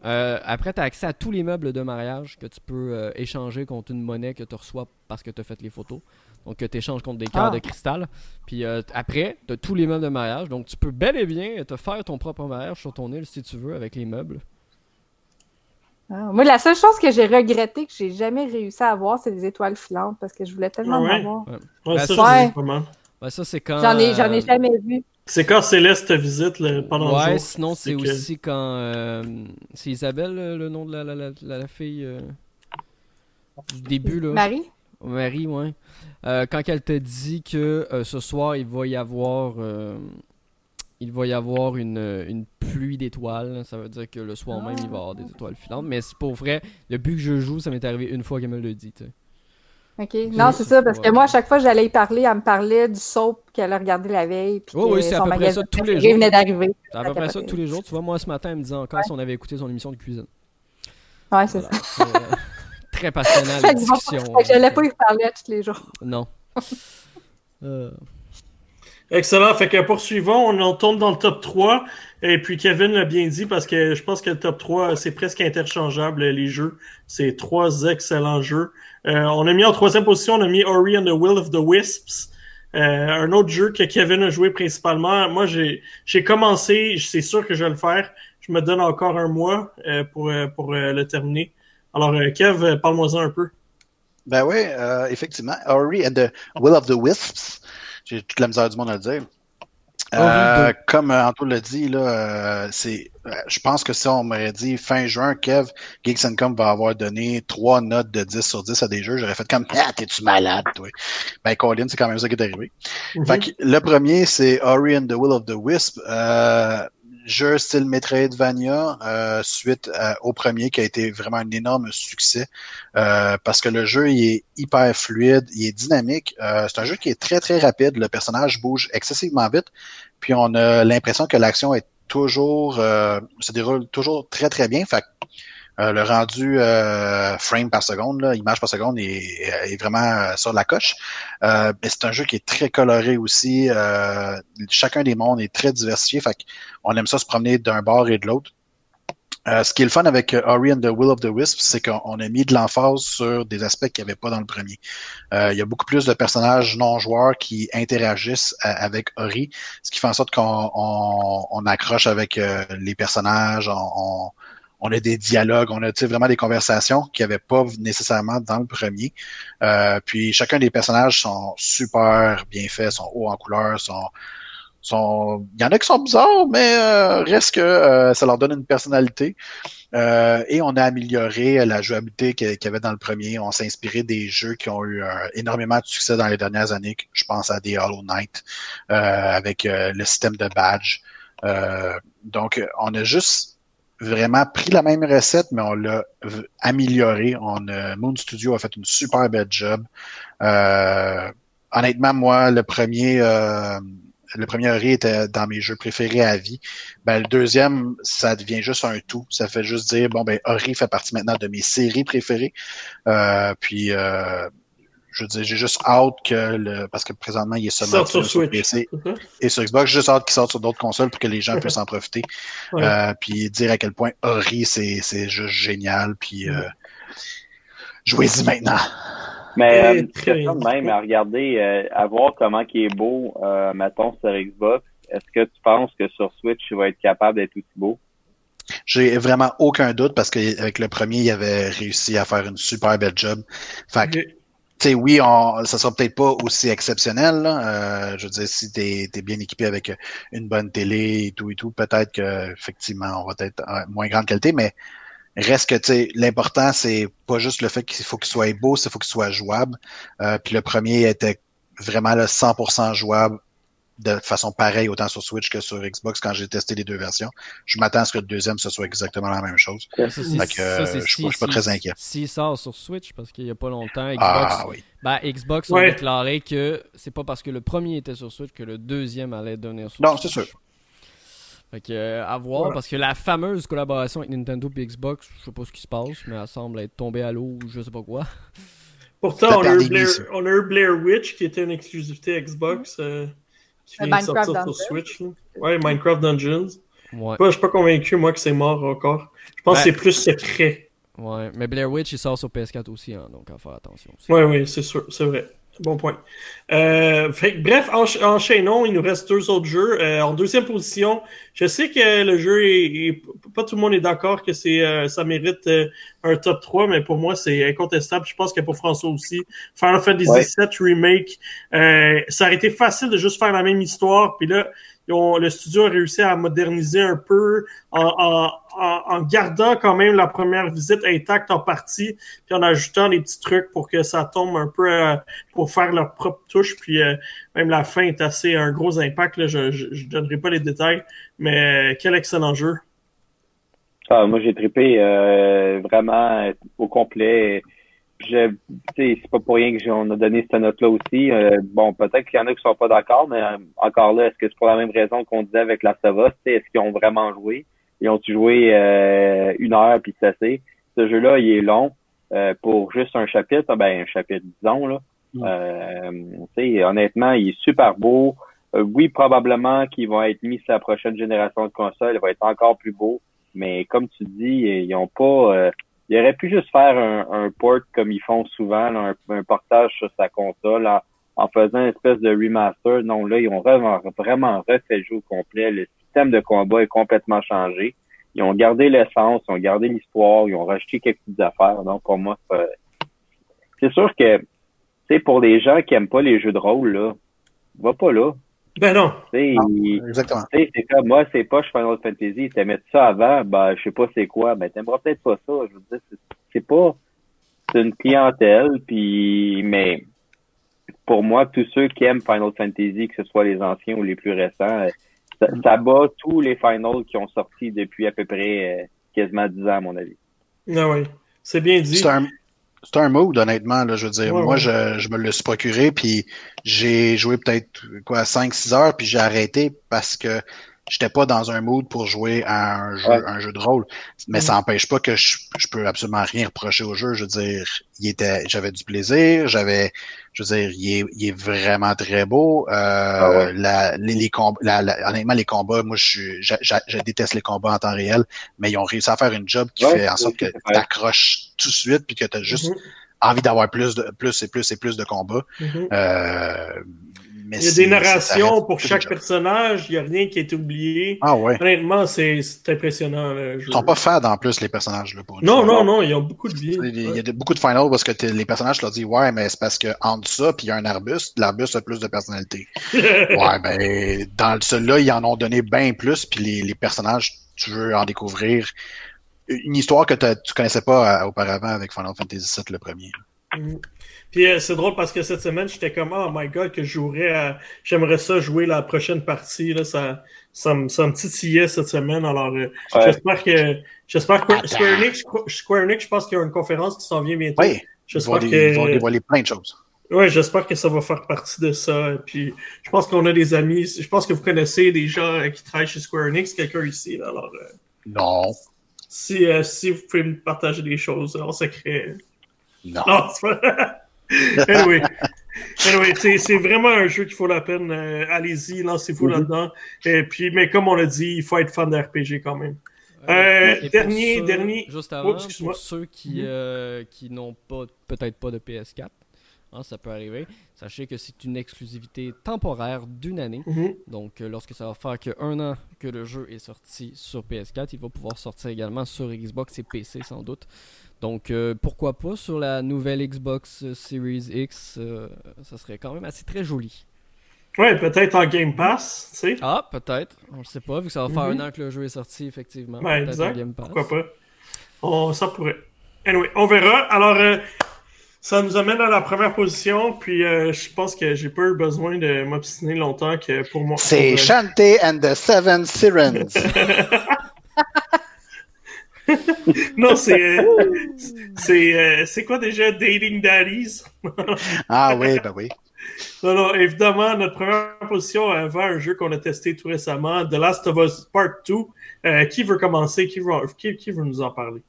Euh, après, tu as accès à tous les meubles de mariage que tu peux euh, échanger contre une monnaie que tu reçois parce que tu as fait les photos. Donc, que tu échanges contre des cœurs Ah. de cristal. Puis euh, après, tu as tous les meubles de mariage. Donc, tu peux bel et bien te faire ton propre mariage sur ton île si tu veux avec les meubles. Ah, moi, la seule chose que j'ai regretté que j'ai jamais réussi à avoir, c'est des étoiles filantes parce que je voulais tellement ouais? en avoir. Ouais, Ben, ça. Ben, ça, c'est quand. J'en ai, j'en ai euh, jamais vu. C'est quand Céleste te visite le- pendant Ouais, le jour. sinon c'est que- aussi quand. euh, c'est Isabelle le, le nom de la, la, la, la- fille euh, du début là. Marie? Marie, ouais. Euh, quand elle te dit que euh, ce soir il va y avoir. Il va y avoir une, une pluie d'étoiles. Ça veut dire que le soir même il va y avoir des étoiles filantes. Mais c'est pour vrai, depuis que je joue, ça m'est arrivé une fois qu'elle me l'a dit. OK. Non, c'est ça, parce que moi, à chaque fois que j'allais y parler, elle me parlait du soap qu'elle a regardé la veille. Puis Oui, oui, c'est à peu près ça tous les jours. venait d'arriver. C'est à peu près ça tous les jours. Tu vois, moi ce matin, elle me disait encore si on avait écouté son émission de cuisine. Ouais, c'est Voilà. ça. Euh, très passionnant la bon, discussion. fait que j'allais pas y parler tous les jours. Non. Euh, Excellent. Fait que poursuivons, on en tombe dans le top 3. Et puis Kevin l'a bien dit parce que je pense que le top 3, c'est presque interchangeable, les jeux. C'est trois excellents jeux. Euh, on a mis en troisième position, on a mis Ori and the Will of the Wisps. Euh, un autre jeu que Kevin a joué principalement. Moi, j'ai j'ai commencé, c'est sûr que je vais le faire. Je me donne encore un mois euh, pour, euh, pour le terminer. Alors, Kev, parle-moi-en un peu. Ben oui, effectivement. Ori and the Will of the Wisps. J'ai toute la misère du monde à le dire. Euh, comme euh, Anto l'a dit, là, euh, c'est, euh, je pense que si on m'aurait dit fin juin, Kev, Geeks Com va avoir donné trois notes de 10 sur 10 à des jeux, j'aurais fait comme Ah, t'es-tu malade, toi? Ben, Colin, c'est quand même ça qui est arrivé. Fait que le premier, c'est Ori and the Will of the Wisp. Euh, jeu style Metroidvania, euh, suite à- au premier qui a été vraiment un énorme succès. Euh, parce que le jeu il est hyper fluide, il est dynamique. Euh, c'est un jeu qui est très très rapide. Le personnage bouge excessivement vite. Puis on a l'impression que l'action est toujours euh, se déroule toujours très très bien. Fait euh, le rendu euh, frame par seconde, là, image par seconde, est, vraiment euh, sur la coche. Euh, c'est un jeu qui est très coloré aussi. Euh, chacun des mondes est très diversifié. Fait on aime ça se promener d'un bord et de l'autre. Ce qui est le fun avec Ori and the Will of the Wisp, c'est qu'on a mis de l'emphase sur des aspects qu'il n'y avait pas dans le premier. Il y a beaucoup plus de personnages non joueurs qui interagissent avec Ori, ce qui fait en sorte qu'on on, on accroche avec les personnages, on, on, on a des dialogues, on a vraiment des conversations qu'il n'y avait pas nécessairement dans le premier. Euh, puis chacun des personnages sont super bien faits, sont hauts en couleur, sont sont il y en a qui sont bizarres mais euh, reste que euh, ça leur donne une personnalité. Euh, et on a amélioré la jouabilité qu'il y avait dans le premier. On s'est inspiré des jeux qui ont eu euh, énormément de succès dans les dernières années je pense à des Hollow Knight avec le système de badge. Donc on a juste vraiment pris la même recette mais on l'a v- amélioré on a, Moon Studio a fait une super belle job euh, honnêtement moi le premier euh, le premier Ori était dans mes jeux préférés à vie. Ben, le deuxième, ça devient juste un tout. Ça fait juste dire, bon, ben, Ori fait partie maintenant de mes séries préférées. Euh, puis, euh, je veux dire, j'ai juste hâte que le, parce que présentement, il est seulement sur Switch. PC ça? et sur Xbox, j'ai juste hâte qu'il sorte sur d'autres consoles pour que les gens puissent en profiter. Ouais. Euh, puis dire à quel point Ori, c'est, c'est juste génial. Puis, euh, jouez-y maintenant. Mais Euh, euh, très même, à regarder, euh, à voir comment il est beau, euh, mettons, sur Xbox, est-ce que tu penses que sur Switch, il va être capable d'être aussi beau? J'ai vraiment aucun doute parce qu'avec le premier, il avait réussi à faire une super belle job. Fait que, sais, oui, on, ça sera peut-être pas aussi exceptionnel. Là. Euh, je veux dire, si t'es es bien équipé avec une bonne télé et tout et tout, peut-être que effectivement, on va être moins grande qualité, mais reste que tu sais, l'important c'est pas juste le fait qu'il faut qu'il soit beau, c'est faut qu'il soit jouable. Euh, puis le premier était vraiment le 100% jouable de façon pareille autant sur Switch que sur Xbox quand j'ai testé les deux versions. Je m'attends à ce que le deuxième ce soit exactement la même chose. Ça, je, ne suis pas très inquiet. S'il sort sur Switch, parce qu'il y a pas longtemps, Xbox, ah, oui. ben, Xbox a déclaré que c'est pas parce que le premier était sur Switch que le deuxième allait donner sur non, Switch. Non, c'est sûr. Fait que, euh, à voir, parce que la fameuse collaboration avec Nintendo et Xbox, je sais pas ce qui se passe, mais elle semble être tombée à l'eau ou je sais pas quoi. Pourtant, on a, eu Blair, on a, eu Blair, Witch qui était une exclusivité Xbox euh, qui vient de sortir sur Switch. Ouais, Minecraft Dungeons. Ouais. Je suis pas convaincu, moi, que c'est mort encore. Je pense que c'est plus secret. Ouais, mais Blair Witch, il sort sur PS4 aussi, hein, donc à faire attention. Aussi. Ouais, oui, c'est sûr, c'est vrai. Bon point. Euh, bref, enchaînons. Il nous reste deux autres jeux. Euh, en deuxième position, je sais que le jeu est, pas tout le monde est d'accord que c'est euh, ça mérite un top 3, mais pour moi c'est incontestable. Je pense que pour François aussi. Final Fantasy VII Remake, ça aurait été facile de juste faire la même histoire. Puis là, le studio a réussi à moderniser un peu en, gardant quand même la première visite intacte en partie, puis en ajoutant des petits trucs pour que ça tombe un peu euh, pour faire leur propre touche. Puis euh, même la fin est assez un gros impact. je, ne donnerai pas les détails, mais euh, quel excellent jeu. Ah, moi j'ai trippé vraiment au complet je c'est pas pour rien que on a donné cette note-là aussi. Euh, bon, peut-être qu'il y en a qui sont pas d'accord, mais euh, encore là, est-ce que c'est pour la même raison qu'on disait avec la Sava? Est-ce qu'ils ont vraiment joué? Ils ont-tu joué euh, une heure puis c'est assez? Ce jeu-là, il est long. pour juste un chapitre, ben un chapitre, disons, là. Mm. honnêtement, il est super beau. oui, probablement qu'il va être mis sur la prochaine génération de consoles, il va être encore plus beau. Mais comme tu dis, ils ont pas il aurait pu juste faire un, port comme ils font souvent, un, portage sur sa console en, faisant une espèce de remaster. Non, là, ils ont vraiment, vraiment refait le jeu au complet. Le système de combat est complètement changé. Ils ont gardé l'essence, ils ont gardé l'histoire, ils ont rajouté quelques petites affaires. Donc, pour moi, c'est sûr que, c'est pour les gens qui aiment pas les jeux de rôle, là, va pas là. Ben non. exactement. C'est comme moi, c'est pas Final Fantasy. T'aimais ça avant, ben je sais pas c'est quoi. Ben t'aimeras peut-être pas ça. Je veux dire, c'est pas. C'est une clientèle, puis mais pour moi, tous ceux qui aiment Final Fantasy, que ce soit les anciens ou les plus récents, ça, ça bat tous les finals qui ont sorti depuis à peu près euh, quasiment 10 ans, à mon avis. Ah oui. C'est bien dit. C'est un mood, honnêtement. Là, je veux dire, moi, Je, je me le suis procuré, puis j'ai joué peut-être quoi 5-6 heures, puis j'ai arrêté parce que j'étais pas dans un mood pour jouer à un jeu, un jeu de rôle. Mais ça n'empêche pas que je, je peux absolument rien reprocher au jeu. Je veux dire, il était, j'avais du plaisir, j'avais, je veux dire, il est, il est vraiment très beau. Euh, ah la, les, les combats, honnêtement, les combats, moi, je, je, je, déteste les combats en temps réel, mais ils ont réussi à faire une job qui fait en sorte que tu accroches tout de suite puis que tu as juste mm-hmm. envie d'avoir plus de plus et plus et plus de combats. Mm-hmm. euh, il y a des narrations pour chaque personnage, il n'y a rien qui a été oublié. Ah ouais. Honnêtement, c'est impressionnant. Ils sont pas fades en plus, les personnages. Là, pour non, non, non, ils ont beaucoup de vie. Il y a beaucoup de finals parce que les personnages leur disent Ouais, mais c'est parce que entre ça puis il y a un arbuste, l'arbuste a plus de personnalité. ouais, ben dans celui-là, ils en ont donné bien plus, puis les, les personnages, tu veux en découvrir une histoire que tu connaissais pas euh, auparavant avec Final Fantasy VII le premier. Mm. Puis euh, c'est drôle parce que cette semaine, j'étais comme oh my god que je jouerais à... J'aimerais ça jouer la prochaine partie. Là, ça, ça, me, ça me titillait cette semaine. Alors euh, j'espère que j'espère que Square Enix, Square Enix, je pense qu'il y a une conférence qui s'en vient bientôt. Oui. J'espère que. Ils vont dévoiler plein de choses. Ouais, j'espère que ça va faire partie de ça. Puis je pense qu'on a des amis. Je pense que vous connaissez des gens euh, qui travaillent chez Square Enix, quelqu'un ici. Là, alors Non. Si, si vous pouvez me partager des choses en secret. Non. non anyway, anyway c'est vraiment un jeu qui vaut la peine. Euh, allez-y, lancez-vous mm-hmm. là-dedans. Et puis, mais comme on l'a dit, il faut être fan de RPG quand même. Euh, dernier, dernier. Juste avant, pour ceux qui, mm-hmm. euh, qui n'ont pas, peut-être pas de PS4, hein, ça peut arriver. Sachez que c'est une exclusivité temporaire d'une année. Mm-hmm. Donc, lorsque ça va faire qu'un an que le jeu est sorti sur PS4, il va pouvoir sortir également sur Xbox et PC sans doute. Donc euh, pourquoi pas sur la nouvelle Xbox Series X, euh, ça serait quand même assez très joli. Ouais, peut-être en Game Pass, tu sais. Ah, peut-être. On ne sait pas, vu que ça va faire un mhm. an que le jeu est sorti, effectivement. Ben, exact. Game Pass. Pourquoi pas. On, ça pourrait. Anyway, on verra. Alors, euh, Ça nous amène à la première position, puis euh, je pense que j'ai pas eu besoin de m'obstiner longtemps que pour moi. C'est Shantae and the Seven Sirens. non, c'est. c'est c'est quoi déjà Dating Daddies? ah oui, ben oui. Non, non, évidemment, notre première position va un jeu qu'on a testé tout récemment, The Last of Us Part 2. Euh, qui veut commencer? Qui veut, qui, qui veut nous en parler?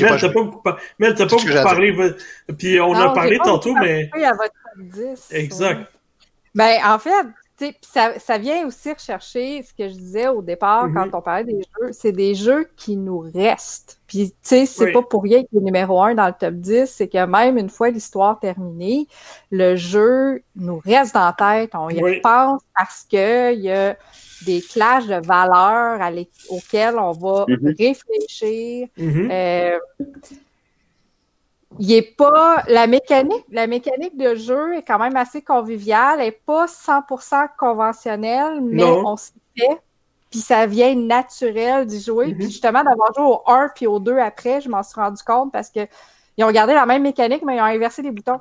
Mel, t'as pas beaucoup, Mel, pas beaucoup parlé. Puis on non, a parlé tantôt, mais. À votre 10, exact. Ouais. Ben, en fait, ça, ça, vient aussi rechercher ce que je disais au départ mm -hmm. quand on parlait des jeux. C'est des jeux qui nous restent. Puis, tu sais, c'est oui. pas pour rien qu'il est numéro un dans le top 10. C'est que même une fois l'histoire terminée, le jeu nous reste dans la tête. On y oui. repense parce qu'il y a des clashs de valeurs auxquels on va mm -hmm. réfléchir. Mm -hmm. euh, il est pas la mécanique la mécanique de jeu est quand même assez conviviale elle est pas 100% conventionnelle mais non. on s'y fait puis ça vient naturel d'y jouer Mm-hmm. mm -hmm. puis justement d'avoir joué au 1 puis au 2 après je m'en suis rendu compte parce que ils ont gardé la même mécanique mais ils ont inversé les boutons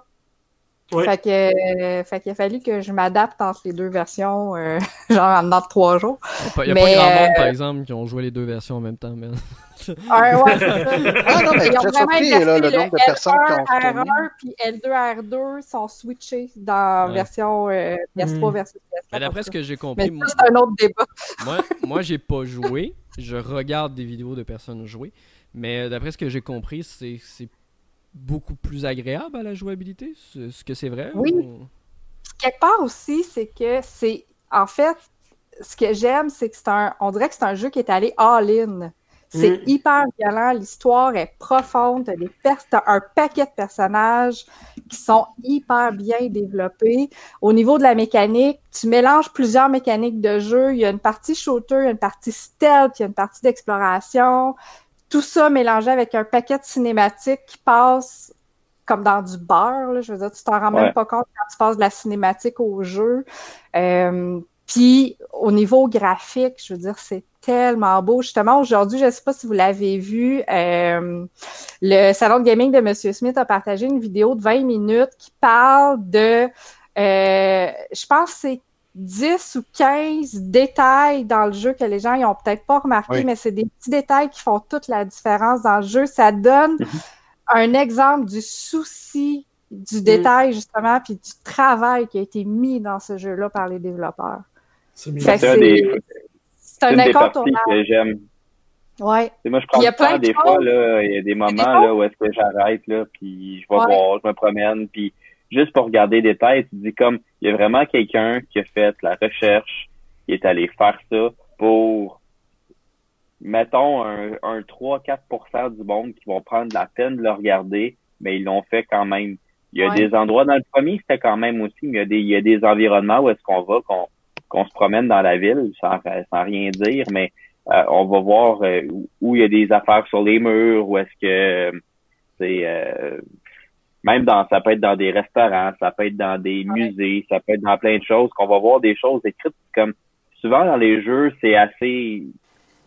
oui. Fait que, euh, fait qu'il a fallu que je m'adapte entre les deux versions, euh, genre en dedans de trois jours. Il n'y a, pas, a pas grand monde, par exemple, qui ont joué les deux versions en même temps. Mais... ah, ouais, ah non, mais ils ont vraiment surpris, là, le, le nombre de personnes qui ont R1 puis L2 R2 sont switchés dans ouais. version euh, PS3 mmh. versus PS4. D'après ce que j'ai compris, moi, c'est un autre débat. moi, moi j'ai pas joué. Je regarde des vidéos de personnes jouer. Mais d'après ce que j'ai compris, c'est beaucoup plus agréable à la jouabilité? Est-ce que c'est vrai? Oui. Ou... Quelque part aussi, c'est que c'est. En fait, ce que j'aime, c'est que c'est un. On dirait que c'est un jeu qui est allé all-in. C'est mm. hyper violent, l'histoire est profonde, t'as, des pers- t'as un paquet de personnages qui sont hyper bien développés. Au niveau de la mécanique, tu mélanges plusieurs mécaniques de jeu. Il y a une partie shooter, il y a une partie stealth, il y a une partie d'exploration tout ça mélangé avec un paquet de cinématiques qui passe comme dans du beurre. Là. Je veux dire, tu t'en rends ouais. même pas compte quand tu passes de la cinématique au jeu. Euh, puis au niveau graphique, je veux dire, c'est tellement beau. Justement, aujourd'hui, je ne sais pas si vous l'avez vu, euh, le salon de gaming de Monsieur Smith a partagé une vidéo de 20 minutes qui parle de, euh, je pense, c'est 10 ou 15 détails dans le jeu que les gens n'ont peut-être pas remarqué, oui. mais c'est des petits détails qui font toute la différence dans le jeu. Ça donne -hmm. un exemple du souci du détail, mm -hmm. justement, puis du travail qui a été mis dans ce jeu-là par les développeurs. C'est un incontournable. que j'aime. Ouais. moi, je prends le temps, des fois, là, il y a des moments là, où est-ce que j'arrête, là, puis je vais ouais. voir, je me promène, puis juste pour regarder des détails, tu dis comme il y a vraiment quelqu'un qui a fait la recherche, qui est allé faire ça pour mettons un, un 3-4% du monde qui vont prendre la peine de le regarder, mais ils l'ont fait quand même. Il y a ouais. des endroits dans le premier, c'était quand même aussi, il y a des, il y a des environnements où est-ce qu'on va, qu'on qu'on se promène dans la ville sans, sans rien dire, mais euh, on va voir euh, où il y a des affaires sur les murs, où est-ce que c'est euh, même dans ça peut être dans des restaurants, ça peut être dans des ouais. musées, ça peut être dans plein de choses qu'on va voir des choses écrites comme souvent dans les jeux, c'est assez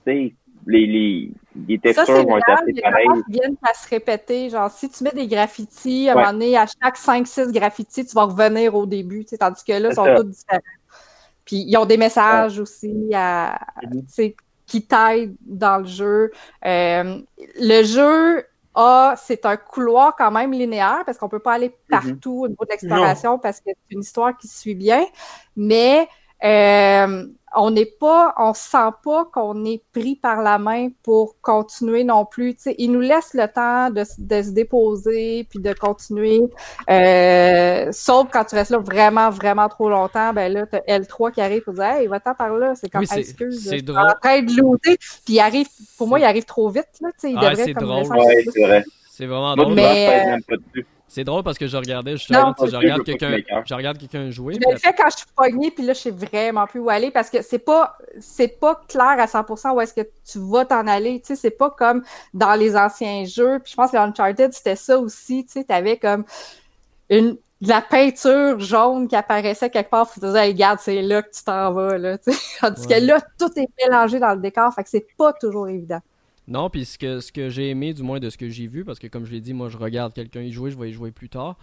tu sais les, les, les textures ça, vont être assez pareilles. viennent à se répéter. Genre, si tu mets des graffitis, à ouais. un moment donné, à chaque 5-6 graffitis, tu vas revenir au début, tandis que là, ils sont tous différents. Puis, ils ont des messages ouais. aussi à, mm-hmm. qui t'aident dans le jeu. Euh, le jeu a, c'est un couloir quand même linéaire parce qu'on peut pas aller partout mm -hmm. au niveau de l'exploration parce que c'est une histoire qui se suit bien, mais euh, on n'est pas, on sent pas qu'on est pris par la main pour continuer non plus. sais, il nous laisse le temps de, de, se déposer puis de continuer. Euh, sauf quand tu restes là vraiment, vraiment trop longtemps, ben là, t'as L3 qui arrive pour dire Hey, va-t'en par là, c'est comme oui, excuse. C'est drôle. en train de looter. Puis il arrive, pour moi, il arrive trop vite. Là, il ah, devrait comme drôle. Ouais, c'est vrai. C'est vraiment drôle. Mais, c'est drôle parce que je regardais non, je regarde quelqu'un, je regarde quelqu'un jouer. Je le fais quand je suis pognée, puis là, je sais vraiment plus où aller parce que c'est pas, c'est pas clair à 100% où est-ce que tu vas t'en aller. Tu sais, c'est pas comme dans les anciens jeux. Puis je pense que Uncharted, c'était ça aussi. Tu sais, t'avais comme une, de la peinture jaune qui apparaissait quelque part, tu disais, hey, regarde, c'est là que tu t'en vas, là. Tandis ouais. que là, tout est mélangé dans le décor, fait que c'est pas toujours évident. Non, puis ce que, ce que j'ai aimé, du moins de ce que j'ai vu, parce que comme je l'ai dit, moi je regarde quelqu'un y jouer, je vais y jouer plus tard.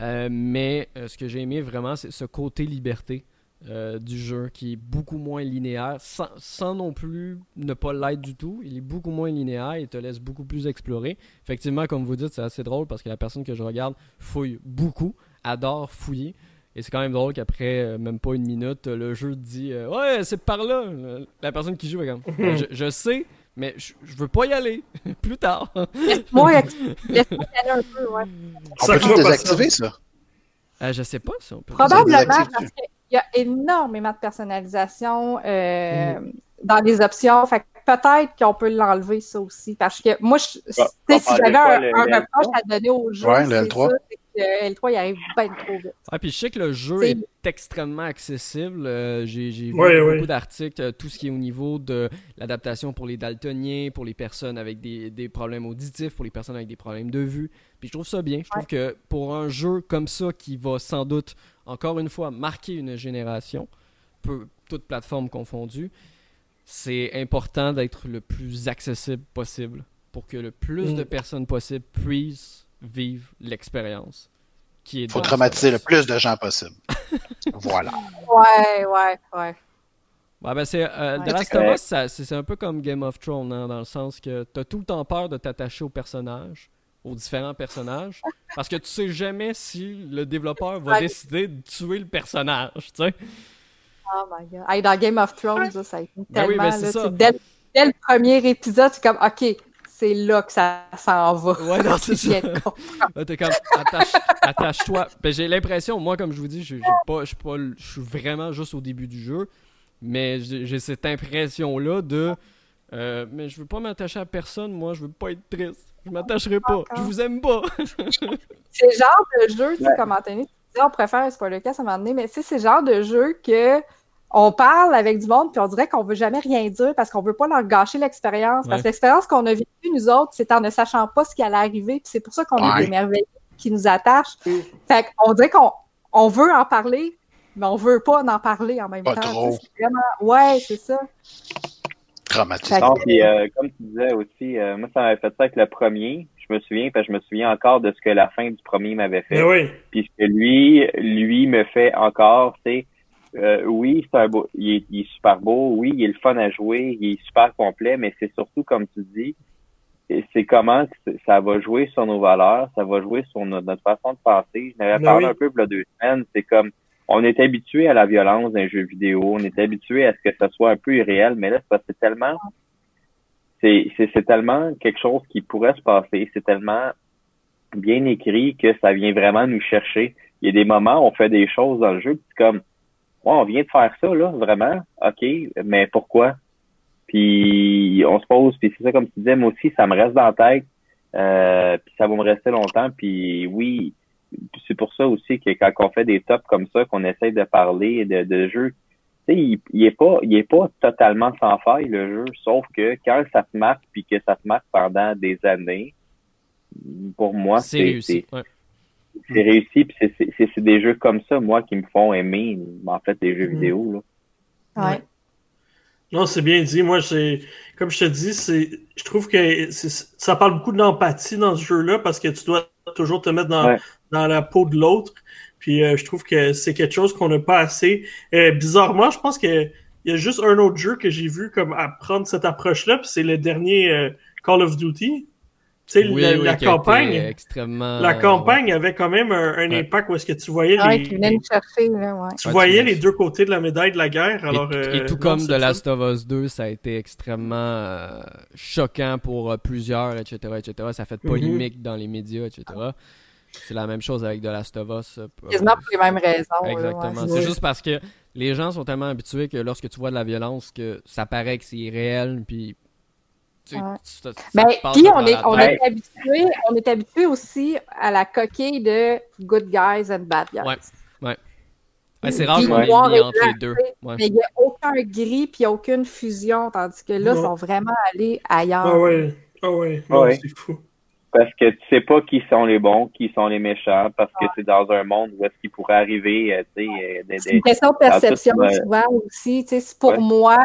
Euh, mais euh, ce que j'ai aimé vraiment, c'est ce côté liberté euh, du jeu qui est beaucoup moins linéaire, sans, non plus ne pas l'être du tout. Il est beaucoup moins linéaire et te laisse beaucoup plus explorer. Effectivement, comme vous dites, c'est assez drôle parce que la personne que je regarde fouille beaucoup, adore fouiller. Et c'est quand même drôle qu'après même pas une minute, le jeu dit Ouais, c'est par là. La personne qui joue est comme je sais, mais je, veux pas y aller. Plus tard. Laisse-moi y aller un peu, ouais. On peut désactiver ça? Euh, je sais pas si on peut. Probablement parce qu'il y a énormément de personnalisation euh, dans les options. Fait peut-être qu'on peut l'enlever, ça aussi. Parce que moi, je, bah, si j'avais un, un reproche à donner au jeu, ouais, le L3. L3, il arrive bien trop vite. Ah, puis je sais que le jeu est, extrêmement accessible. Euh, j'ai vu beaucoup d'articles, euh, tout ce qui est au niveau de l'adaptation pour les daltoniens, pour les personnes avec des, des, problèmes auditifs, pour les personnes avec des problèmes de vue. Puis je trouve ça bien. Je trouve que pour un jeu comme ça qui va sans doute, encore une fois, marquer une génération, peu, toutes plateformes confondues, c'est important d'être le plus accessible possible pour que le plus de mm. personnes possible puissent vivre l'expérience. Il faut traumatiser le plus de gens possible. voilà. Ouais, ouais, ouais. Ouais, ben c'est, euh, The Last of Us, c'est un peu comme Game of Thrones, hein, dans le sens que tu as tout le temps peur de t'attacher aux personnages, aux différents personnages, parce que tu sais jamais si le développeur va décider de tuer le personnage, tu sais. Oh my god. dans Game of Thrones, ça, a été ben tellement. Ben dès, dès, le premier épisode, c'est comme, ok, c'est là que ça s'en va. Ouais, non, c'est ça. T'es comme, attache-toi. ben, j'ai l'impression, moi, comme je vous dis, je suis pas, je suis vraiment juste au début du jeu, mais j'ai cette impression-là de, euh, mais je veux pas m'attacher à personne, moi, je veux pas être triste. Je m'attacherai pas. Je vous aime pas. c'est le genre de jeu, tu sais, comme Anthony, tu dis, on préfère, c'est pas le cas, ça m'a donné, mais c'est le genre de jeu que on parle avec du monde, puis on dirait qu'on veut jamais rien dire parce qu'on veut pas leur gâcher l'expérience. Parce que l'expérience qu'on a vécue, nous autres, c'est en ne sachant pas ce qui allait arriver, puis c'est pour ça qu'on est des merveilles qui nous attachent. Fait qu'on dirait qu'on on veut en parler, mais on veut pas en parler en même temps. Trop. Vraiment... Ouais, c'est ça. Dramatisant. Puis, euh, comme tu disais aussi, euh, moi, ça m'avait fait ça avec le premier. Je me souviens, parce que je me souviens encore de ce que la fin du premier m'avait fait. Oui. Puis ce que lui, lui me fait encore, c'est euh, oui, c'est un beau, il est, il est, super beau, oui, il est le fun à jouer, il est super complet, mais c'est surtout, comme tu dis, c'est comment ça va jouer sur nos valeurs, ça va jouer sur notre, façon de penser. Je n'avais ben parlé un peu pour deux semaines, c'est comme, on est habitué à la violence d'un jeu vidéo, on est habitué à ce que ça soit un peu irréel, mais là, c'est tellement, c'est, c'est tellement quelque chose qui pourrait se passer, c'est tellement bien écrit que ça vient vraiment nous chercher. Il y a des moments où on fait des choses dans le jeu, c'est comme, ouais, on vient de faire ça, là, vraiment, OK, mais pourquoi? Puis on se pose, puis c'est ça comme tu disais, moi aussi, ça me reste dans la tête, euh, puis ça va me rester longtemps, puis oui, c'est pour ça aussi que quand on fait des tops comme ça, qu'on essaye de parler de, de jeux, tu sais, il, il, est pas, il est pas totalement sans faille le jeu, sauf que quand ça te marque puis que ça te marque pendant des années, pour moi, c'est c'est réussi, puis c'est des jeux comme ça, moi, qui me font aimer, en fait, les jeux mm. vidéo. Là. Ouais. Non, c'est bien dit. Moi, c'est comme je te dis, c'est je trouve que ça parle beaucoup d'empathie dans ce jeu-là parce que tu dois toujours te mettre dans, dans la peau de l'autre. Puis euh, je trouve que c'est quelque chose qu'on n'a pas assez. Euh, bizarrement, je pense que il y a juste un autre jeu que j'ai vu comme à prendre cette approche-là, puis c'est le dernier euh, Call of Duty la, campagne, extrêmement, la campagne avait quand même un, impact où est-ce que tu voyais les, tu voyais les deux côtés de la médaille de la guerre. Alors, et, euh, tout comme The Last of Us 2, ça a été extrêmement euh, choquant pour euh, plusieurs, etc., etc. Ça a fait polémique dans les médias, etc. C'est la même chose avec The Last of Us. Quasiment pour les mêmes raisons. Exactement. c'est juste parce que les gens sont tellement habitués que lorsque tu vois de la violence, que ça paraît que c'est réel, puis mais puis on est, on, est habitué, on est habitué aussi à la coquille de good guys and bad guys. Ouais, ouais. c'est rare qu'on ait entre les deux. Mais il n'y a aucun gris puis aucune fusion, tandis que là, ils sont vraiment allés ailleurs. Ah ouais, ah ouais, ouais. c'est fou. Parce que tu sais pas qui sont les bons, qui sont les méchants, parce que c'est dans un monde où est-ce qu'il pourrait arriver, euh, tu sais... Euh, c'est une question de perception, souvent, aussi. Tu sais, pour moi,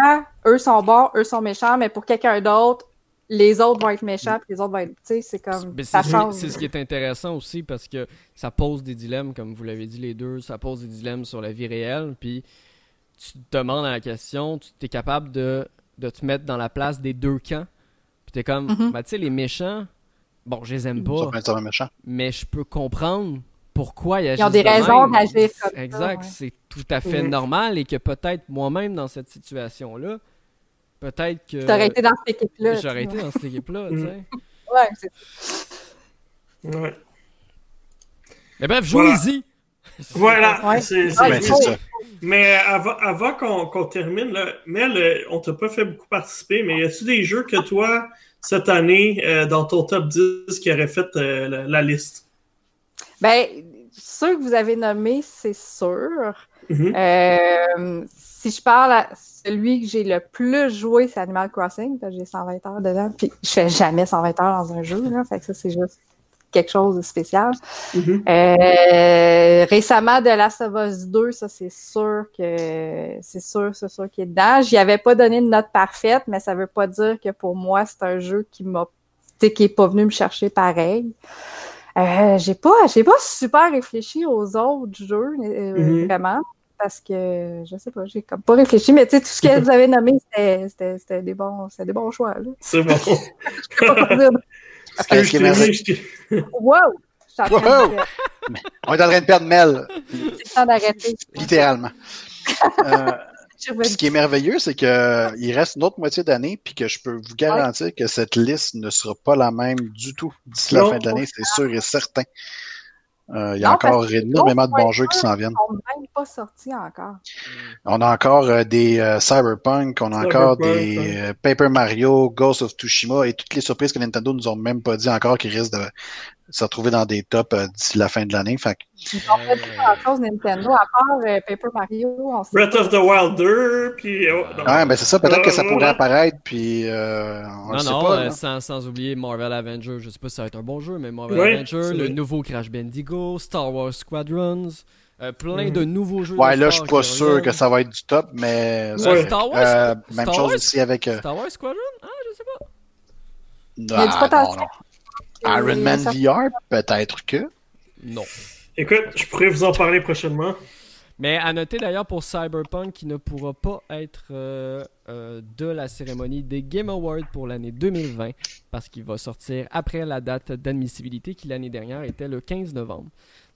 eux sont bons, eux sont méchants, mais pour quelqu'un d'autre, les autres vont être méchants, puis les autres vont être. Tu sais, c'est comme. Mais ça c'est- change. C'est ce qui est intéressant aussi parce que ça pose des dilemmes, comme vous l'avez dit les deux, ça pose des dilemmes sur la vie réelle. Puis tu te demandes à la question, tu es capable de, de te mettre dans la place des deux camps. Puis t'es comme, Mhm. bah tu sais, les méchants, bon, je les aime pas, mais je peux comprendre pourquoi ils agissent Ils ont des de raisons d'agir comme ça, Exact, ouais. c'est tout à fait normal et que peut-être moi-même dans cette situation-là, peut-être que T'aurais été dans cette équipe-là. j'aurais tu été dans cette équipe-là, tu Mhm. sais. Ouais, c'est Ouais. Mais bref, jouez-y! Voilà. Ouais. c'est- Ouais, ça. Mais avant, avant qu'on termine, là, Mel, euh, on t'a pas fait beaucoup participer, mais y a-tu des jeux que toi, cette année, euh, dans ton top 10, qui auraient fait euh, la, la liste? Ben, ceux que vous avez nommés, c'est sûr. Mhm. Euh, si je parle à celui que j'ai le plus joué, c'est Animal Crossing, parce que j'ai 120 heures dedans, puis je fais jamais 120 heures dans un jeu, là, fait que ça, c'est juste quelque chose de spécial. Mhm. Euh, récemment, de Last of Us 2, ça, c'est sûr que c'est sûr, c'est sûr qu'il est dedans. J'y avais pas donné une note parfaite, mais ça veut pas dire que pour moi, c'est un jeu qui m'a, qui est pas venu me chercher pareil. Euh, j'ai pas, j'ai pas super réfléchi aux autres jeux, euh, Mhm. vraiment, parce que je sais pas, j'ai comme pas réfléchi, mais tu sais, tout ce que vous avez nommé, c'était, des bons, c'était des bons choix. C'est bon. Je peux pas dire- je je t'ai- Wow! Train de- Wow! On est en train de perdre Mel, c'est le temps d'arrêter. littéralement. Euh, ce qui est merveilleux, c'est que il reste une autre moitié d'année, puis que je peux vous garantir que cette liste ne sera pas la même du tout d'ici la fin de l'année, c'est sûr et certain. Euh, il y a Non, encore énormément de bons jeux qui s'en viennent. Ils sont même pas sortis encore. On a encore euh, des euh, Cyberpunk, on a encore des ouais. euh, Paper Mario, Ghost of Tsushima et toutes les surprises que Nintendo nous ont même pas dit encore qui risquent de se retrouver dans des tops euh, d'ici la fin de l'année. Fait que, Ils ont dit grand-chose Nintendo, à part euh, Paper Mario. On sait Breath of the Wild 2, puis... oh, non. ouais, ben c'est ça, peut-être que ça Euh, pourrait apparaître, puis euh, on le Non, sait non, pas. euh, sans, sans oublier Marvel Avengers. Je sais pas si ça va être un bon jeu, mais Marvel Ouais, Avengers, le nouveau Crash Bandicoot, Star Wars Squadrons, euh, plein Mhm. de nouveaux jeux. Ouais, là, je sport suis pas sûr que ça va être du top, mais Ouais, Star Wars, euh, Star même chose Wars, aussi avec euh, Star Wars Squadron? Ah, je sais pas. y a du ah, potentiel. Non. Iron Man ça- VR, peut-être que. Non. Écoute, je pourrais vous en parler prochainement. Mais à noter d'ailleurs pour Cyberpunk qui ne pourra pas être euh, euh, de la cérémonie des Game Awards pour l'année 2020 parce qu'il va sortir après la date d'admissibilité qui l'année dernière était le 15 novembre.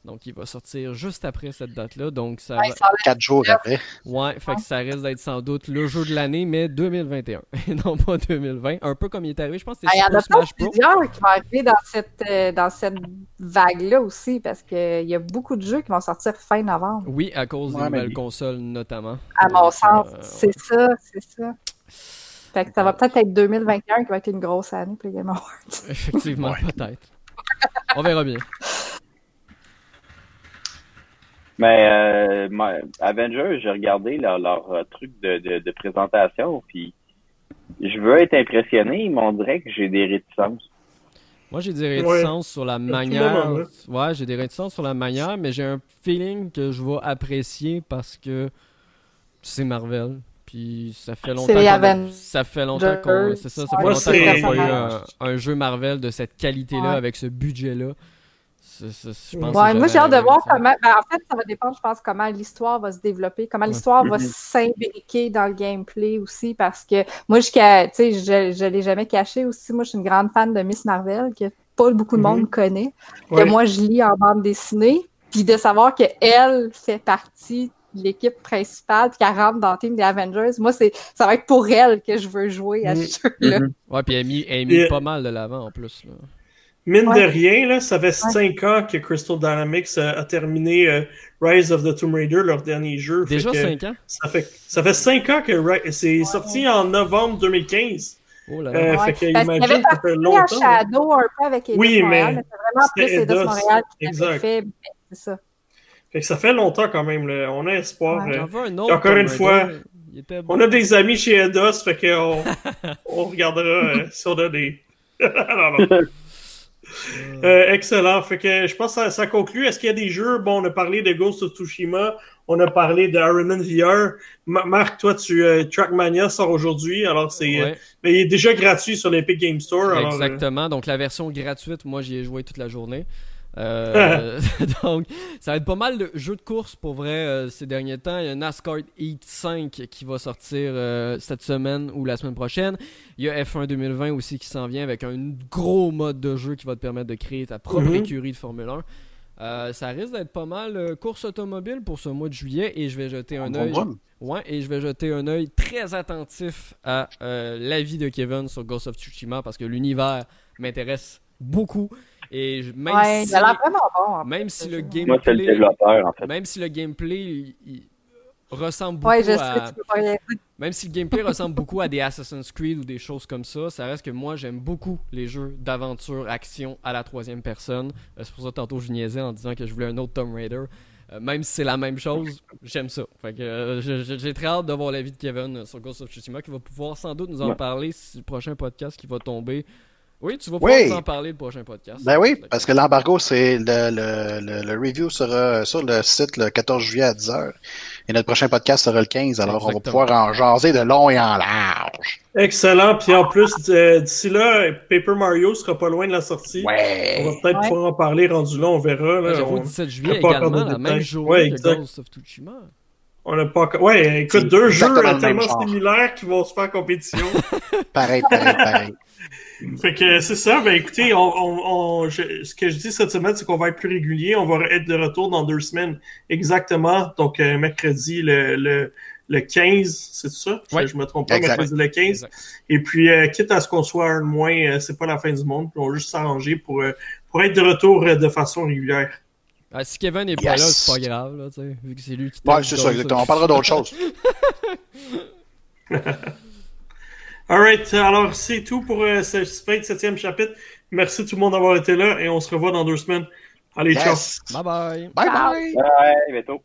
Donc il va sortir juste après cette date-là. Donc ça Ouais, va... Quatre jours après. Ouais, fait que ça risque d'être sans doute le jeu de l'année, mais 2021 et non pas 2020. Un peu comme il est arrivé, je pense que c'est Il y en a Smash plusieurs qui vont arriver dans cette, euh, dans cette vague-là aussi, parce qu'il y a beaucoup de jeux qui vont sortir fin novembre. Oui, à cause des Ouais, mais nouvelles oui. consoles notamment. À mon Donc, sens, euh, c'est ça, c'est ça. Fait que ça va peut-être être 2021 qui va être une grosse année pour les Game Awards. Effectivement, Ouais. peut-être. On verra bien. Mais euh, Avengers, j'ai regardé leur, leur euh, truc de, de, de présentation, puis je veux être impressionné, mais on dirait que j'ai des réticences. Moi, j'ai des réticences sur la manière. Ouais, j'ai des réticences sur la manière, mais j'ai un feeling que je vais apprécier parce que c'est Marvel. Puis ça fait longtemps ça fait longtemps qu'on c'est ça, ça fait longtemps qu'on n'a pas eu un, un jeu Marvel de cette qualité-là Ouais. avec ce budget-là. Je pense Ouais, moi, j'ai hâte de voir ça. comment. ben, en fait, ça va dépendre, je pense, comment l'histoire va se développer, comment l'histoire va Mhm. s'imbriquer dans le gameplay aussi, parce que moi, sais, je, je l'ai jamais caché aussi. Moi, je suis une grande fan de Miss Marvel, que pas beaucoup de monde Mhm. connaît, Ouais. que moi, je lis en bande dessinée, puis de savoir qu'elle fait partie de l'équipe principale, puis qu'elle rentre dans le team des Avengers, moi, c'est ça va être pour elle que je veux jouer à ce jeu-là. Ouais, puis elle a mis, elle a mis Et- pas mal de l'avant en plus. là. Mine Ouais. de rien, là, ça fait 5 ans que Crystal Dynamics a, a terminé euh, Rise of the Tomb Raider, leur dernier jeu. Fait Déjà que 5 ans? Ça fait, ça fait 5 ans que c'est sorti en novembre 2015. Oh là là. Euh, Ouais. fait que Parce qu'il imagine, avait ça fait participé à longtemps. là. Shadow un peu avec Eidos Oui, Montréal, mais mais c'est vraiment plus Eidos Montréal qui exact. avait fait. C'est ça. Fait que ça fait longtemps quand même. Là. On a espoir. Ouais. euh, un autre. encore une fois, bon. On a des amis chez Eidos, fait qu'on on regardera euh, si on a des. non, non. Euh, excellent. Fait que je pense que ça, ça conclut. Est-ce qu'il y a des jeux? Bon, on a parlé de Ghost of Tsushima. On a parlé de Ironman VR. Marc, toi, tu Trackmania sort aujourd'hui. Alors, c'est. mais il est déjà gratuit sur l'Epic Game Store. Exactement. Donc, la version gratuite, moi, j'y ai joué toute la journée. Euh, donc, ça va être pas mal de jeux de course pour vrai euh, ces derniers temps. Il y a NASCAR Heat 5 qui va sortir euh, cette semaine ou la semaine prochaine. Il y a F1 2020 aussi qui s'en vient avec un gros mode de jeu qui va te permettre de créer ta propre mhm. écurie de Formule 1. ça risque d'être pas mal course automobile pour ce mois de juillet et je vais jeter un œil. Ouais, et je vais jeter un œil très attentif à l'avis de Kevin sur Ghost of Tsushima parce que l'univers m'intéresse beaucoup. Et même ouais, si, bon, même si le gameplay, même si le gameplay ressemble beaucoup à, même si le gameplay ressemble beaucoup à des Assassin's Creed ou des choses comme ça, ça reste que moi j'aime beaucoup les jeux d'aventure action à la troisième personne. Euh, c'est pour ça que tantôt je niaisais en disant que je voulais un autre Tomb Raider. Euh, même si c'est la même chose, j'aime ça. Fait que euh, j'ai très hâte de voir l'avis de Kevin sur Ghost of Tsushima qui va pouvoir sans doute nous en parler si le prochain podcast qui va tomber oui, tu vas pouvoir nous en parler le prochain podcast. Ben oui, parce que l'embargo, c'est le, le, le, review sera sur le site le 14 juillet à 10h. Et notre prochain podcast sera le 15, alors on va pouvoir en jaser de long et en large. Excellent. Puis en plus, euh, d'ici là, Paper Mario sera pas loin de la sortie. Ouais. On va peut-être pouvoir en parler rendu là, on verra. Là, J'avoue, 17 juillet également, la même journée que Ghost of Tsushima. On n'a pas Ouais, écoute, deux jeux tellement similaires qui vont se faire compétition. pareil, pareil, pareil. Fait que c'est ça. Ben écoutez, on, on, ce que je dis cette semaine, c'est qu'on va être plus régulier. On va être de retour dans deux semaines exactement. Donc euh, mercredi le, le, le 15, c'est ça? Je me trompe pas, mercredi le 15. Et puis, euh, quitte à ce qu'on soit un moins, euh, c'est pas la fin du monde. Puis on va juste s'arranger pour, pour être de retour de façon régulière. Ah, si Kevin n'est pas là, c'est pas grave, là, vu que c'est lui qui Ouais, c'est ça, exactement. On parlera d'autre chose. Alright, alors c'est tout pour euh, ce 27e chapitre. Merci tout le monde d'avoir été là et on se revoit dans deux semaines. Allez, ciao. Bye bye. Bye bye. Bye, bientôt.